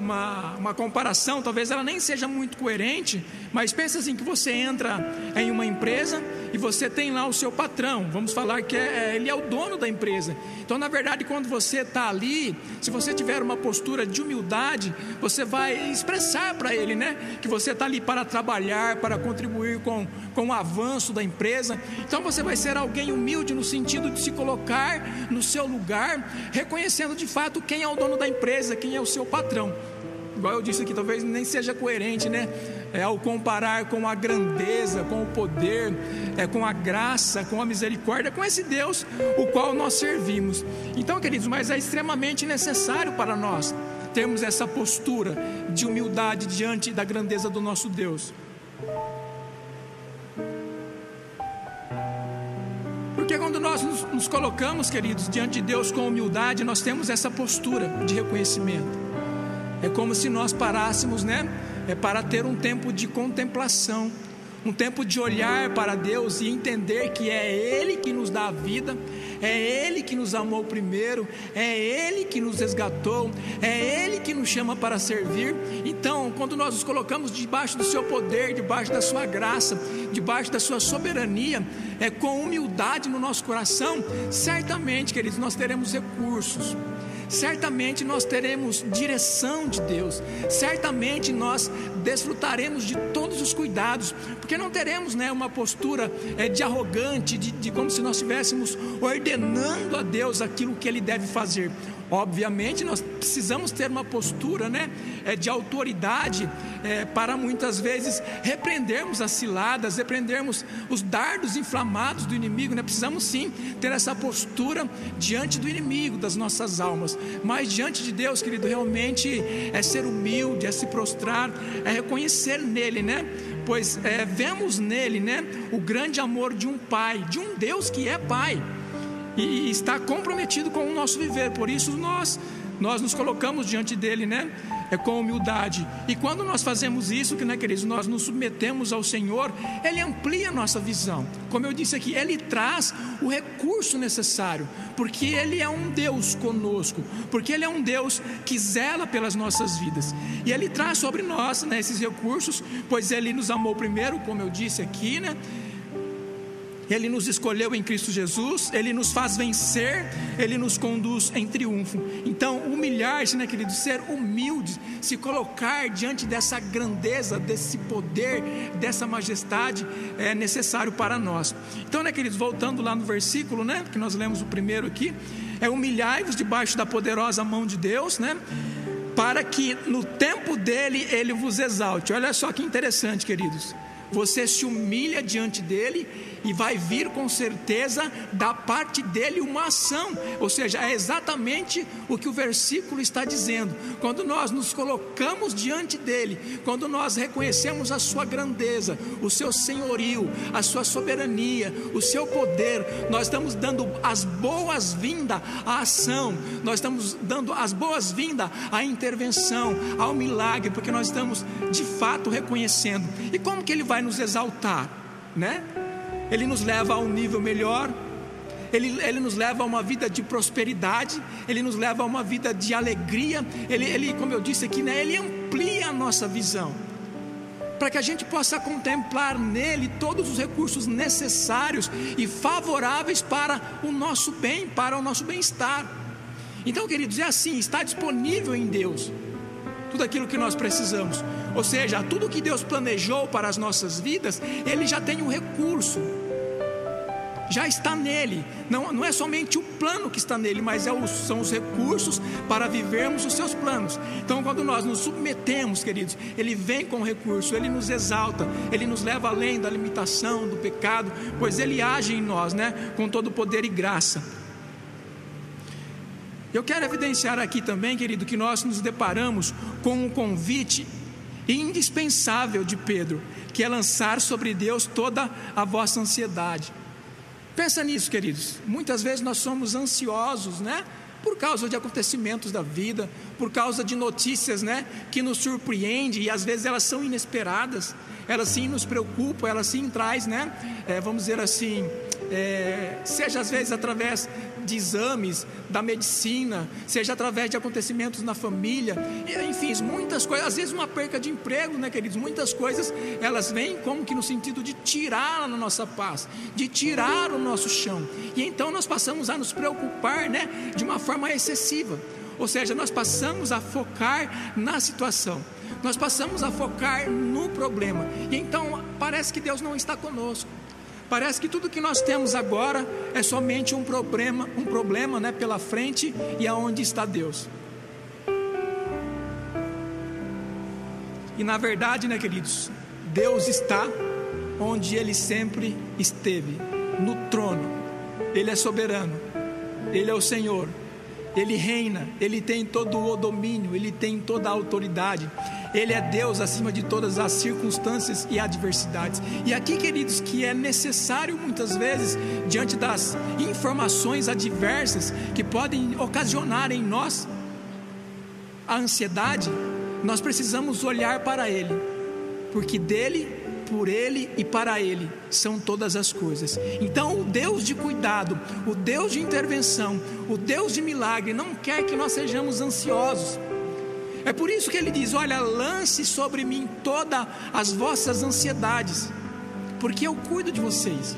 uma, uma comparação, talvez ela nem seja muito coerente, mas pensa assim que você entra em uma empresa e você tem lá o seu patrão, vamos falar que é, é ele é o dono da empresa. Então, na verdade, quando você está ali, se você tiver uma postura de humildade, você vai expressar para ele, né, que você está ali para trabalhar, para contribuir com, com o avanço da empresa. Então, você vai ser alguém humilde no sentido de se colocar no seu lugar, reconhecendo de fato quem é o dono da empresa, quem é o seu patrão igual eu disse aqui, talvez nem seja coerente, né? É, ao comparar com a grandeza, com o poder, é, com a graça, com a misericórdia, com esse Deus o qual nós servimos. Então, queridos, mas é extremamente necessário para nós termos essa postura de humildade diante da grandeza do nosso Deus. Porque quando nós nos, nos, colocamos, queridos, diante de Deus com humildade, nós temos essa postura de reconhecimento. É como se nós parássemos, né? É para ter um tempo de contemplação, um tempo de olhar para Deus e entender que é Ele que nos dá a vida, é Ele que nos amou primeiro, é Ele que nos resgatou, é Ele que nos chama para servir. Então, quando nós nos colocamos debaixo do Seu poder, debaixo da Sua graça, debaixo da Sua soberania, é com humildade no nosso coração, certamente, queridos, nós teremos recursos certamente nós teremos direção de Deus, certamente nós desfrutaremos de todos os cuidados, porque não teremos né, uma postura é, de arrogante, de, de como se nós estivéssemos ordenando a Deus aquilo que Ele deve fazer. Obviamente, nós precisamos ter uma postura né, é, de autoridade é, para muitas vezes repreendermos as ciladas, repreendermos os dardos inflamados do inimigo. Né? Precisamos sim ter essa postura diante do inimigo das nossas almas, mas diante de Deus, querido, realmente é ser humilde, é se prostrar, é reconhecer nele, né? Pois é, vemos nele, né, o grande amor de um pai, de um Deus que é pai e está comprometido com o nosso viver. Por isso nós nós nos colocamos diante dele, né? É com humildade. E quando nós fazemos isso, que né, queridos, nós nos submetemos ao Senhor, ele amplia a nossa visão. Como eu disse aqui, ele traz o recurso necessário, porque ele é um Deus conosco, porque ele é um Deus que zela pelas nossas vidas. E ele traz sobre nós né, esses recursos, pois ele nos amou primeiro, como eu disse aqui, né? Ele nos escolheu em Cristo Jesus, Ele nos faz vencer, Ele nos conduz em triunfo. Então, humilhar-se, né, querido? Ser humilde, se colocar diante dessa grandeza, desse poder, dessa majestade, é necessário para nós. Então, né, queridos, voltando lá no versículo, né, que nós lemos o primeiro aqui, é humilhai-vos debaixo da poderosa mão de Deus, né? Para que no tempo dele ele vos exalte. Olha só que interessante, queridos. Você se humilha diante dele e vai vir com certeza da parte dele uma ação, ou seja, é exatamente o que o versículo está dizendo. Quando nós nos colocamos diante dele, quando nós reconhecemos a sua grandeza, o seu senhorio, a sua soberania, o seu poder, nós estamos dando as boas-vindas à ação, nós estamos dando as boas-vindas à intervenção, ao milagre, porque nós estamos de fato reconhecendo. E como que ele vai nos exaltar, né? Ele nos leva a um nível melhor, ele, ele nos leva a uma vida de prosperidade, Ele nos leva a uma vida de alegria, Ele, ele como eu disse aqui, né, Ele amplia a nossa visão, para que a gente possa contemplar nele todos os recursos necessários e favoráveis para o nosso bem, para o nosso bem-estar. Então, queridos, é assim: está disponível em Deus tudo aquilo que nós precisamos, ou seja, tudo que Deus planejou para as nossas vidas, Ele já tem um recurso já está nele. Não, não é somente o plano que está nele, mas é os, são os recursos para vivermos os seus planos. Então, quando nós nos submetemos, queridos, ele vem com o recurso, ele nos exalta, ele nos leva além da limitação, do pecado, pois ele age em nós, né, com todo poder e graça. Eu quero evidenciar aqui também, querido, que nós nos deparamos com um convite indispensável de Pedro, que é lançar sobre Deus toda a vossa ansiedade. Pensa nisso, queridos. Muitas vezes nós somos ansiosos, né? Por causa de acontecimentos da vida, por causa de notícias, né, que nos surpreendem e às vezes elas são inesperadas. Elas sim nos preocupam, elas sim traz, né, é, vamos dizer assim, é, seja às vezes através de exames da medicina, seja através de acontecimentos na família, enfim, muitas coisas, às vezes uma perca de emprego, né, queridos? Muitas coisas elas vêm como que no sentido de tirar a nossa paz, de tirar o nosso chão, e então nós passamos a nos preocupar, né, de uma forma excessiva, ou seja, nós passamos a focar na situação. Nós passamos a focar no problema, e então parece que Deus não está conosco. Parece que tudo que nós temos agora é somente um problema, um problema, né, pela frente e aonde está Deus. E na verdade, né, queridos, Deus está onde ele sempre esteve, no trono. Ele é soberano. Ele é o Senhor. Ele reina, ele tem todo o domínio, ele tem toda a autoridade. Ele é Deus acima de todas as circunstâncias e adversidades. E aqui, queridos, que é necessário muitas vezes, diante das informações adversas que podem ocasionar em nós a ansiedade, nós precisamos olhar para Ele, porque dele por Ele e para Ele são todas as coisas. Então, o Deus de cuidado, o Deus de intervenção, o Deus de milagre, não quer que nós sejamos ansiosos. É por isso que Ele diz: Olha, lance sobre mim todas as vossas ansiedades, porque eu cuido de vocês.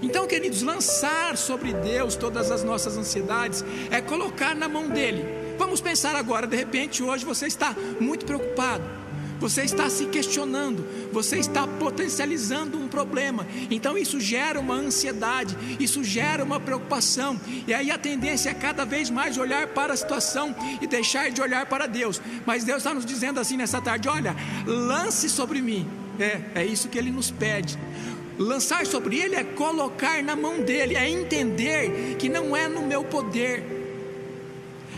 Então, queridos, lançar sobre Deus todas as nossas ansiedades é colocar na mão dele. Vamos pensar agora, de repente, hoje você está muito preocupado você está se questionando, você está potencializando um problema. Então isso gera uma ansiedade, isso gera uma preocupação. E aí a tendência é cada vez mais olhar para a situação e deixar de olhar para Deus. Mas Deus está nos dizendo assim nessa tarde: olha, lance sobre mim. É, é isso que Ele nos pede. Lançar sobre Ele é colocar na mão dele, é entender que não é no meu poder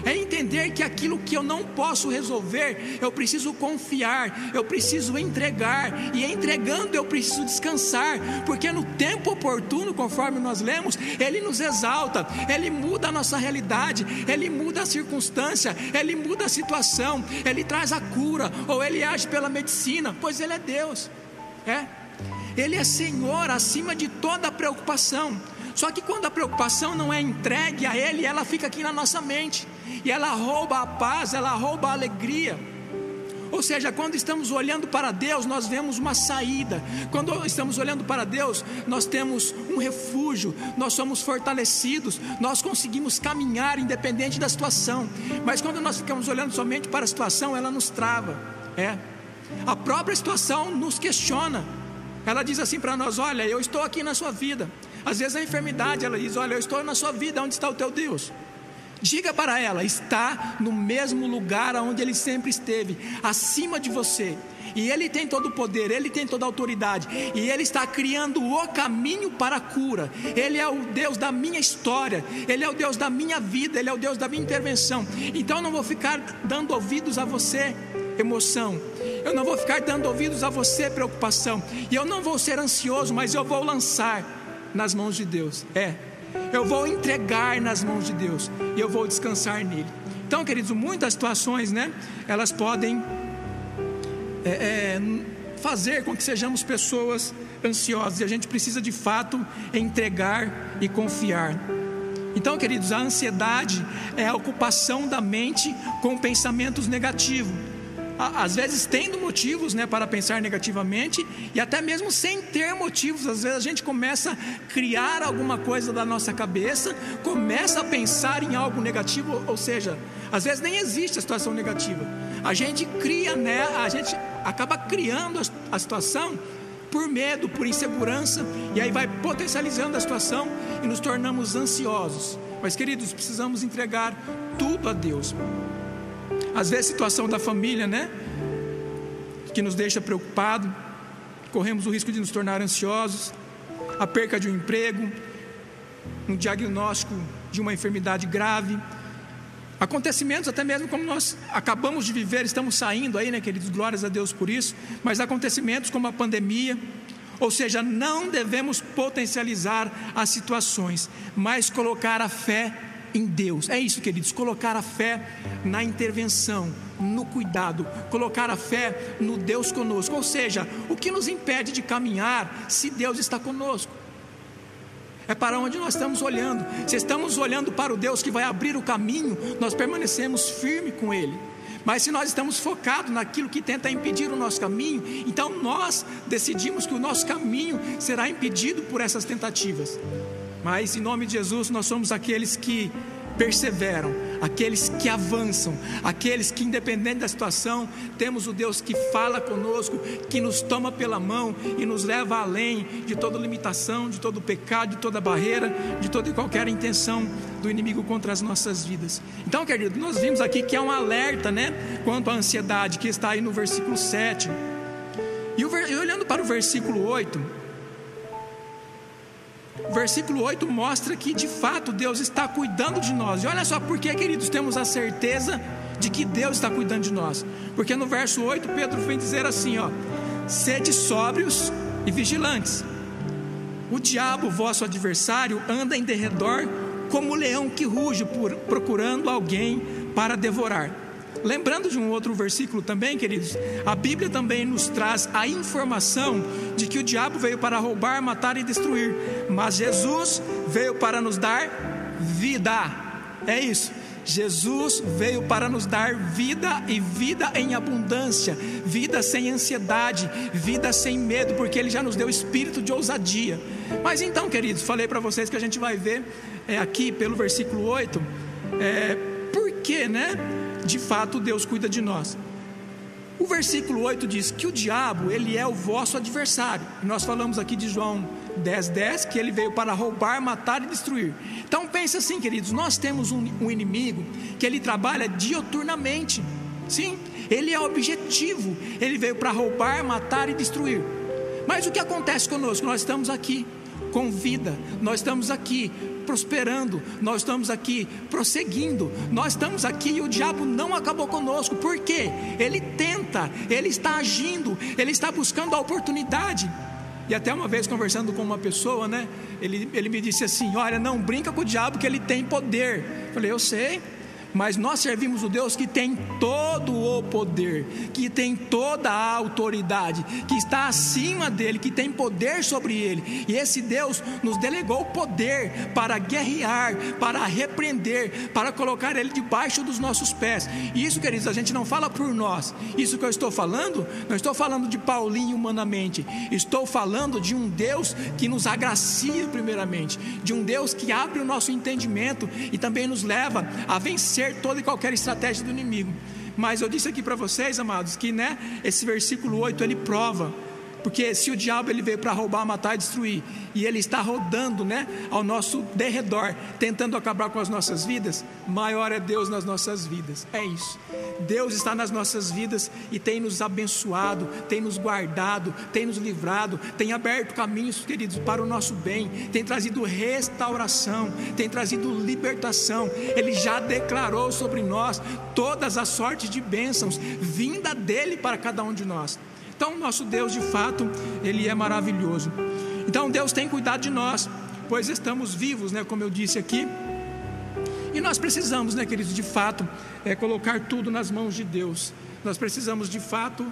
é entender que aquilo que eu não posso resolver, eu preciso confiar, eu preciso entregar, e entregando eu preciso descansar, porque no tempo oportuno, conforme nós lemos, Ele nos exalta, Ele muda a nossa realidade, Ele muda a circunstância, Ele muda a situação, Ele traz a cura, ou Ele age pela medicina, pois Ele é Deus, é. Ele é Senhor acima de toda preocupação. Só que quando a preocupação não é entregue a Ele, ela fica aqui na nossa mente e ela rouba a paz, ela rouba a alegria. Ou seja, quando estamos olhando para Deus, nós vemos uma saída. Quando estamos olhando para Deus, nós temos um refúgio, nós somos fortalecidos, nós conseguimos caminhar independente da situação. Mas quando nós ficamos olhando somente para a situação, ela nos trava. É. A própria situação nos questiona. Ela diz assim para nós: Olha, eu estou aqui na sua vida. Às vezes a enfermidade, ela diz: Olha, eu estou na sua vida, onde está o teu Deus? Diga para ela: está no mesmo lugar onde ele sempre esteve, acima de você. E ele tem todo o poder, ele tem toda a autoridade, e ele está criando o caminho para a cura. Ele é o Deus da minha história, ele é o Deus da minha vida, ele é o Deus da minha intervenção. Então eu não vou ficar dando ouvidos a você, emoção. Eu não vou ficar dando ouvidos a você, preocupação. E eu não vou ser ansioso, mas eu vou lançar nas mãos de Deus. É, eu vou entregar nas mãos de Deus e eu vou descansar nele. Então, queridos, muitas situações, né? Elas podem é, é, fazer com que sejamos pessoas ansiosas e a gente precisa de fato entregar e confiar. Então, queridos, a ansiedade é a ocupação da mente com pensamentos negativos às vezes tendo motivos né, para pensar negativamente e até mesmo sem ter motivos, às vezes a gente começa a criar alguma coisa da nossa cabeça, começa a pensar em algo negativo, ou seja, às vezes nem existe a situação negativa. A gente cria, né, a gente acaba criando a situação por medo, por insegurança, e aí vai potencializando a situação e nos tornamos ansiosos. Mas, queridos, precisamos entregar tudo a Deus. Às vezes, a situação da família, né? Que nos deixa preocupado, corremos o risco de nos tornar ansiosos, a perca de um emprego, um diagnóstico de uma enfermidade grave, acontecimentos até mesmo como nós acabamos de viver, estamos saindo aí, né, queridos, glórias a Deus por isso, mas acontecimentos como a pandemia, ou seja, não devemos potencializar as situações, mas colocar a fé em Deus. É isso, queridos, colocar a fé na intervenção, no cuidado, colocar a fé no Deus conosco. Ou seja, o que nos impede de caminhar se Deus está conosco? É para onde nós estamos olhando. Se estamos olhando para o Deus que vai abrir o caminho, nós permanecemos firme com Ele. Mas se nós estamos focados naquilo que tenta impedir o nosso caminho, então nós decidimos que o nosso caminho será impedido por essas tentativas. Mas em nome de Jesus, nós somos aqueles que perseveram, aqueles que avançam, aqueles que, independente da situação, temos o Deus que fala conosco, que nos toma pela mão e nos leva além de toda limitação, de todo pecado, de toda barreira, de toda e qualquer intenção do inimigo contra as nossas vidas. Então, querido, nós vimos aqui que é um alerta, né, quanto à ansiedade, que está aí no versículo 7. E olhando para o versículo 8, o versículo 8 mostra que de fato Deus está cuidando de nós. E olha só por que, queridos, temos a certeza de que Deus está cuidando de nós. Porque no verso 8 Pedro vem dizer assim, ó: Sede sóbrios e vigilantes. O diabo, vosso adversário, anda em derredor como leão que ruge por, procurando alguém para devorar. Lembrando de um outro versículo também, queridos, a Bíblia também nos traz a informação de que o diabo veio para roubar, matar e destruir, mas Jesus veio para nos dar vida. É isso. Jesus veio para nos dar vida e vida em abundância, vida sem ansiedade, vida sem medo, porque Ele já nos deu espírito de ousadia. Mas então, queridos, falei para vocês que a gente vai ver é, aqui pelo versículo 8, é, por que, né? De fato, Deus cuida de nós. O versículo 8 diz que o diabo, ele é o vosso adversário. Nós falamos aqui de João 10, 10, que ele veio para roubar, matar e destruir. Então pense assim, queridos, nós temos um, um inimigo que ele trabalha dioturnamente. Sim, ele é objetivo. Ele veio para roubar, matar e destruir. Mas o que acontece conosco? Nós estamos aqui com vida, nós estamos aqui prosperando, nós estamos aqui prosseguindo, nós estamos aqui e o diabo não acabou conosco, por quê? Ele tenta, ele está agindo, ele está buscando a oportunidade. E até uma vez conversando com uma pessoa, né? Ele, ele me disse assim: Olha, não brinca com o diabo que ele tem poder. Eu falei, eu sei mas nós servimos o Deus que tem todo o poder, que tem toda a autoridade, que está acima dele, que tem poder sobre ele. E esse Deus nos delegou poder para guerrear, para repreender, para colocar ele debaixo dos nossos pés. E isso, queridos, a gente não fala por nós. Isso que eu estou falando, não estou falando de Paulinho humanamente. Estou falando de um Deus que nos agracia primeiramente, de um Deus que abre o nosso entendimento e também nos leva a vencer vencer toda e qualquer estratégia do inimigo. Mas eu disse aqui para vocês, amados, que né, esse versículo 8 ele prova porque se o diabo ele veio para roubar, matar e destruir, e ele está rodando, né, ao nosso derredor, tentando acabar com as nossas vidas, maior é Deus nas nossas vidas. É isso. Deus está nas nossas vidas e tem nos abençoado, tem nos guardado, tem nos livrado, tem aberto caminhos, queridos, para o nosso bem, tem trazido restauração, tem trazido libertação. Ele já declarou sobre nós todas as sortes de bênçãos vinda dele para cada um de nós. Então, nosso Deus, de fato, ele é maravilhoso. Então, Deus tem cuidado de nós, pois estamos vivos, né, como eu disse aqui. E nós precisamos, né, queridos, de fato, é, colocar tudo nas mãos de Deus. Nós precisamos, de fato,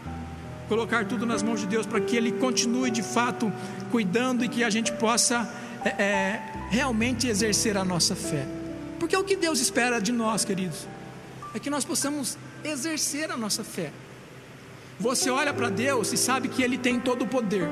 colocar tudo nas mãos de Deus para que Ele continue, de fato, cuidando e que a gente possa é, é, realmente exercer a nossa fé. Porque o que Deus espera de nós, queridos, é que nós possamos exercer a nossa fé. Você olha para Deus e sabe que Ele tem todo o poder.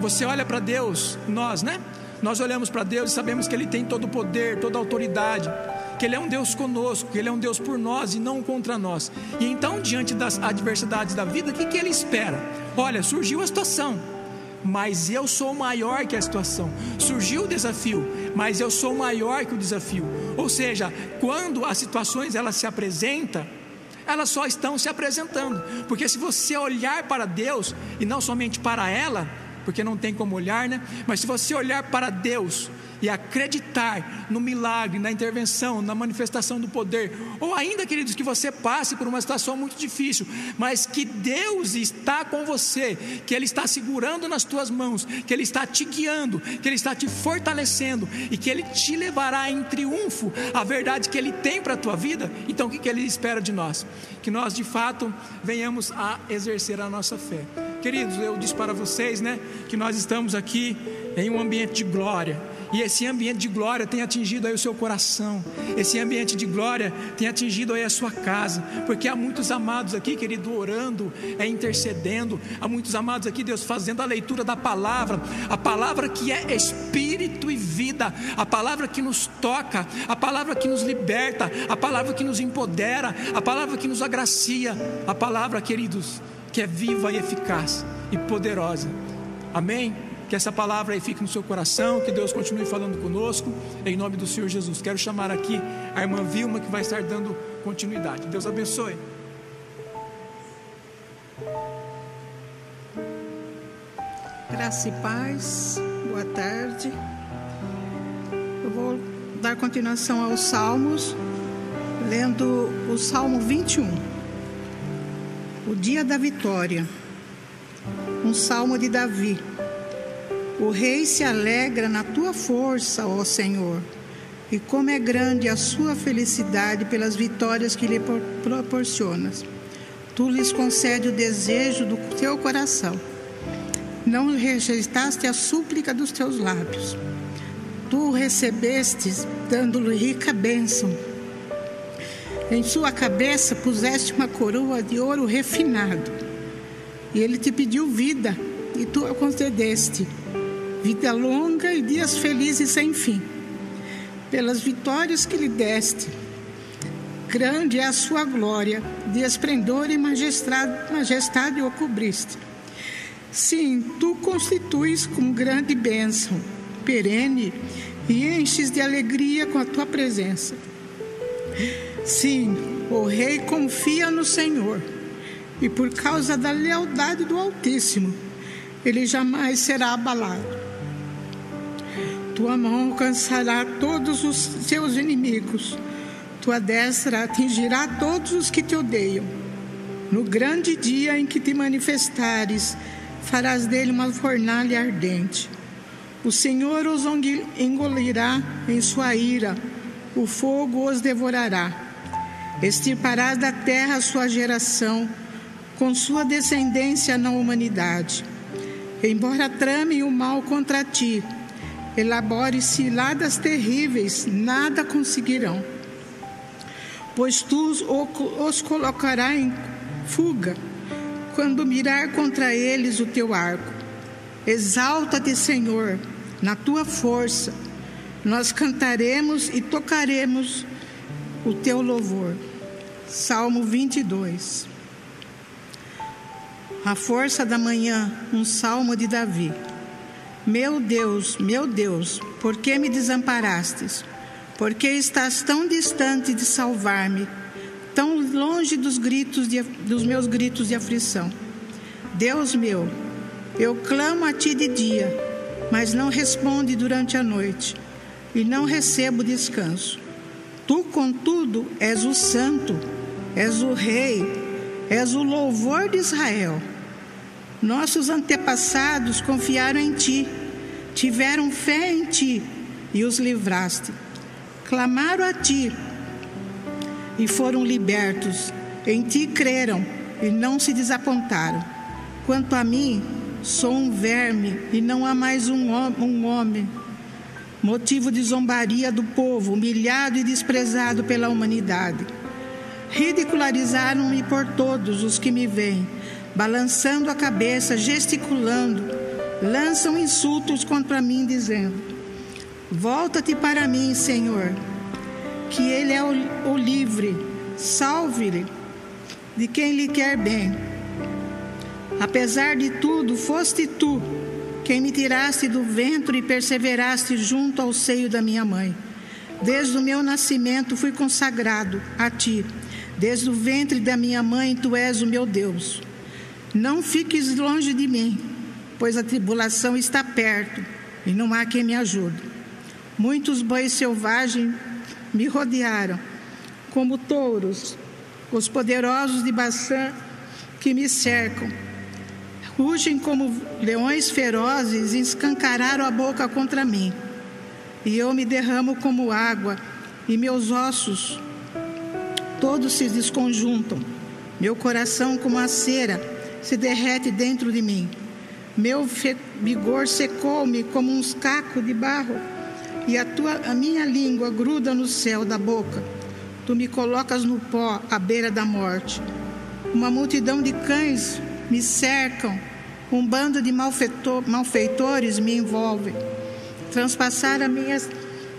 Você olha para Deus, nós, né? Nós olhamos para Deus e sabemos que Ele tem todo o poder, toda a autoridade, que Ele é um Deus conosco, que Ele é um Deus por nós e não contra nós. E então, diante das adversidades da vida, o que, que Ele espera? Olha, surgiu a situação, mas eu sou maior que a situação. Surgiu o desafio, mas eu sou maior que o desafio. Ou seja, quando as situações elas se apresentam, elas só estão se apresentando. Porque se você olhar para Deus e não somente para ela, porque não tem como olhar, né? Mas se você olhar para Deus e acreditar no milagre, na intervenção, na manifestação do poder, ou ainda, queridos, que você passe por uma situação muito difícil, mas que Deus está com você, que Ele está segurando nas tuas mãos, que Ele está te guiando, que Ele está te fortalecendo e que Ele te levará em triunfo a verdade que Ele tem para a tua vida, então o que, que Ele espera de nós? Que nós de fato venhamos a exercer a nossa fé. Queridos, eu disse para vocês, né, que nós estamos aqui em um ambiente de glória. E esse ambiente de glória tem atingido aí o seu coração. Esse ambiente de glória tem atingido aí a sua casa. Porque há muitos amados aqui, querido, orando, é intercedendo. Há muitos amados aqui, Deus, fazendo a leitura da palavra. A palavra que é espírito e vida. A palavra que nos toca. A palavra que nos liberta. A palavra que nos empodera. A palavra que nos agracia. A palavra, queridos, que é viva e eficaz e poderosa. Amém? Que essa palavra aí fique no seu coração, que Deus continue falando conosco, em nome do Senhor Jesus. Quero chamar aqui a irmã Vilma, que vai estar dando continuidade. Deus abençoe. Graça e paz, boa tarde. vou dar continuação aos Salmos, lendo o Salmo 21. O dia da vitória. Um salmo de Davi. O rei se alegra na tua força, ó Senhor, e como é grande a sua felicidade pelas vitórias que lhe proporcionas. Tu lhes concede o desejo do teu coração. Não rejeitaste a súplica dos teus lábios. Tu o recebestes, dando-lhe rica bênção. Em sua cabeça puseste uma coroa de ouro refinado. E ele te pediu vida, e tu a concedeste. Vida longa e dias felizes sem fim. Pelas vitórias que lhe deste grande é a sua glória, de esplendor e majestade, majestade o cobriste. Sim, tu constituis com grande bênção, perene, e enches de alegria com a tua presença. Sim, o rei confia no Senhor, e por causa da lealdade do Altíssimo, ele jamais será abalado. Tua mão alcançará todos os seus inimigos tua destra atingirá todos os que te odeiam. No grande dia em que te manifestares, farás dele uma fornalha ardente. O Senhor os engolirá em sua ira, o fogo os devorará. Extirparás da terra a sua geração, com sua descendência na humanidade. Embora trame o mal contra ti, elabore ciladas terríveis, nada conseguirão pois tu os colocarás em fuga quando mirar contra eles o teu arco. Exalta-te, Senhor, na tua força. Nós cantaremos e tocaremos o teu louvor. Salmo 22. A força da manhã, um salmo de Davi. Meu Deus, meu Deus, por que me desamparastes? porque estás tão distante de salvar-me, tão longe dos gritos de, dos meus gritos de aflição. Deus meu, eu clamo a ti de dia, mas não responde durante a noite, e não recebo descanso. Tu, contudo, és o santo, és o rei, és o louvor de Israel. Nossos antepassados confiaram em ti, tiveram fé em ti e os livraste clamaram a ti e foram libertos. Em ti creram e não se desapontaram. Quanto a mim, sou um verme e não há mais um, um homem. Motivo de zombaria do povo, humilhado e desprezado pela humanidade. Ridicularizaram-me por todos os que me veem, balançando a cabeça, gesticulando, lançam insultos contra mim, dizendo: Volta-te para mim, Senhor, que Ele é o, livre, salve-lhe de quem lhe quer bem. Apesar de tudo, foste tu quem me tiraste do ventre e perseveraste junto ao seio da minha mãe. Desde o meu nascimento fui consagrado a ti. Desde o ventre da minha mãe, tu és o meu Deus. Não fiques longe de mim, pois a tribulação está perto e não há quem me ajude. Muitos bois selvagens me rodearam, como touros, os poderosos de Baçã que me cercam. Rugem como leões ferozes e escancararam a boca contra mim. E eu me derramo como água, e meus ossos todos se desconjuntam. Meu coração, como a cera, se derrete dentro de mim. Meu vigor secou-me como uns cacos de barro e a, tua, a minha língua gruda no céu da boca. Tu me colocas no pó, à beira da morte. Uma multidão de cães me cercam, um bando de malfeitores me envolve. Transpassar as minhas,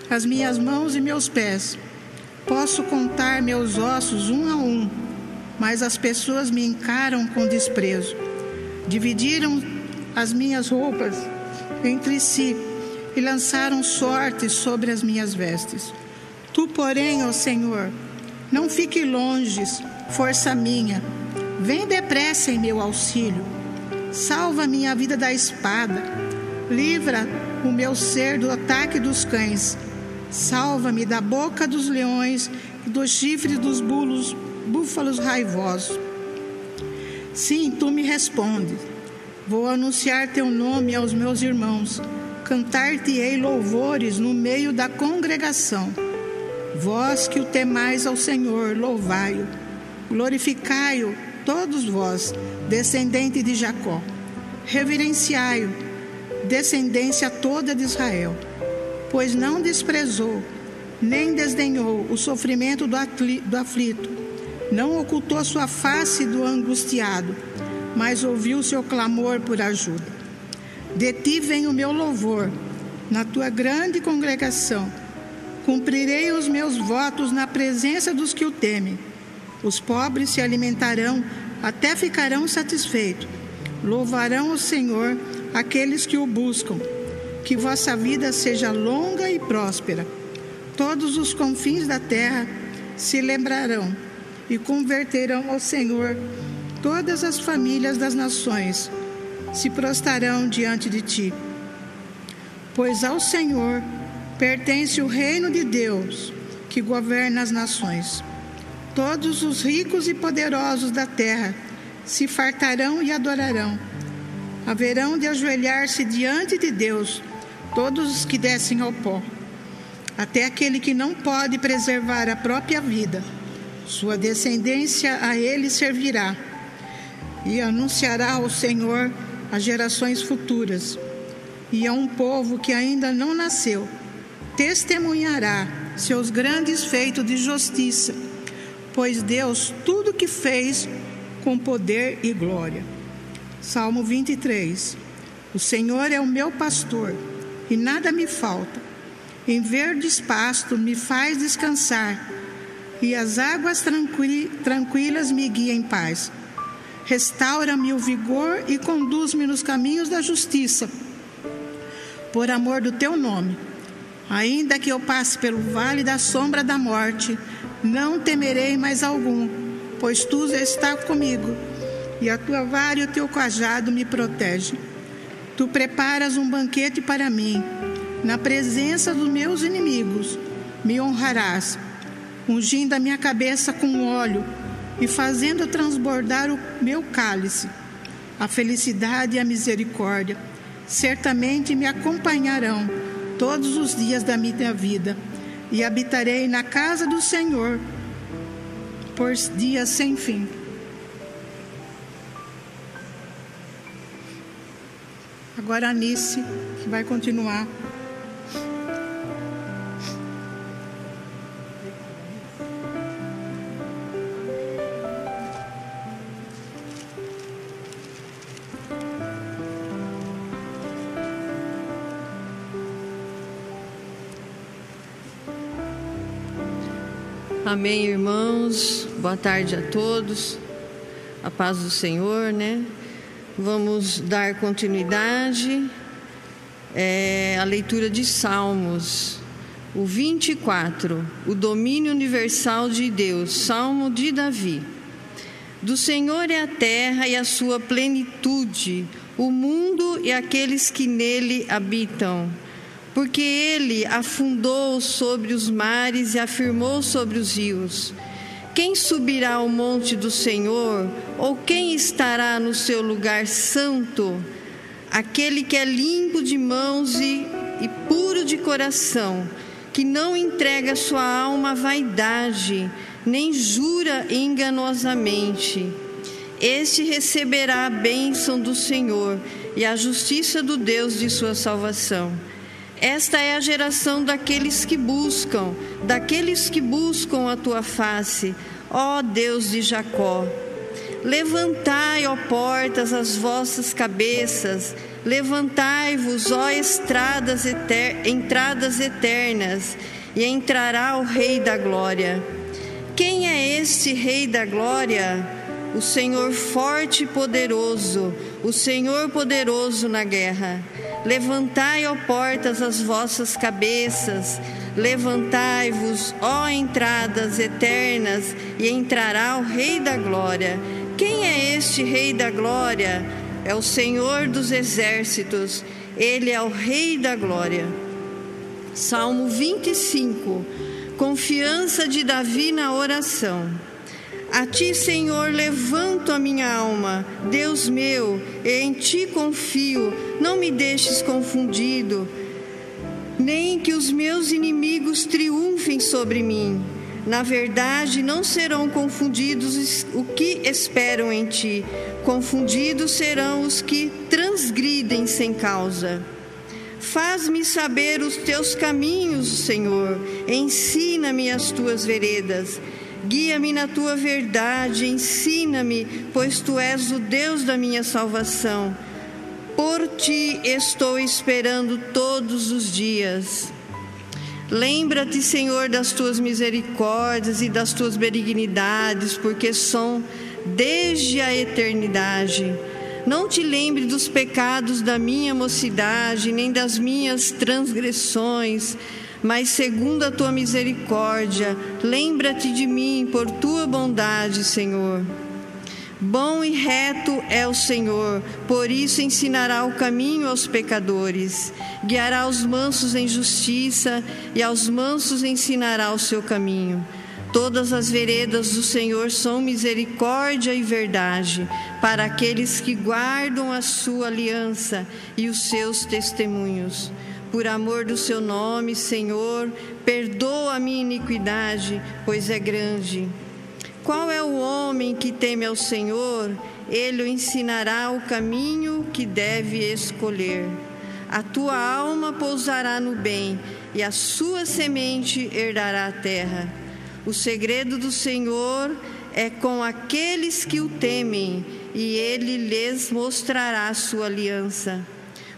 as minhas mãos e meus pés. Posso contar meus ossos um a um, mas as pessoas me encaram com desprezo. Dividiram as minhas roupas entre si e lançaram sorte sobre as minhas vestes. Tu, porém, ó Senhor, não fique longe, força minha. Vem depressa em meu auxílio. Salva minha vida da espada. Livra o meu ser do ataque dos cães. Salva-me da boca dos leões e dos chifres dos bulos, búfalos raivosos. Sim, tu me respondes. Vou anunciar teu nome aos meus irmãos. Cantar-te-ei louvores no meio da congregação. Vós que o temais ao Senhor, louvai-o. Glorificai-o, todos vós, descendente de Jacó. Reverenciai-o, descendência toda de Israel. Pois não desprezou, nem desdenhou o sofrimento do aflito, não ocultou sua face do angustiado, mas ouviu seu clamor por ajuda. De ti vem o meu louvor, na tua grande congregação Cumprirei os meus votos na presença dos que o temem. Os pobres se alimentarão até ficarão satisfeitos. Louvarão o Senhor aqueles que o buscam. Que vossa vida seja longa e próspera. Todos os confins da terra se lembrarão e converterão ao Senhor. Todas as famílias das nações se prostrarão diante de ti. Pois ao Senhor pertence o reino de Deus que governa as nações. Todos os ricos e poderosos da terra se fartarão e adorarão. Haverão de ajoelhar-se diante de Deus todos os que descem ao pó, até aquele que não pode preservar a própria vida. Sua descendência a ele servirá e anunciará ao Senhor às gerações futuras e a um povo que ainda não nasceu testemunhará seus grandes feitos de justiça, pois Deus tudo que fez com poder e glória. Salmo 23. O Senhor é o meu pastor e nada me falta. Em verdes pastos me faz descansar e as águas tranquilas me guiam em paz. Restaura-me o vigor e conduz-me nos caminhos da justiça, por amor do teu nome. Ainda que eu passe pelo vale da sombra da morte, não temerei mais algum, pois tu está comigo, e a tua vara e o teu cajado me protegem. Tu preparas um banquete para mim, na presença dos meus inimigos, me honrarás, ungindo a minha cabeça com óleo e fazendo transbordar o meu cálice. A felicidade e a misericórdia certamente me acompanharão todos os dias da minha vida e habitarei na casa do Senhor por dias sem fim. Agora a Nice, que vai continuar. Amém, irmãos. Boa tarde a todos. A paz do Senhor, né? Vamos dar continuidade é, à leitura de Salmos. O 24, o domínio universal de Deus, Salmo de Davi. Do Senhor é a terra e a sua plenitude, o mundo e aqueles que nele habitam porque ele afundou sobre os mares e afirmou sobre os rios. Quem subirá ao monte do Senhor, ou quem estará no seu lugar santo? Aquele que é limpo de mãos e, e puro de coração, que não entrega sua alma à vaidade, nem jura enganosamente. Este receberá a bênção do Senhor e a justiça do Deus de sua salvação. Esta é a geração daqueles que buscam, daqueles que buscam a tua face, ó Deus de Jacó. Levantai, ó portas, as vossas cabeças, levantai-vos, ó estradas eter entradas eternas, e entrará o Rei da Glória. Quem é este Rei da Glória? O Senhor forte e poderoso, o Senhor poderoso na guerra. Levantai, ó portas, as vossas cabeças, levantai-vos, ó entradas eternas, e entrará o Rei da Glória. Quem é este Rei da Glória? É o Senhor dos exércitos, ele é o Rei da Glória. Salmo 25. Confiança de Davi na oração. A ti, Senhor, levanto a minha alma, Deus meu, em ti confio, não me deixes confundido, nem que os meus inimigos triunfem sobre mim. Na verdade, não serão confundidos os que esperam em ti, confundidos serão os que transgridem sem causa. Faz-me saber os teus caminhos, Senhor, ensina-me as tuas veredas. Guia-me na tua verdade, ensina-me, pois tu és o Deus da minha salvação. Por ti estou esperando todos os dias. Lembra-te, Senhor, das tuas misericórdias e das tuas benignidades, porque são desde a eternidade. Não te lembre dos pecados da minha mocidade, nem das minhas transgressões, mas segundo a tua misericórdia, lembra-te de mim por tua bondade, Senhor. Bom e reto é o Senhor, por isso ensinará o caminho aos pecadores, guiará os mansos em justiça e aos mansos ensinará o seu caminho. Todas as veredas do Senhor são misericórdia e verdade para aqueles que guardam a sua aliança e os seus testemunhos. Por amor do seu nome, Senhor, perdoa a minha iniquidade, pois é grande. Qual é o homem que teme ao Senhor? Ele o ensinará o caminho que deve escolher. A tua alma pousará no bem, e a sua semente herdará a terra. O segredo do Senhor é com aqueles que o temem, e ele lhes mostrará a sua aliança.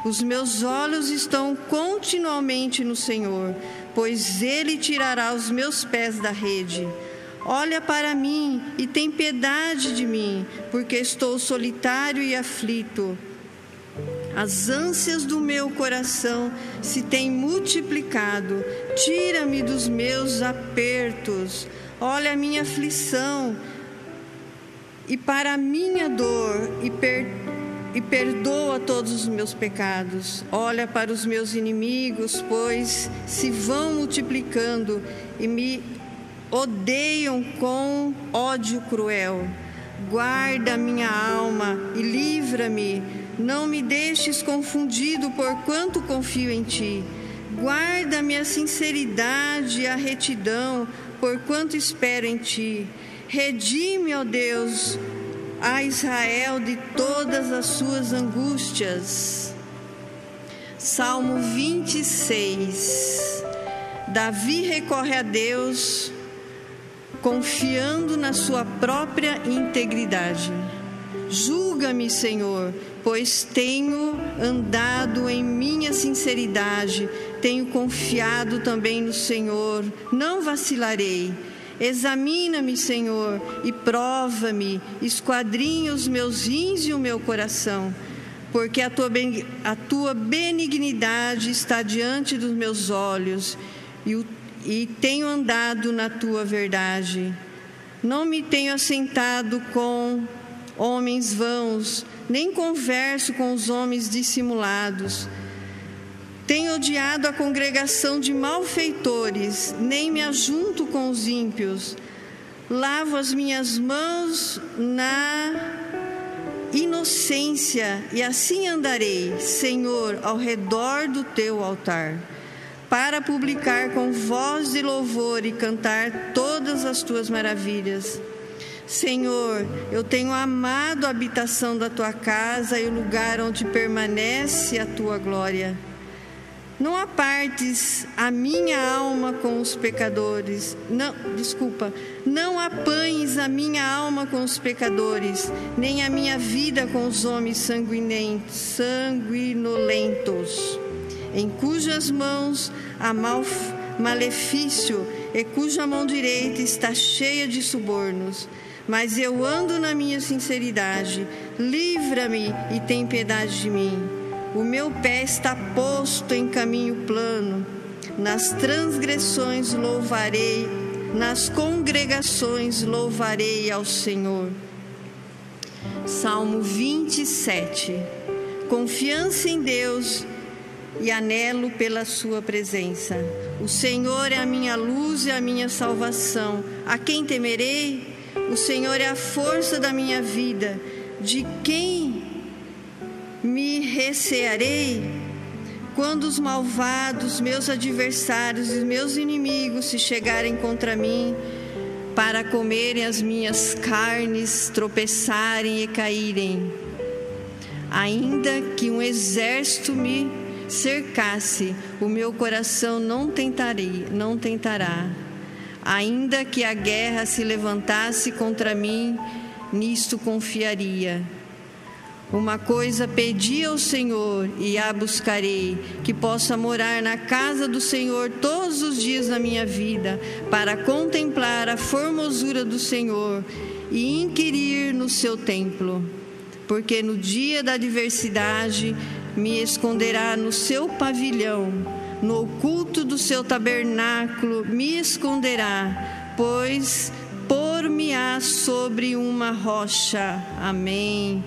Os meus olhos estão continuamente no Senhor, pois ele tirará os meus pés da rede. Olha para mim e tem piedade de mim, porque estou solitário e aflito. As ânsias do meu coração se têm multiplicado. Tira-me dos meus apertos. Olha a minha aflição e para a minha dor e, per, e perdoa todos os meus pecados. Olha para os meus inimigos, pois se vão multiplicando e me odeiam com ódio cruel. Guarda minha alma e livra-me. Não me deixes confundido, porquanto confio em ti. Guarda-me a sinceridade e a retidão, porquanto espero em ti. Redime, ó Deus, a Israel de todas as suas angústias. Salmo 26. Davi recorre a Deus confiando na sua própria integridade. Julga-me, Senhor, pois tenho andado em minha sinceridade, tenho confiado também no Senhor, não vacilarei. Examina-me, Senhor, e prova-me, esquadrinha os meus rins e o meu coração, porque a tua, a tua benignidade está diante dos meus olhos e o e tenho andado na tua verdade. Não me tenho assentado com homens vãos, nem converso com os homens dissimulados. Tenho odiado a congregação de malfeitores, nem me ajunto com os ímpios. Lavo as minhas mãos na inocência e assim andarei, Senhor, ao redor do teu altar para publicar com voz de louvor e cantar todas as tuas maravilhas. Senhor, eu tenho amado a habitação da tua casa e o lugar onde permanece a tua glória. Não apartes a minha alma com os pecadores. Não, desculpa, não apanhes a minha alma com os pecadores, nem a minha vida com os homens sanguinolentos em cujas mãos há mal, malefício e cuja mão direita está cheia de subornos. Mas eu ando na minha sinceridade, livra-me e tem piedade de mim. O meu pé está posto em caminho plano, nas transgressões louvarei, nas congregações louvarei ao Senhor. Salmo 27. Confiança em Deus e anelo pela Sua presença. O Senhor é a minha luz e a minha salvação. A quem temerei? O Senhor é a força da minha vida. De quem me recearei? Quando os malvados, meus adversários e meus inimigos se chegarem contra mim, para comerem as minhas carnes, tropeçarem e caírem. Ainda que um exército me cercasse, o meu coração não tentarei, não tentará. Ainda que a guerra se levantasse contra mim, nisto confiaria. Uma coisa pedi ao Senhor e a buscarei, que possa morar na casa do Senhor todos os dias da minha vida, para contemplar a formosura do Senhor e inquirir no seu templo. Porque no dia da adversidade me esconderá no seu pavilhão, no oculto do seu tabernáculo me esconderá, pois por-me-á sobre uma rocha. Amém.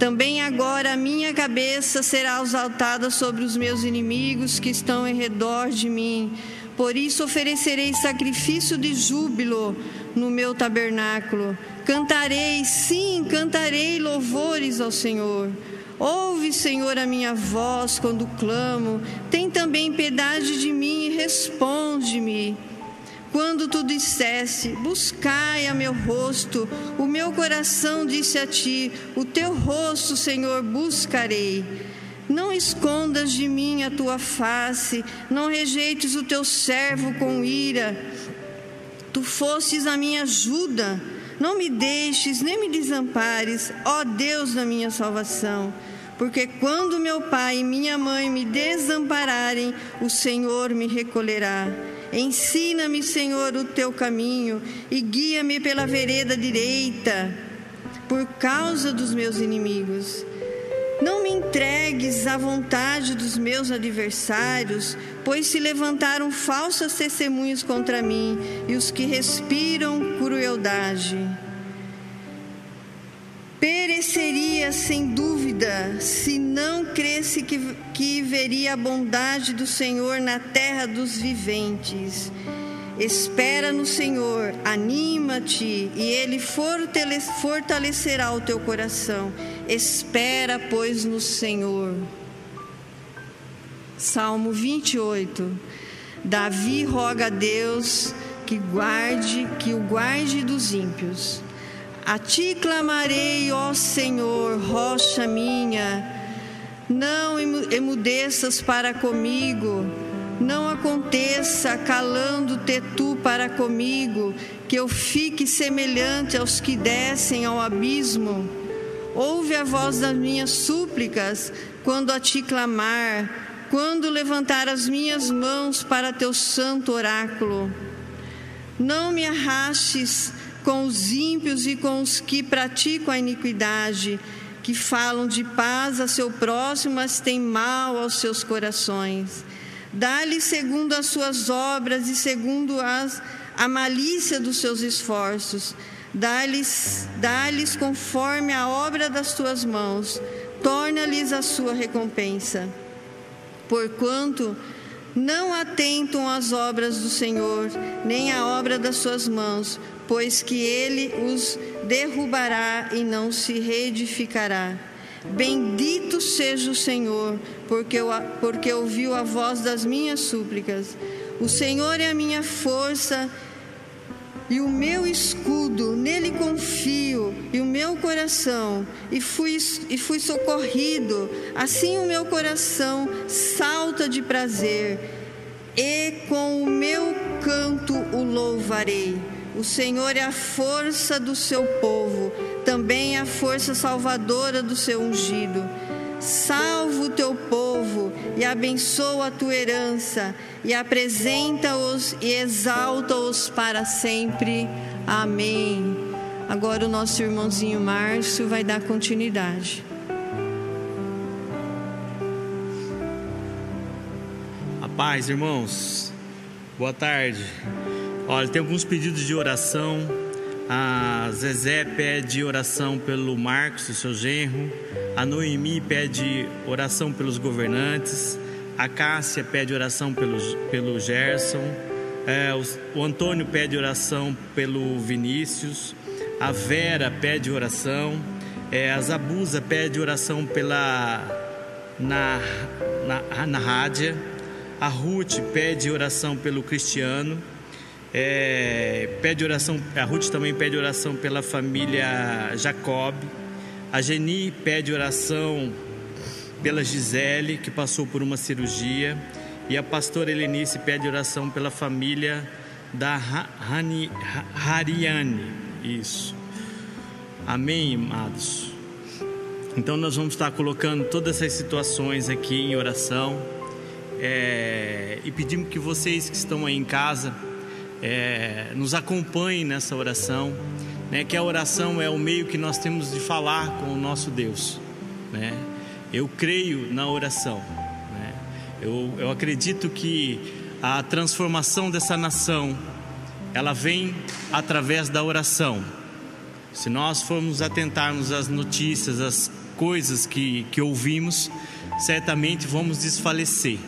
Também agora a minha cabeça será exaltada sobre os meus inimigos que estão em redor de mim. Por isso oferecerei sacrifício de júbilo no meu tabernáculo. Cantarei, sim, cantarei louvores ao Senhor. Ouve, Senhor, a minha voz quando clamo. Tem também piedade de mim e responde-me. Quando tu disseste, buscai a meu rosto, o meu coração disse a ti, o teu rosto, Senhor, buscarei. Não escondas de mim a tua face, não rejeites o teu servo com ira. Tu fostes a minha ajuda, não me deixes, nem me desampares, ó Deus da minha salvação. Porque quando meu pai e minha mãe me desampararem, o Senhor me recolherá. Ensina-me, Senhor, o teu caminho e guia-me pela vereda direita, por causa dos meus inimigos. Não me entregues à vontade dos meus adversários, pois se levantaram falsas testemunhas contra mim e os que respiram crueldade. Pereceria sem dúvida se não cresce que, que veria a bondade do Senhor na terra dos viventes. Espera no Senhor, anima-te e Ele fortalecerá o teu coração. Espera, pois, no Senhor. Salmo 28. Davi roga a Deus que guarde, que o guarde dos ímpios. A ti clamarei, ó Senhor, rocha minha. Não emudeças para comigo, não aconteça calando-te tu para comigo, que eu fique semelhante aos que descem ao abismo. Ouve a voz das minhas súplicas quando a ti clamar, quando levantar as minhas mãos para teu santo oráculo. Não me arrastes com os ímpios e com os que praticam a iniquidade, que falam de paz a seu próximo, mas têm mal aos seus corações. Dá-lhe segundo as suas obras e segundo as, a malícia dos seus esforços. Dá-lhes dá conforme a obra das tuas mãos, torna-lhes a sua recompensa. Porquanto não atentam às obras do Senhor, nem à obra das suas mãos, pois que ele os derrubará e não se reedificará. Bendito seja o Senhor, porque, eu, porque ouviu a voz das minhas súplicas. O Senhor é a minha força e o meu escudo, nele confio, e o meu coração, e fui, e fui socorrido. Assim o meu coração salta de prazer, e com o meu canto o louvarei. O Senhor é a força do seu povo, também a força salvadora do seu ungido. Salva o teu povo e abençoa a tua herança, e apresenta-os e exalta-os para sempre. Amém. Agora o nosso irmãozinho Márcio vai dar continuidade. A paz, irmãos. Boa tarde. Olha, tem alguns pedidos de oração. A Zezé pede oração pelo Marcos, o seu genro. A Noemi pede oração pelos governantes. A Cássia pede oração pelo, pelo Gerson. É, o, o Antônio pede oração pelo Vinícius. A Vera pede oração. É, a Zabuza pede oração pela na, na, na Rádia. A Ruth pede oração pelo Cristiano. É, pede oração, a Ruth também pede oração pela família Jacob. A Geni pede oração pela Gisele, que passou por uma cirurgia. E a pastora Helenice pede oração pela família da Hani, Hariane. Isso. Amém, amados. Então nós vamos estar colocando todas essas situações aqui em oração é, e pedimos que vocês que estão aí em casa é, nos acompanhem nessa oração, né? Que a oração é o meio que nós temos de falar com o nosso Deus, né? Eu creio na oração, né? Eu, eu acredito que a transformação dessa nação ela vem através da oração. Se nós formos atentarmos às notícias, às coisas que, que ouvimos, certamente vamos desfalecer.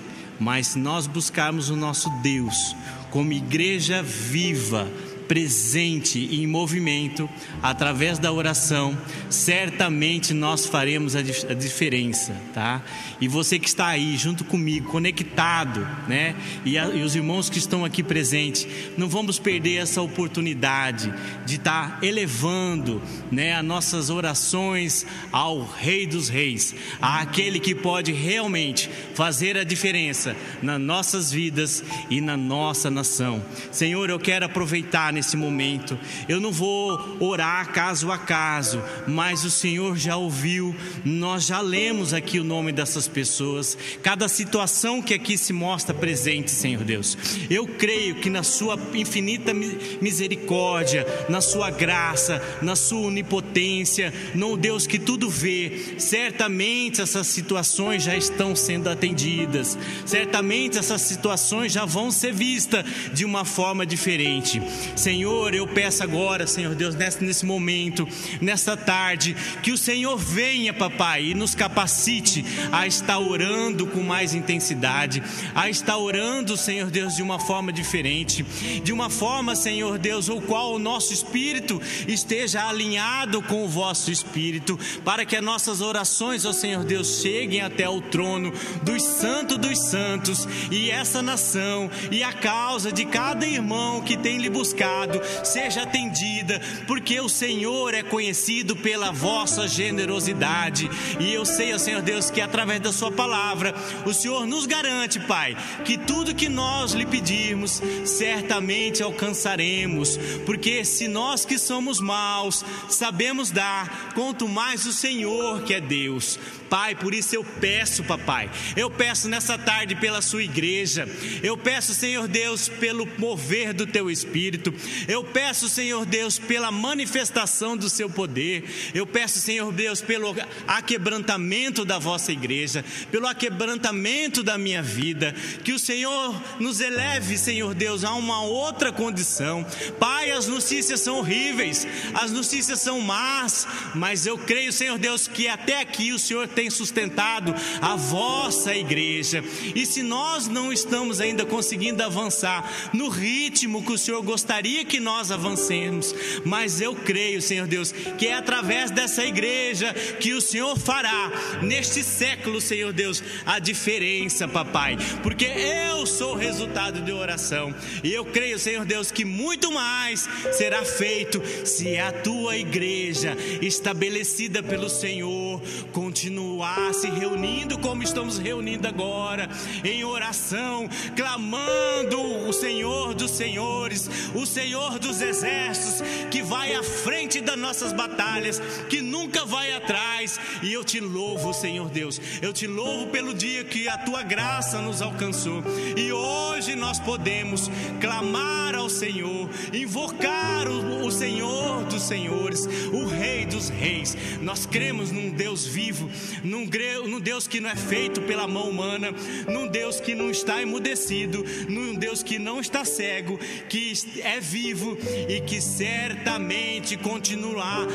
Mas se nós buscarmos o nosso Deus como igreja viva, presente e em movimento, através da oração, certamente nós faremos a, a diferença, tá? E você que está aí junto comigo, conectado, né? E, a, e, os irmãos que estão aqui presentes, não vamos perder essa oportunidade de estar tá elevando, né, as nossas orações ao Rei dos Reis, àquele que pode realmente fazer a diferença nas nossas vidas e na nossa nação. Senhor, eu quero aproveitar nesse momento. Eu não vou orar caso a caso, mas o Senhor já ouviu, nós já lemos aqui o nome dessas pessoas, cada situação que aqui se mostra presente, Senhor Deus. Eu creio que na Sua infinita misericórdia, na Sua graça, na Sua onipotência, no Deus que tudo vê, certamente essas situações já estão sendo atendidas, certamente essas situações já vão ser vistas de uma forma diferente. Senhor, eu peço agora, Senhor Deus, nesse, nesse momento, nesta tarde, que o Senhor venha, papai, e nos capacite a estar orando com mais intensidade, a estar orando, Senhor Deus, de uma forma diferente, de uma forma, Senhor Deus, o qual o nosso espírito esteja alinhado com o vosso espírito, para que as nossas orações, ó Senhor Deus, cheguem até o trono dos santos dos santos e essa nação e a causa de cada irmão que tem lhe buscado seja atendida, porque o Senhor é conhecido pela vossa generosidade. E eu sei, ó Senhor Deus, que através da Sua palavra, o Senhor nos garante, Pai, que tudo que nós lhe pedirmos, certamente alcançaremos, porque se nós que somos maus sabemos dar, quanto mais o Senhor que é Deus. Pai, por isso eu peço, papai, eu peço nessa tarde pela sua igreja, eu peço, Senhor Deus, pelo mover do teu espírito, eu peço, Senhor Deus, pela manifestação do seu poder. Eu peço, Senhor Deus, pelo aquebrantamento da vossa igreja, pelo aquebrantamento da minha vida. Que o Senhor nos eleve, Senhor Deus, a uma outra condição. Pai, as notícias são horríveis, as notícias são más, mas eu creio, Senhor Deus, que até aqui o Senhor tem sustentado a vossa igreja. E se nós não estamos ainda conseguindo avançar no ritmo que o Senhor gostaria, que nós avancemos, mas eu creio, Senhor Deus, que é através dessa igreja que o Senhor fará neste século, Senhor Deus, a diferença, papai, porque eu sou resultado de oração e eu creio, Senhor Deus, que muito mais será feito se a tua igreja estabelecida pelo Senhor continuar se reunindo como estamos reunindo agora, em oração, clamando o Senhor dos Senhores, o Senhor dos exércitos, que vai à frente das nossas batalhas, que nunca vai atrás. E eu te louvo, Senhor Deus. Eu te louvo pelo dia que a tua graça nos alcançou. E hoje nós podemos clamar ao Senhor, invocar o, o Senhor dos senhores, o Rei dos reis. Nós cremos num Deus vivo, num, num Deus que não é feito pela mão humana, num Deus que não está emudecido, num Deus que não está cego, que é vivo e que certamente continuará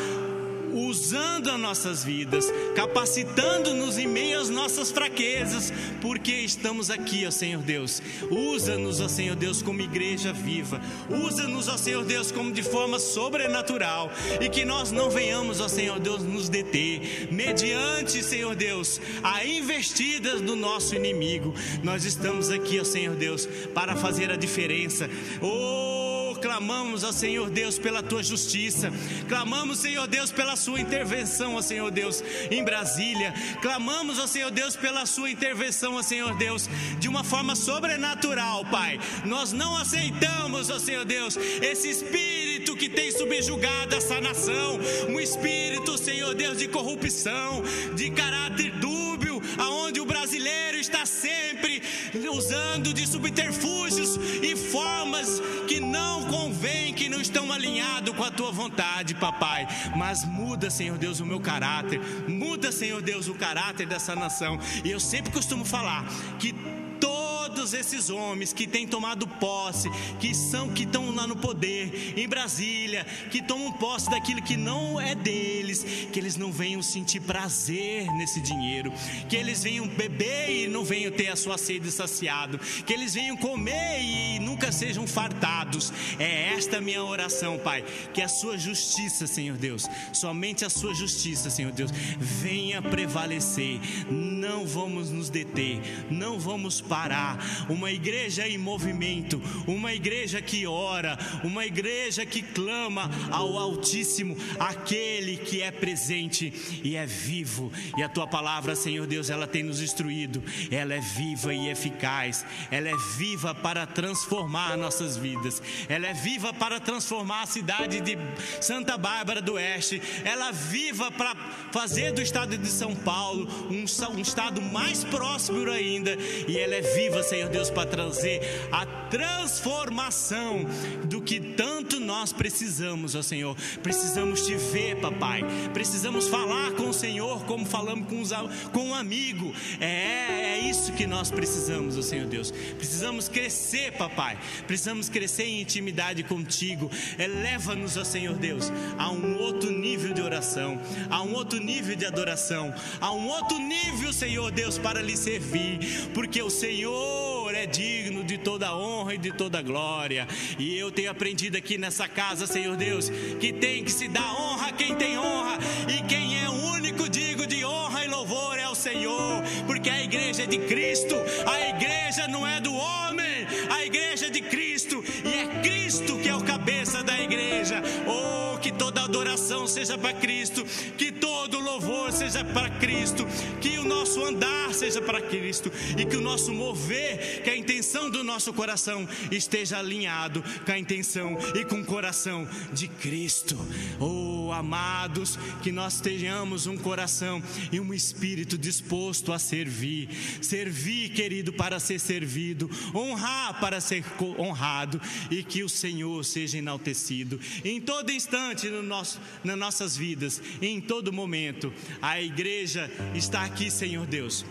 usando as nossas vidas, capacitando-nos em meio às nossas fraquezas, porque estamos aqui, ó Senhor Deus. Usa-nos, ó Senhor Deus, como igreja viva. Usa-nos, ó Senhor Deus, como de forma sobrenatural e que nós não venhamos, ó Senhor Deus, nos deter mediante, Senhor Deus, a investidas do nosso inimigo. Nós estamos aqui, ó Senhor Deus, para fazer a diferença. Oh, clamamos ao Senhor Deus pela tua justiça, clamamos, Senhor Deus, pela sua intervenção, ó Senhor Deus, em Brasília, clamamos, ó Senhor Deus, pela sua intervenção, ó Senhor Deus, de uma forma sobrenatural, Pai. Nós não aceitamos, ó Senhor Deus, esse espírito que tem subjugado essa nação, um espírito, Senhor Deus, de corrupção, de caráter dúbio, aonde o brasileiro está sempre usando de subterfúgios e formas que não convém, que não estão alinhados com a tua vontade, papai. Mas muda, Senhor Deus, o meu caráter. Muda, Senhor Deus, o caráter dessa nação. E eu sempre costumo falar que todos esses homens que têm tomado posse, que são que estão lá no poder em Brasília, que tomam posse daquilo que não é deles, que eles não venham sentir prazer nesse dinheiro, que eles venham beber e não venham ter a sua sede saciado, que eles venham comer e nunca sejam fartados. É esta minha oração, Pai, que a sua justiça, Senhor Deus, somente a sua justiça, Senhor Deus, venha prevalecer. Não vamos nos deter, não vamos parar uma igreja em movimento, uma igreja que ora, uma igreja que clama ao Altíssimo, aquele que é presente e é vivo. E a tua palavra, Senhor Deus, ela tem nos instruído, ela é viva e eficaz, ela é viva para transformar nossas vidas, ela é viva para transformar a cidade de Santa Bárbara do Oeste, ela é viva para fazer do estado de São Paulo um, um estado mais próspero ainda, e ela é viva, Senhor Deus, para trazer a transformação do que tanto nós precisamos, ó Senhor. Precisamos te ver, papai. Precisamos falar com o Senhor como falamos com, os, com um amigo. É, é isso que nós precisamos, ó Senhor Deus. Precisamos crescer, papai. Precisamos crescer em intimidade contigo. Eleva-nos, ó Senhor Deus, a um outro nível de oração, a um outro nível de adoração, a um outro nível, Senhor Deus, para lhe servir, porque o Senhor Senhor é digno de toda honra e de toda glória. E eu tenho aprendido aqui nessa casa, Senhor Deus, que tem que se dar honra a quem tem honra, e quem é o único digo de honra e louvor é o Senhor, porque a igreja é de Cristo, a igreja não é do homem, a igreja é de Cristo, e é Cristo que é o cabeça da igreja. Oh, que toda adoração seja para Cristo, que todo louvor seja para Cristo, que o nosso andar seja para Cristo e que o nosso mover, que a intenção do nosso coração esteja alinhado com a intenção e com o coração de Cristo. Oh, amados, que nós tenhamos um coração e um espírito disposto a servir. Servir, querido, para ser servido, honrar para ser honrado e que o Senhor seja enaltecido em todo instante no nosso, nas nossas vidas, em todo momento. A igreja está aqui, Senhor Deus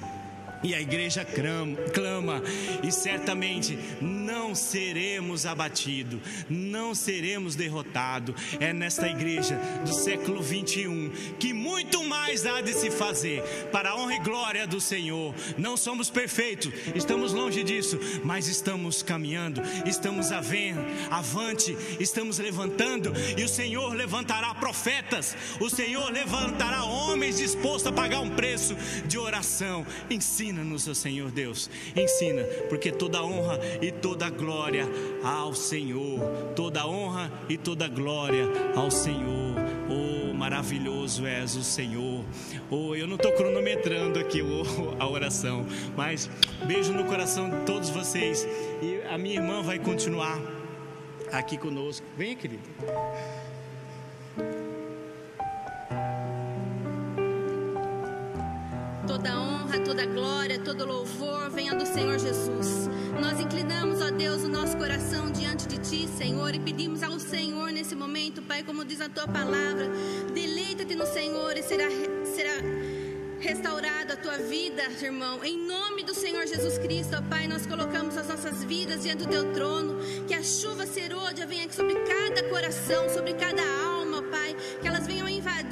e a igreja clama, e certamente não seremos abatidos, não seremos derrotados. É nesta igreja do século 21 que muito mais há de se fazer para a honra e glória do Senhor. Não somos perfeitos, estamos longe disso, mas estamos caminhando, estamos avante, estamos levantando, e o Senhor levantará profetas, o Senhor levantará homens dispostos a pagar um preço de oração. Ensina Ensina-nos, Senhor Deus, ensina, porque toda honra e toda glória ao Senhor, toda honra e toda glória ao Senhor. Oh, maravilhoso és o Senhor. Oh, eu não estou cronometrando aqui a oração, mas beijo no coração de todos vocês. E a minha irmã vai continuar aqui conosco. Venha, querido. Honra, toda glória, todo louvor venha do Senhor Jesus. Nós inclinamos, ó Deus, o nosso coração diante de Ti, Senhor, e pedimos ao Senhor nesse momento, Pai, como diz a Tua palavra, deleita-te no Senhor e será, será restaurada a tua vida, irmão. Em nome do Senhor Jesus Cristo, ó Pai, nós colocamos as nossas vidas diante do teu trono. Que a chuva serôdia venha sobre cada coração, sobre cada alma, Pai. Que venham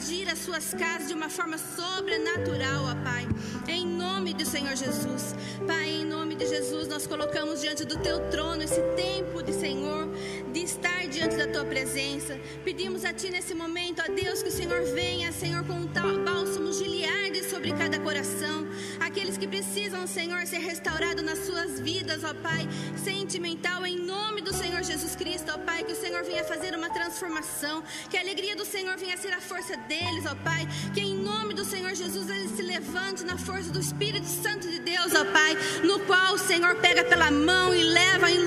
invadir as suas casas de uma forma sobrenatural, ó Pai. Em nome do Senhor Jesus. Pai, em nome de Jesus, nós colocamos diante do teu trono esse tempo de Senhor, de estar diante da tua presença. Pedimos a ti nesse momento, ó Deus, que o Senhor venha, Senhor, com um tal bálsamo giliarde sobre cada coração. Aqueles que precisam, Senhor, ser restaurados nas suas vidas, ó Pai, sentimental, em nome do Senhor Jesus Cristo, ó Pai, que o Senhor venha fazer uma transformação, que a alegria do Senhor venha ser a força deles, ó Pai, que em nome do Senhor Jesus eles se levante na força do Espírito Santo de Deus, ó Pai, no qual o Senhor pega pela mão e leva em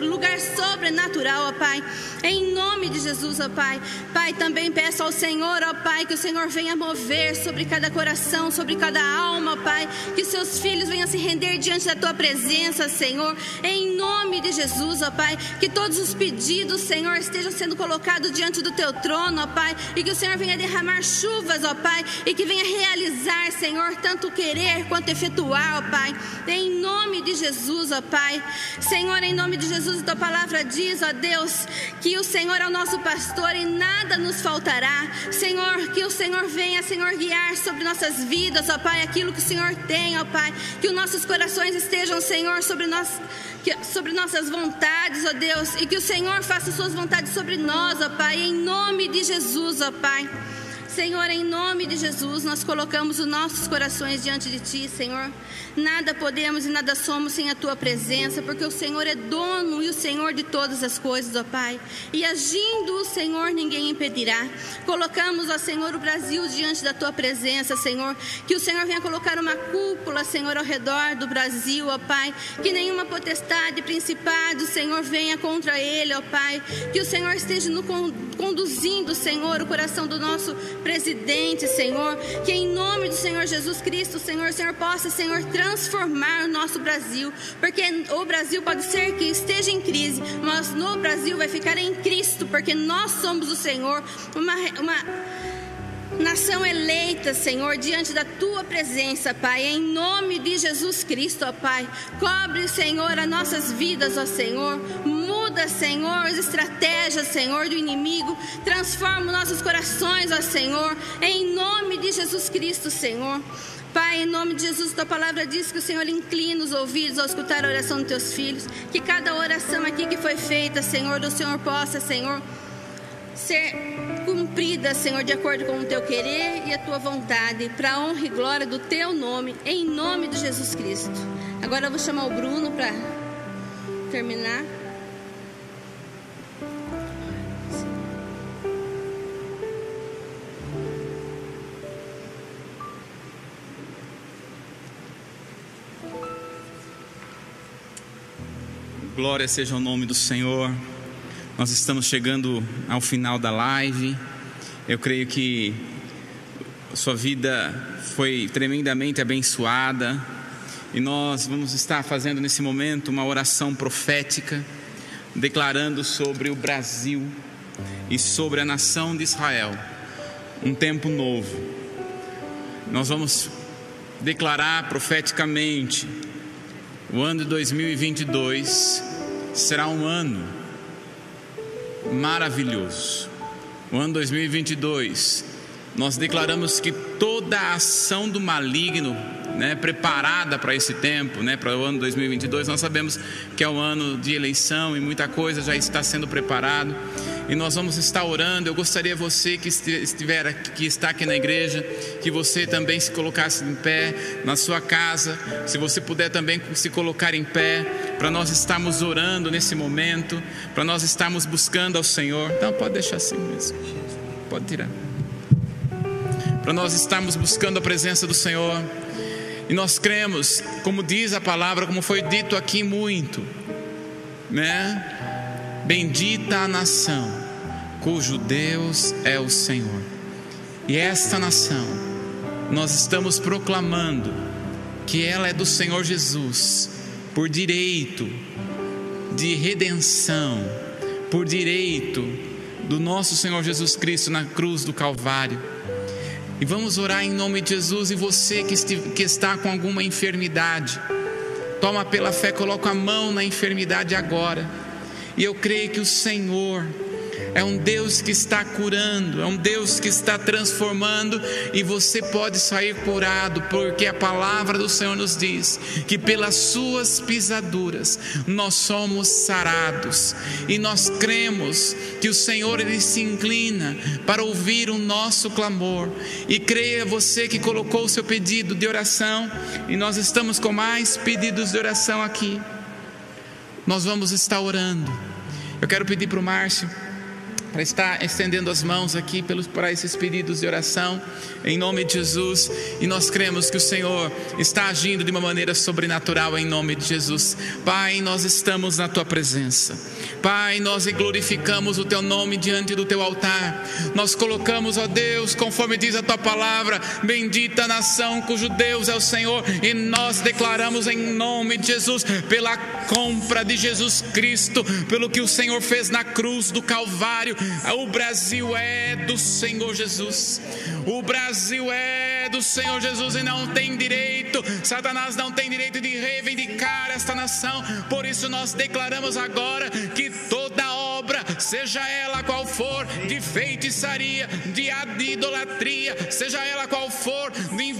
lugar sobrenatural, ó Pai, em nome de Jesus, ó Pai. Pai, também peço ao Senhor, ó Pai, que o Senhor venha mover sobre cada coração, sobre cada alma, ó Pai, que seus filhos venham se render diante da tua presença, Senhor, em nome de Jesus, ó Pai, que todos os pedidos, Senhor, estejam sendo colocados diante do teu trono, ó Pai, e que o Senhor venha derramar chuvas, ó Pai, e que venha realizar, Senhor, tanto querer quanto efetuar, ó Pai, em nome de Jesus, ó Pai. Senhor, em nome de Jesus, a tua palavra diz, ó Deus, que o Senhor é o nosso pastor e nada nos faltará. Senhor, que o Senhor venha, Senhor, guiar sobre nossas vidas, ó Pai, aquilo que o Senhor tem, ó Pai, que os nossos corações estejam, Senhor, sobre nós sobre nossas vontades, ó Deus, e que o Senhor faça suas vontades sobre nós, ó Pai, em nome de Jesus, ó Pai. Senhor, em nome de Jesus, nós colocamos os nossos corações diante de Ti, Senhor. Nada podemos e nada somos sem a Tua presença, porque o Senhor é dono e o Senhor de todas as coisas, ó Pai. E agindo o Senhor, ninguém impedirá. Colocamos, ó Senhor, o Brasil diante da Tua presença, Senhor. Que o Senhor venha colocar uma cúpula, Senhor, ao redor do Brasil, ó Pai. Que nenhuma potestade, principado, Senhor, venha contra ele, ó Pai. Que o Senhor esteja no, conduzindo, Senhor, o coração do nosso presidente, Senhor. Que em nome do Senhor Jesus Cristo, Senhor, Senhor possa, Senhor, transformar o nosso Brasil. Porque o Brasil pode ser que esteja em crise, mas no Brasil vai ficar em Cristo, porque nós somos o Senhor. Uma, uma nação eleita, Senhor, diante da tua presença, Pai, em nome de Jesus Cristo, ó Pai. Cobre, Senhor, as nossas vidas, ó Senhor. Muda, Senhor, as estratégias, Senhor, do inimigo. Transforma nossos corações, ó Senhor, em nome de Jesus Cristo, Senhor. Pai, em nome de Jesus, tua palavra diz que o Senhor inclina os ouvidos ao escutar a oração dos teus filhos. Que cada oração aqui que foi feita, Senhor, o Senhor possa, Senhor, ser cumprida, Senhor, de acordo com o teu querer e a tua vontade, para a honra e glória do teu nome, em nome de Jesus Cristo. Agora eu vou chamar o Bruno para terminar. Glória seja o nome do Senhor. Nós estamos chegando ao final da live. Eu creio que sua vida foi tremendamente abençoada. E nós vamos estar fazendo nesse momento uma oração profética, declarando sobre o Brasil e sobre a nação de Israel um tempo novo. Nós vamos declarar profeticamente o ano de 2022 será um ano maravilhoso. O ano 2022, nós declaramos que toda a ação do maligno, né, preparada para esse tempo, né, para o ano 2022, nós sabemos que é o ano de eleição e muita coisa já está sendo preparado e nós vamos estar orando. Eu gostaria você que estiver aqui, que está aqui na igreja, que você também se colocasse em pé na sua casa, se você puder também se colocar em pé, para nós estarmos orando nesse momento, para nós estarmos buscando ao Senhor. Não, pode deixar assim mesmo. Pode tirar. Para nós estarmos buscando a presença do Senhor. E nós cremos, como diz a palavra, como foi dito aqui muito, né? Bendita a nação cujo Deus é o Senhor. E esta nação, nós estamos proclamando que ela é do Senhor Jesus, por direito de redenção, por direito do nosso Senhor Jesus Cristo na cruz do Calvário. E vamos orar em nome de Jesus. E você que está com alguma enfermidade, toma pela fé, coloca a mão na enfermidade agora e eu creio que o Senhor é um Deus que está curando, é um Deus que está transformando e você pode sair curado, porque a palavra do Senhor nos diz que pelas suas pisaduras nós somos sarados e nós cremos que o Senhor ele se inclina para ouvir o nosso clamor e creia você que colocou o seu pedido de oração e nós estamos com mais pedidos de oração aqui. Nós vamos estar orando. Eu quero pedir para o Márcio para estar estendendo as mãos aqui pelos, para esses pedidos de oração, em nome de Jesus, e nós cremos que o Senhor está agindo de uma maneira sobrenatural, em nome de Jesus. Pai, nós estamos na tua presença. Pai, nós glorificamos o teu nome diante do teu altar. Nós colocamos, ó Deus, conforme diz a tua palavra, bendita nação cujo Deus é o Senhor, e nós declaramos em nome de Jesus, pela compra de Jesus Cristo, pelo que o Senhor fez na cruz do Calvário, o Brasil é do Senhor Jesus. O Brasil é do Senhor Jesus e não tem direito, Satanás não tem direito de reivindicar esta nação. Por isso nós declaramos agora que toda obra, seja ela qual for, de feitiçaria, de idolatria, seja ela qual for, de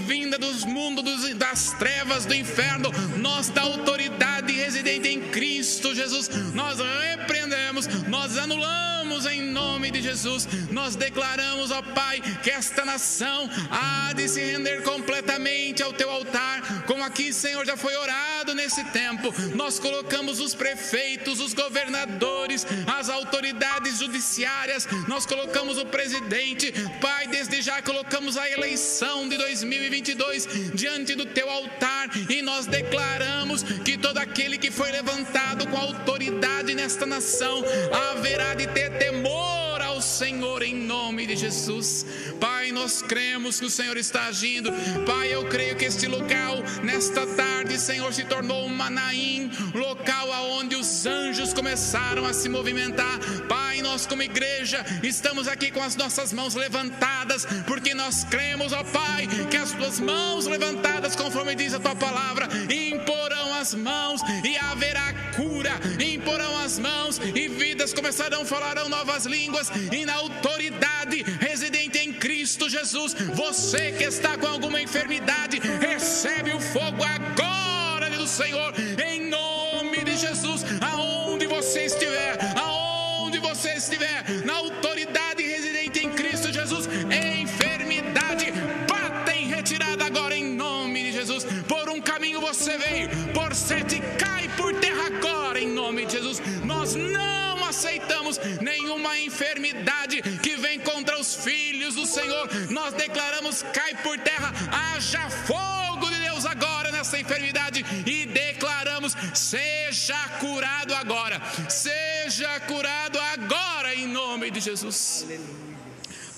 vinda dos das trevas do inferno, nós da autoridade residente em Cristo Jesus, nós repreendemos, nós anulamos em nome de Jesus, nós declaramos, ó Pai, que esta nação há de se render completamente ao teu altar, como aqui, Senhor, já foi orado nesse tempo. Nós colocamos os prefeitos, os governadores, as autoridades judiciárias, nós colocamos o presidente, Pai, desde já colocamos a eleição de 2022 diante do teu altar e nós declaramos que todo aquele que foi levantado com autoridade nesta nação haverá de ter temor ao Senhor em nome de Jesus. Pai, nós cremos que o Senhor está agindo. Pai, eu creio que este local, nesta tarde, Senhor, se tornou um Manaim, local aonde os anjos começaram a se movimentar. Pai, nós como igreja estamos aqui com as nossas mãos levantadas, porque nós cremos, ó Pai, que as tuas mãos levantadas, conforme diz a tua palavra, imporão as mãos e haverá cura, imporão as mãos e vidas começarão, falarão novas línguas e na autoridade residente em Cristo Jesus. Você que está com alguma enfermidade, recebe o fogo agora do Senhor, em nome de Jesus, aonde você estiver, aonde você estiver, na autoridade retirada agora em nome de Jesus. Por um caminho você veio, por sete cai por terra agora em nome de Jesus. Nós não aceitamos nenhuma enfermidade que vem contra os filhos do Senhor. Nós declaramos cai por terra, haja fogo de Deus agora nessa enfermidade e declaramos seja curado agora. Seja curado agora em nome de Jesus.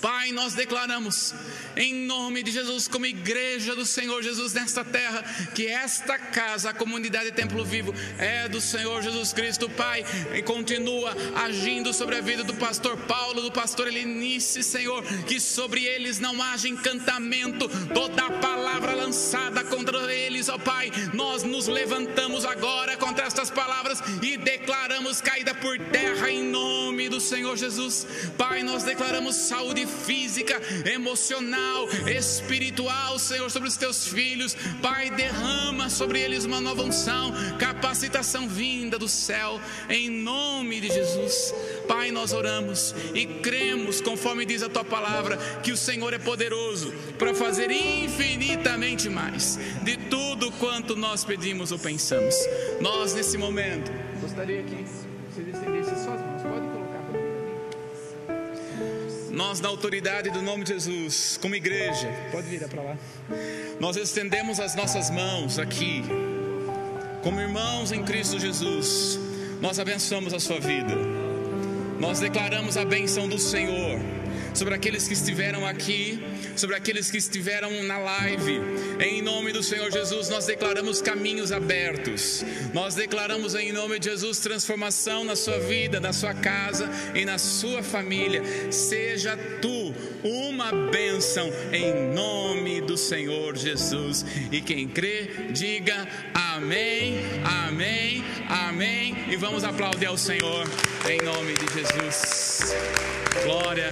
Pai, nós declaramos em nome de Jesus, como igreja do Senhor Jesus nesta terra, que esta casa, a comunidade Templo Vivo, é do Senhor Jesus Cristo, Pai, e continua agindo sobre a vida do pastor Paulo, do pastor Helenice, Senhor, que sobre eles não haja encantamento, toda palavra lançada contra eles, ó Pai, nós nos levantamos agora contra estas palavras e declaramos caída por terra em nome do Senhor Jesus, Pai, nós declaramos saúde física, emocional, espiritual, Senhor, sobre os teus filhos. Pai, derrama sobre eles uma nova unção, capacitação vinda do céu, em nome de Jesus. Pai, nós oramos e cremos, conforme diz a tua palavra, que o Senhor é poderoso para fazer infinitamente mais de tudo quanto nós pedimos ou pensamos. Nós, nesse momento, gostaria que vocês estendessem suas mãos. Nós, na autoridade do nome de Jesus, como igreja, pode para lá. Nós estendemos as nossas mãos aqui, como irmãos em Cristo Jesus. Nós abençoamos a sua vida. Nós declaramos a benção do Senhor sobre aqueles que estiveram aqui, sobre aqueles que estiveram na live. Em nome do Senhor Jesus, nós declaramos caminhos abertos. Nós declaramos em nome de Jesus transformação na sua vida, na sua casa e na sua família. Seja tu uma bênção em nome do Senhor Jesus. E quem crê, diga amém, amém, amém? E vamos aplaudir ao Senhor em nome de Jesus. Glória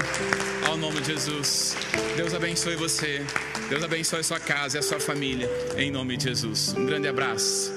ao nome de Jesus. Deus abençoe você. Deus abençoe a sua casa e a sua família em nome de Jesus. Um grande abraço.